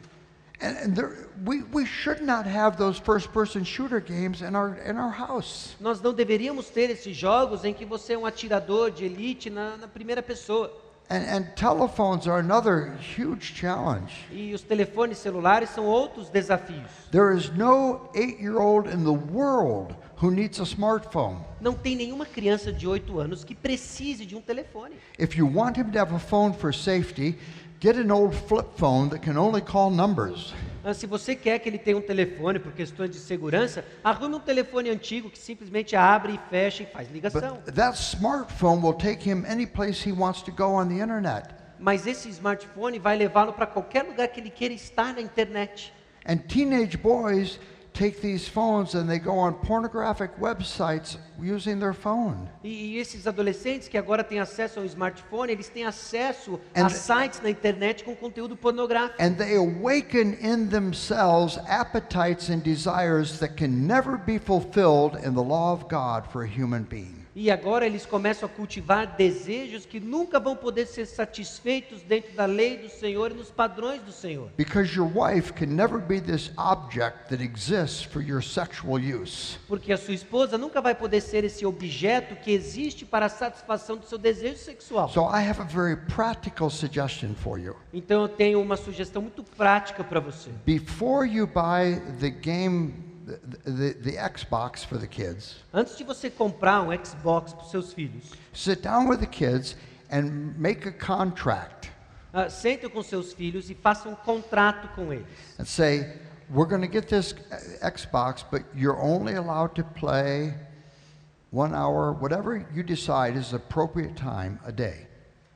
Nós não deveríamos ter esses jogos em que você é um atirador de elite na, na primeira pessoa. And, and telephones are another huge challenge. E os telefones celulares são outros desafios. There is no eight year old in the world who needs a smartphone. Não tem nenhuma criança de 8 anos que precise de um telefone. If you want him to have a phone for safety, get an old flip phone that can only call numbers. Ah, Se você quer que ele tenha um telefone por questões de segurança, arrume um telefone antigo que simplesmente abre e fecha e faz ligação. But that smartphone will take him any place he wants to go on the internet. Mas esse smartphone vai levá-lo para qualquer lugar que ele queira estar na internet. And teenage boys take these phones and they go on pornographic websites using their phone. E, e esses adolescentes que agora têm acesso ao smartphone, eles têm acesso And- a sites na internet com conteúdo pornográfico. And they awaken in themselves appetites and desires that can never be fulfilled in the law of God for a human being. E agora eles começam a cultivar desejos que nunca vão poder ser satisfeitos dentro da lei do Senhor e nos padrões do Senhor. Because your wife can never be this object that exists for your sexual use. Porque a sua esposa nunca vai poder ser esse objeto que existe para a satisfação do seu desejo sexual. So I have a very practical suggestion for you. Então eu tenho uma sugestão muito prática para você. Before you buy the game, the, the, the Xbox for the kids, Antes de você comprar um Xbox para seus filhos, sit down with the kids and make a contract ah, sente com seus filhos e faça um contrato com eles. and say, We're going to get this uh, Xbox, but you're only allowed to play one hour, whatever you decide is appropriate time a day.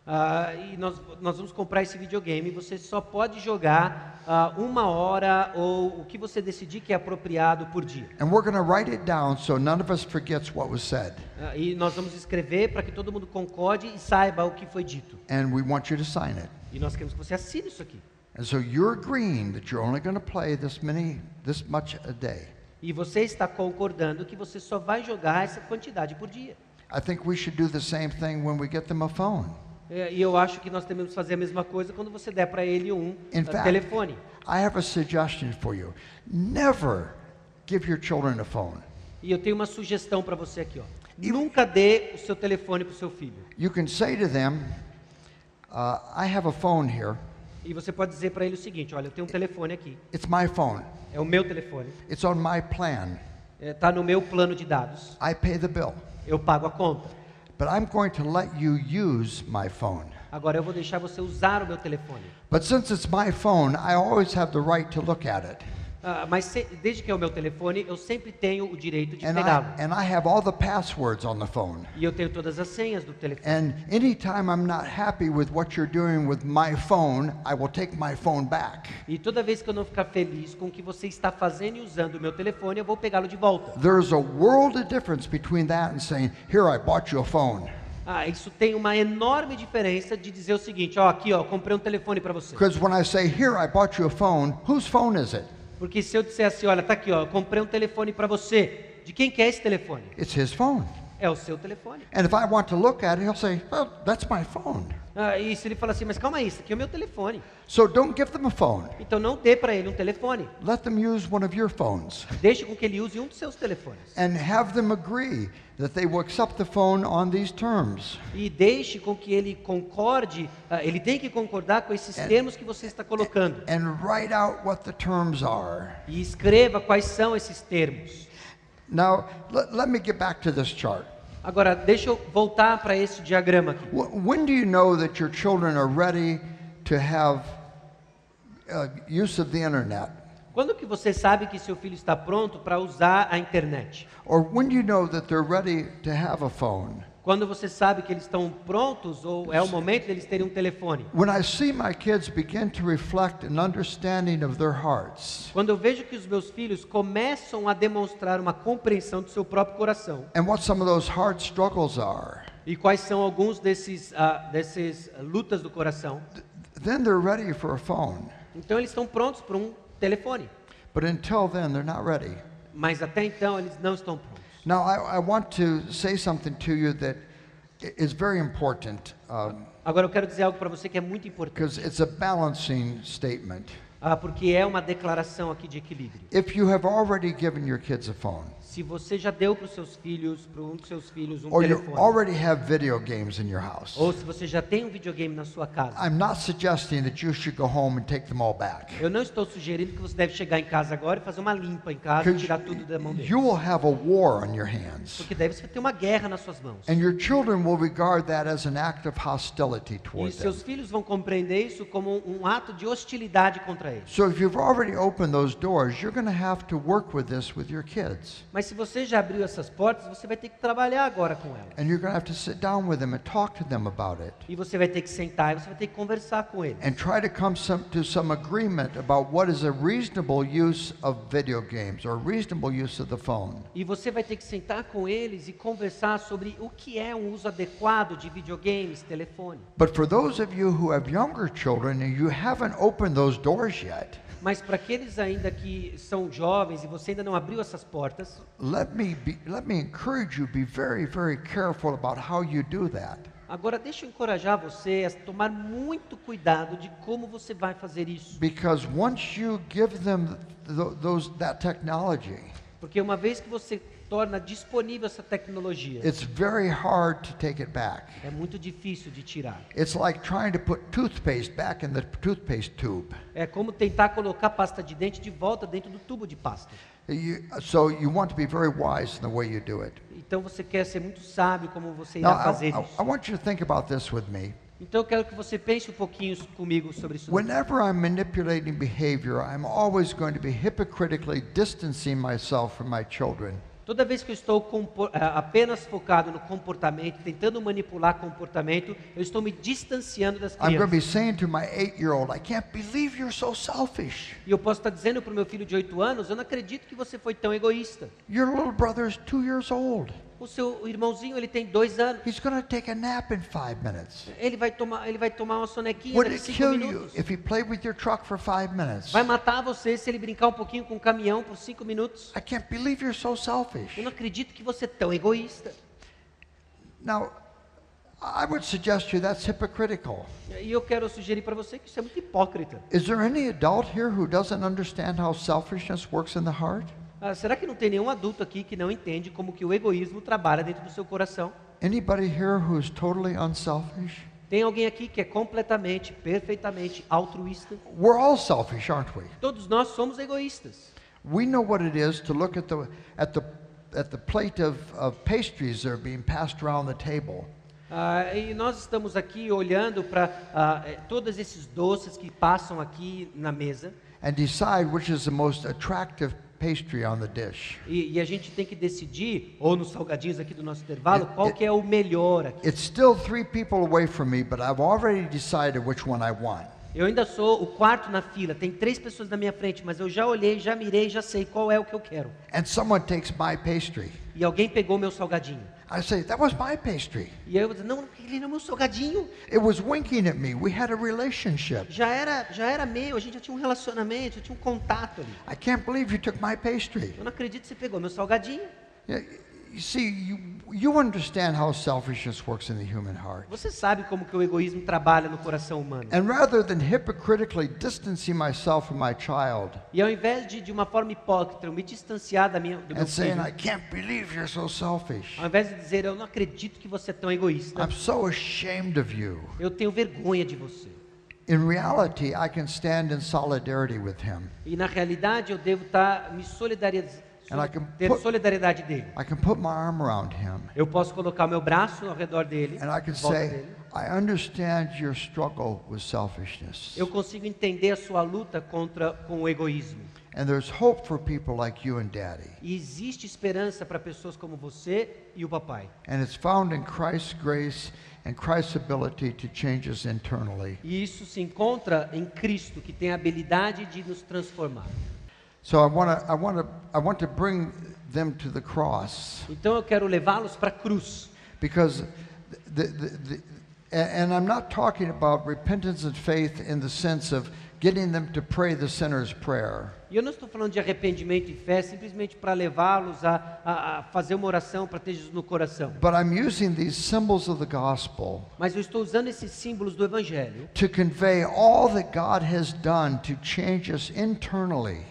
Ah, e nós, nós vamos comprar esse videogame. Você só pode jogar ah, uma hora ou o que você decidir que é apropriado por dia. And we're going to write it down so none of us forgets what was said. Ah, e nós vamos escrever para que todo mundo concorde e saiba o que foi dito. And we want you to sign it. E nós queremos que você assine isso aqui. And so you're agreeing that you're only going to play this many, this much a day. E você está concordando que você só vai jogar essa quantidade por dia. I think we should do the same thing when we get them a phone. É, E eu acho que nós temos que fazer a mesma coisa quando você der para ele um In ah, fact, telefone. I have a suggestion for you. Never give your children a phone. E eu tenho uma sugestão para você aqui, ó. Nunca dê o seu telefone para o seu filho. You can say to them, uh, I have a phone here. E você pode dizer para ele o seguinte: olha, eu tenho um telefone aqui. It's my phone. É o meu telefone. It's on my plan. Está no meu plano de dados. I pay the bill. Eu pago a conta. But I'm going to let you use my phone. Agora eu vou deixar você usar o meu telefone. But since it's my phone, I always have the right to look at it. Ah, mas se- desde que é o meu telefone, eu sempre tenho o direito de And pegá-lo. I, and I have all the passwords on the phone. E eu tenho todas as senhas do telefone. And anytime I'm not happy with what you're doing with my phone, I will take my phone back. E toda vez que eu não ficar feliz com o que você está fazendo e usando o meu telefone, eu vou pegá-lo de volta. There's a world of difference between that and saying, Here, I bought you a phone. Ah, isso tem uma enorme diferença de dizer o seguinte: ó, aqui, ó, comprei um telefone para você. Because when I say, Here, I bought you a phone, whose phone is it? Porque se eu disser assim, olha, tá aqui, ó, comprei um telefone para você. De quem que é esse telefone? It's his phone. É o seu telefone. And if I want to look at it, he'll say, Well, that's my phone. Ah, e se ele fala assim, mas calma aí, isso aqui é o meu telefone. So don't give them a phone. Então não dê para ele um telefone. Let them use one of your phones. Deixe com que ele use um dos seus telefones. And have them agree that they will accept the phone on these terms. E deixe com que ele concorde, ah, ele tem que concordar com esses termos que você está colocando. And write out what the terms are. E escreva quais são esses termos. Now, let, let me get back to this chart. Agora, deixa eu voltar para esse diagrama aqui. Wh- When do you know that your children are ready to have uh, use of the internet? Quando que você sabe que seu filho está pronto para usar a internet? Or when do you know that they're ready to have a phone? Quando você sabe que eles estão prontos ou é o momento deles terem um telefone? When I see my kids begin to reflect an understanding of their hearts Quando eu vejo que os meus filhos começam a demonstrar uma compreensão do seu próprio coração and what some of those hard struggles are, e quais são alguns desses ah, desses lutas do coração, then they're ready for a phone. então eles estão prontos para um telefone. But until then, they're not ready. Mas até então eles não estão prontos. Now, I, I want to say something to you that is very important um, Agora eu quero dizer algo para você que é muito importante, because it's a balancing statement. Ah, porque é uma declaração aqui de equilíbrio. If you have already given your kids a phone, Se você já deu para os seus filhos, para um dos seus filhos, um or you telefone, already have video games in your house, ou se você já tem um videogame na sua casa, I'm not suggesting that you should go home and take them all back. eu não estou sugerindo que você deve chegar em casa agora e fazer uma limpa em casa e tirar tudo da mão dele. you will have a war on your hands. Porque deve você ter uma guerra nas suas mãos. And your children will regard that as an act of hostility E toward them. seus filhos vão compreender isso como um, um ato de hostilidade contra So if you've already opened those doors, you're going to have to work with this with your kids. Mas se você já abriu essas portas, você vai ter que trabalhar agora com elas. And you're going to have to sit down with them and talk to them about it. E você vai ter que sentar e você vai ter que conversar com eles. And try to come some, to some agreement about what is a reasonable use of video games or reasonable use of the phone. E você vai ter que sentar com eles e conversar sobre o que é um uso adequado de videogames, telefone. But for those of you who have younger children and you haven't opened those doors yet, Mas para aqueles ainda que são jovens e você ainda não abriu essas portas, let me be, let me encourage you be very very careful about how you do that. agora deixa eu encorajar você a tomar muito cuidado de como você vai fazer isso. Because once you give them th- those that technology, Porque uma vez que você torna disponível essa tecnologia, it's very hard to take it back. é muito difícil de tirar. It's like trying to put toothpaste back in the toothpaste tube. É como tentar colocar pasta de dente de volta dentro do tubo de pasta. You, so you want to be very wise in the way you do it. Então você quer ser muito sábio como você irá fazer I- isso. I want you to think about this with me. Então eu quero que você pense um pouquinho comigo sobre isso. Whenever I'm manipulating behavior, I'm always going to be hypocritically distancing myself from my children. Toda vez que eu estou ah, apenas focado no comportamento, tentando manipular comportamento, eu estou me distanciando das I'm going to be crianças. saying to my eight year old, I can't believe you're so selfish. E eu posso estar dizendo para o meu filho de 8 anos, eu não acredito que você foi tão egoísta. Your little brother's two years old. O seu irmãozinho, ele tem dois anos. He's going to take a nap in five minutes. Ele vai tomar, ele vai tomar uma sonequinha Would it cinco kill you minutos. if he played with your truck for five minutes? Vai matar você se ele brincar um pouquinho com o caminhão por cinco minutos. I can't believe you're so selfish. Eu não acredito que você é tão egoísta. Now, I would suggest you that's hypocritical. E eu quero sugerir para você que isso é muito hipócrita. Is there any adult here who doesn't understand how selfishness works in the heart? Ah, será que não tem nenhum adulto aqui que não entende como que o egoísmo trabalha dentro do seu coração? Anybody here who's totally unselfish? Tem alguém aqui que é completamente, perfeitamente altruísta? We're all selfish, aren't we? Todos nós somos egoístas. We know what it is to look at the at the at the plate of, of pastries that are being passed around the table. Ah, e nós estamos aqui olhando para ah, eh, todos esses doces que passam aqui na mesa and decide which is the most attractive pastry on the dish. e, e a gente tem que decidir, ou nos salgadinhos aqui do nosso intervalo, qual que é o melhor aqui. It's still three people away from me, but I've already decided which one I want. Eu ainda sou o quarto na fila, tem três pessoas na minha frente, mas eu já olhei, já mirei, já sei qual é o que eu quero. And someone takes my pastry. E alguém pegou meu salgadinho. I say, that was my pastry. E eu dizer, não, ele é meu salgadinho. It was winking at me. We had a relationship. Já era, já era meu, a gente já tinha um relacionamento, já tinha um contato ali. I can't believe you took my pastry. Eu não acredito que você pegou meu salgadinho. Yeah, You see, you, you understand how selfishness works in the human heart. Você sabe como que o egoísmo trabalha no coração humano. And rather than hypocritically distancing myself from my child E ao invés de, de uma forma hipócrita, me distanciar da minha, do meu and saying, filho, I can't believe you're so selfish, ao invés de dizer, eu não acredito que você é tão egoísta, I'm so ashamed of you. eu tenho vergonha de você. In reality, I can stand in solidarity with him. E na realidade eu devo estar me solidarizando, And I can ter put- solidariedade dele. I can put my arm around him Eu posso colocar meu braço ao redor dele, and I can say, dele. I understand your struggle with selfishness. Eu consigo entender a sua luta contra com o egoísmo. And there's hope for people like you and daddy. E existe esperança para pessoas como você e o papai. And it's found in Christ's grace and Christ's ability to change us internally. E isso se encontra em Cristo, que tem a habilidade de nos transformar. So I want to I want to I want to bring them to the cross Então eu quero levá-los para a cruz. because the, the, the, and I'm not talking about repentance and faith in the sense of getting them to pray the sinner's prayer. E eu não estou falando de arrependimento e fé simplesmente para levá-los a, a, a fazer uma oração para ter Jesus no coração. But I'm using these symbols of the gospel Mas eu estou usando esses símbolos do Evangelho to convey all that God has done to change us internally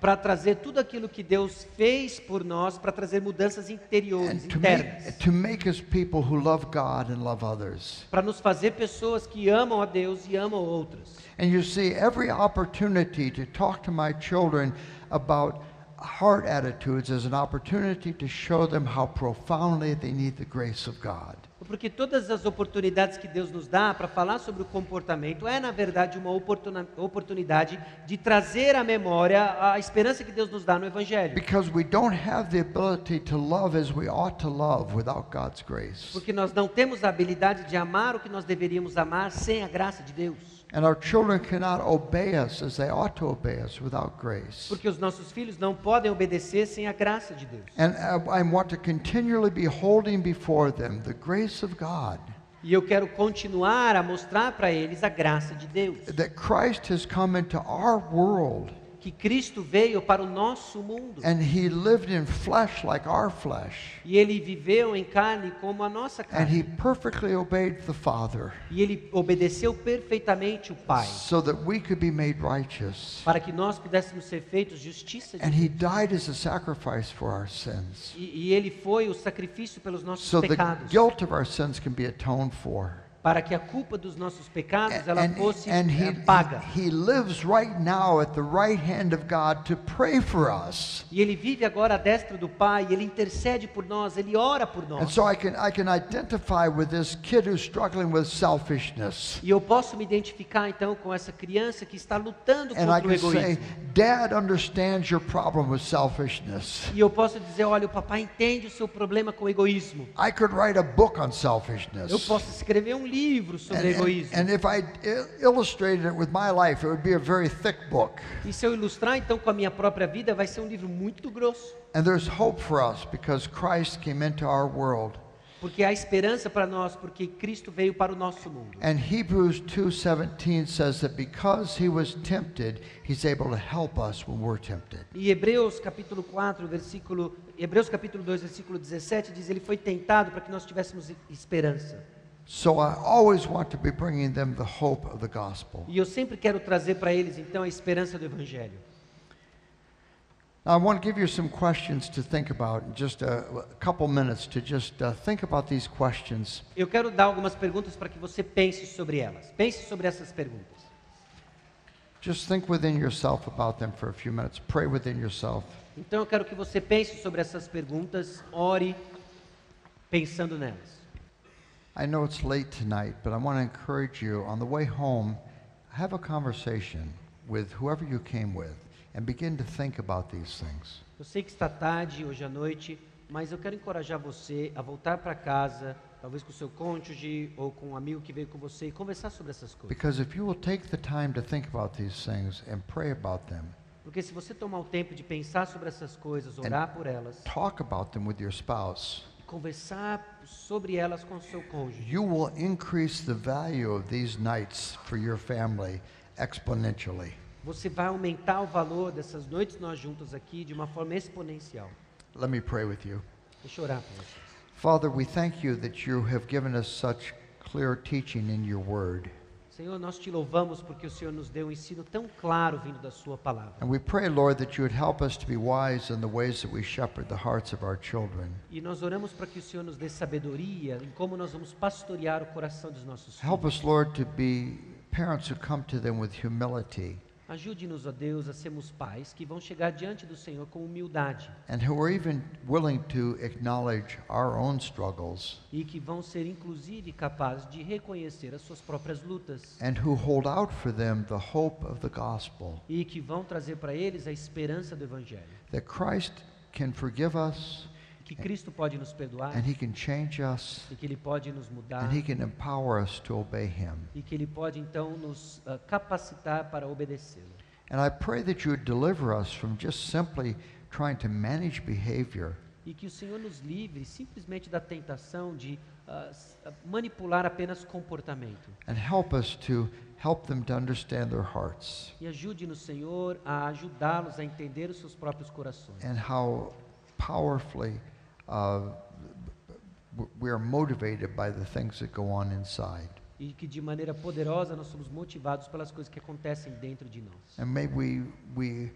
para trazer tudo aquilo que Deus fez por nós, para trazer mudanças interiores, and to make, internas. to make us people who love God and love others. Para nos fazer pessoas que amam a Deus e amam outras. And you see, every opportunity to talk to my children about heart attitudes is an opportunity to show them how profoundly they need the grace of God. Porque todas as oportunidades que Deus nos dá para falar sobre o comportamento é, na verdade, uma oportunidade de trazer à memória a esperança que Deus nos dá no Evangelho. Porque nós não temos a habilidade de amar o que nós deveríamos amar sem a graça de Deus. And our children cannot obey us as they ought to obey us without grace. Porque os nossos filhos não podem obedecer sem a graça de Deus. And I I want to continually be holding before them the grace of God. E eu quero continuar a mostrar para eles a graça de Deus. That Christ has come into our world Que Cristo veio para o nosso mundo. and he lived in flesh like our flesh. E ele viveu em carne como a nossa And carne. he perfectly obeyed the Father E ele obedeceu perfeitamente o Pai. so that we could be made righteous. Para que nós pudéssemos ser feitos justiça de And he died as a sacrifice for our sins. E, e ele foi o sacrifício pelos nossos So the pecados. guilt of our sins can be atoned for. Para que a culpa dos nossos pecados And, ela and, fosse and eh, he, paga. he lives right now at the right hand of God to pray for us. E ele vive agora à destra do Pai, ele intercede por nós, ele ora por And nós. so I can, I can identify with this kid who's struggling with selfishness. E eu posso me identificar então com essa criança que está lutando And I contra o can say, egoísmo. Dad understands your problem with selfishness. E eu posso dizer, olha, o papai entende o seu problema com o egoísmo. I could write a book on Eu selfishness. posso escrever um livro And, sobre and, egoísmo. and if I il- illustrated it with my life, it would be a very thick book. E se eu ilustrar então com a minha própria vida, vai ser um livro muito grosso. And there's hope for us because Christ came into our world. Porque há esperança para nós, porque Cristo veio para o nosso mundo. And Hebrews 2:17 says that because he was tempted, he's able to help us when we're tempted. E Hebreus capítulo 4, versículo Hebreus capítulo 2, versículo 17 diz: ele foi tentado para que nós tivéssemos esperança. So I always want to be bringing them the hope of the gospel. E eu sempre quero trazer para eles então a esperança do evangelho. Now, I want to give you some questions to think about in just a, a couple minutes to just uh, think about these questions. Eu quero dar algumas perguntas para que você pense sobre elas. Pense sobre essas perguntas. Just think within yourself about them for a few minutes. Pray within yourself. Então eu quero que você pense sobre essas perguntas, ore pensando nelas. I know it's late tonight, but I want to encourage you on the way home, have a conversation with whoever you came with and begin to think about these things. Eu sei que está tarde hoje à noite, mas eu quero encorajar você a voltar para casa, talvez com o seu cônjuge ou com um amigo que veio com você e conversar sobre essas coisas. Because if you will take the time to think about these things and pray about them, Porque se você tomar o tempo de pensar sobre essas coisas, orar por elas, talk about them with your spouse, conversar sobre elas com seu cônjuge, you will increase the value of these nights for your family exponentially. você vai aumentar o valor dessas noites nós juntos aqui de uma forma exponencial. Let me pray with you. Deixa eu orar por vocês. Father, we thank you that you have given us such clear teaching in your word. Senhor, nós te louvamos porque o Senhor nos deu um ensino tão claro vindo da sua palavra. And we pray, Lord, that you would help us to be wise in the ways that we shepherd the hearts of our children. E nós oramos para que o Senhor nos dê sabedoria em como nós vamos pastorear o coração dos nossos filhos. Help us, Lord, to be parents who come to them with humility Ajude-nos, ó Deus, a sermos pais que vão chegar diante do Senhor com humildade. And who are even willing to acknowledge our own struggles. E que vão ser inclusive capazes de reconhecer as suas próprias lutas. And who hold out for them the hope of the gospel. E que vão trazer para eles a esperança do evangelho, that Christ can forgive us que Cristo pode nos perdoar and he can change us e que ele pode nos mudar and he can empower us to obey him. e que ele pode então nos ah, capacitar para obedecê-lo. And I pray that you would deliver us from just simply trying to manage behavior E que o Senhor nos livre simplesmente da tentação de ah, manipular apenas comportamento. and help us to help them to understand their hearts E ajude-nos, Senhor, a ajudá-los a entender os seus próprios corações. and how powerfully uh, we are motivated by the things that go on inside. E que de maneira poderosa nós somos motivados pelas coisas que acontecem dentro de nós. And may we, we,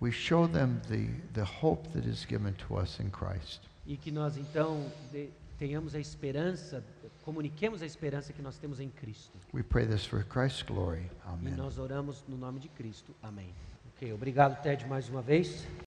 we show them the, the hope that is given to us in Christ. E que nós então de- tenhamos a esperança, comuniquemos a esperança que nós temos em Cristo. We pray this for Christ's glory. E Amen. nós oramos no nome de Cristo. Amém. Ok, obrigado, Ted, mais uma vez.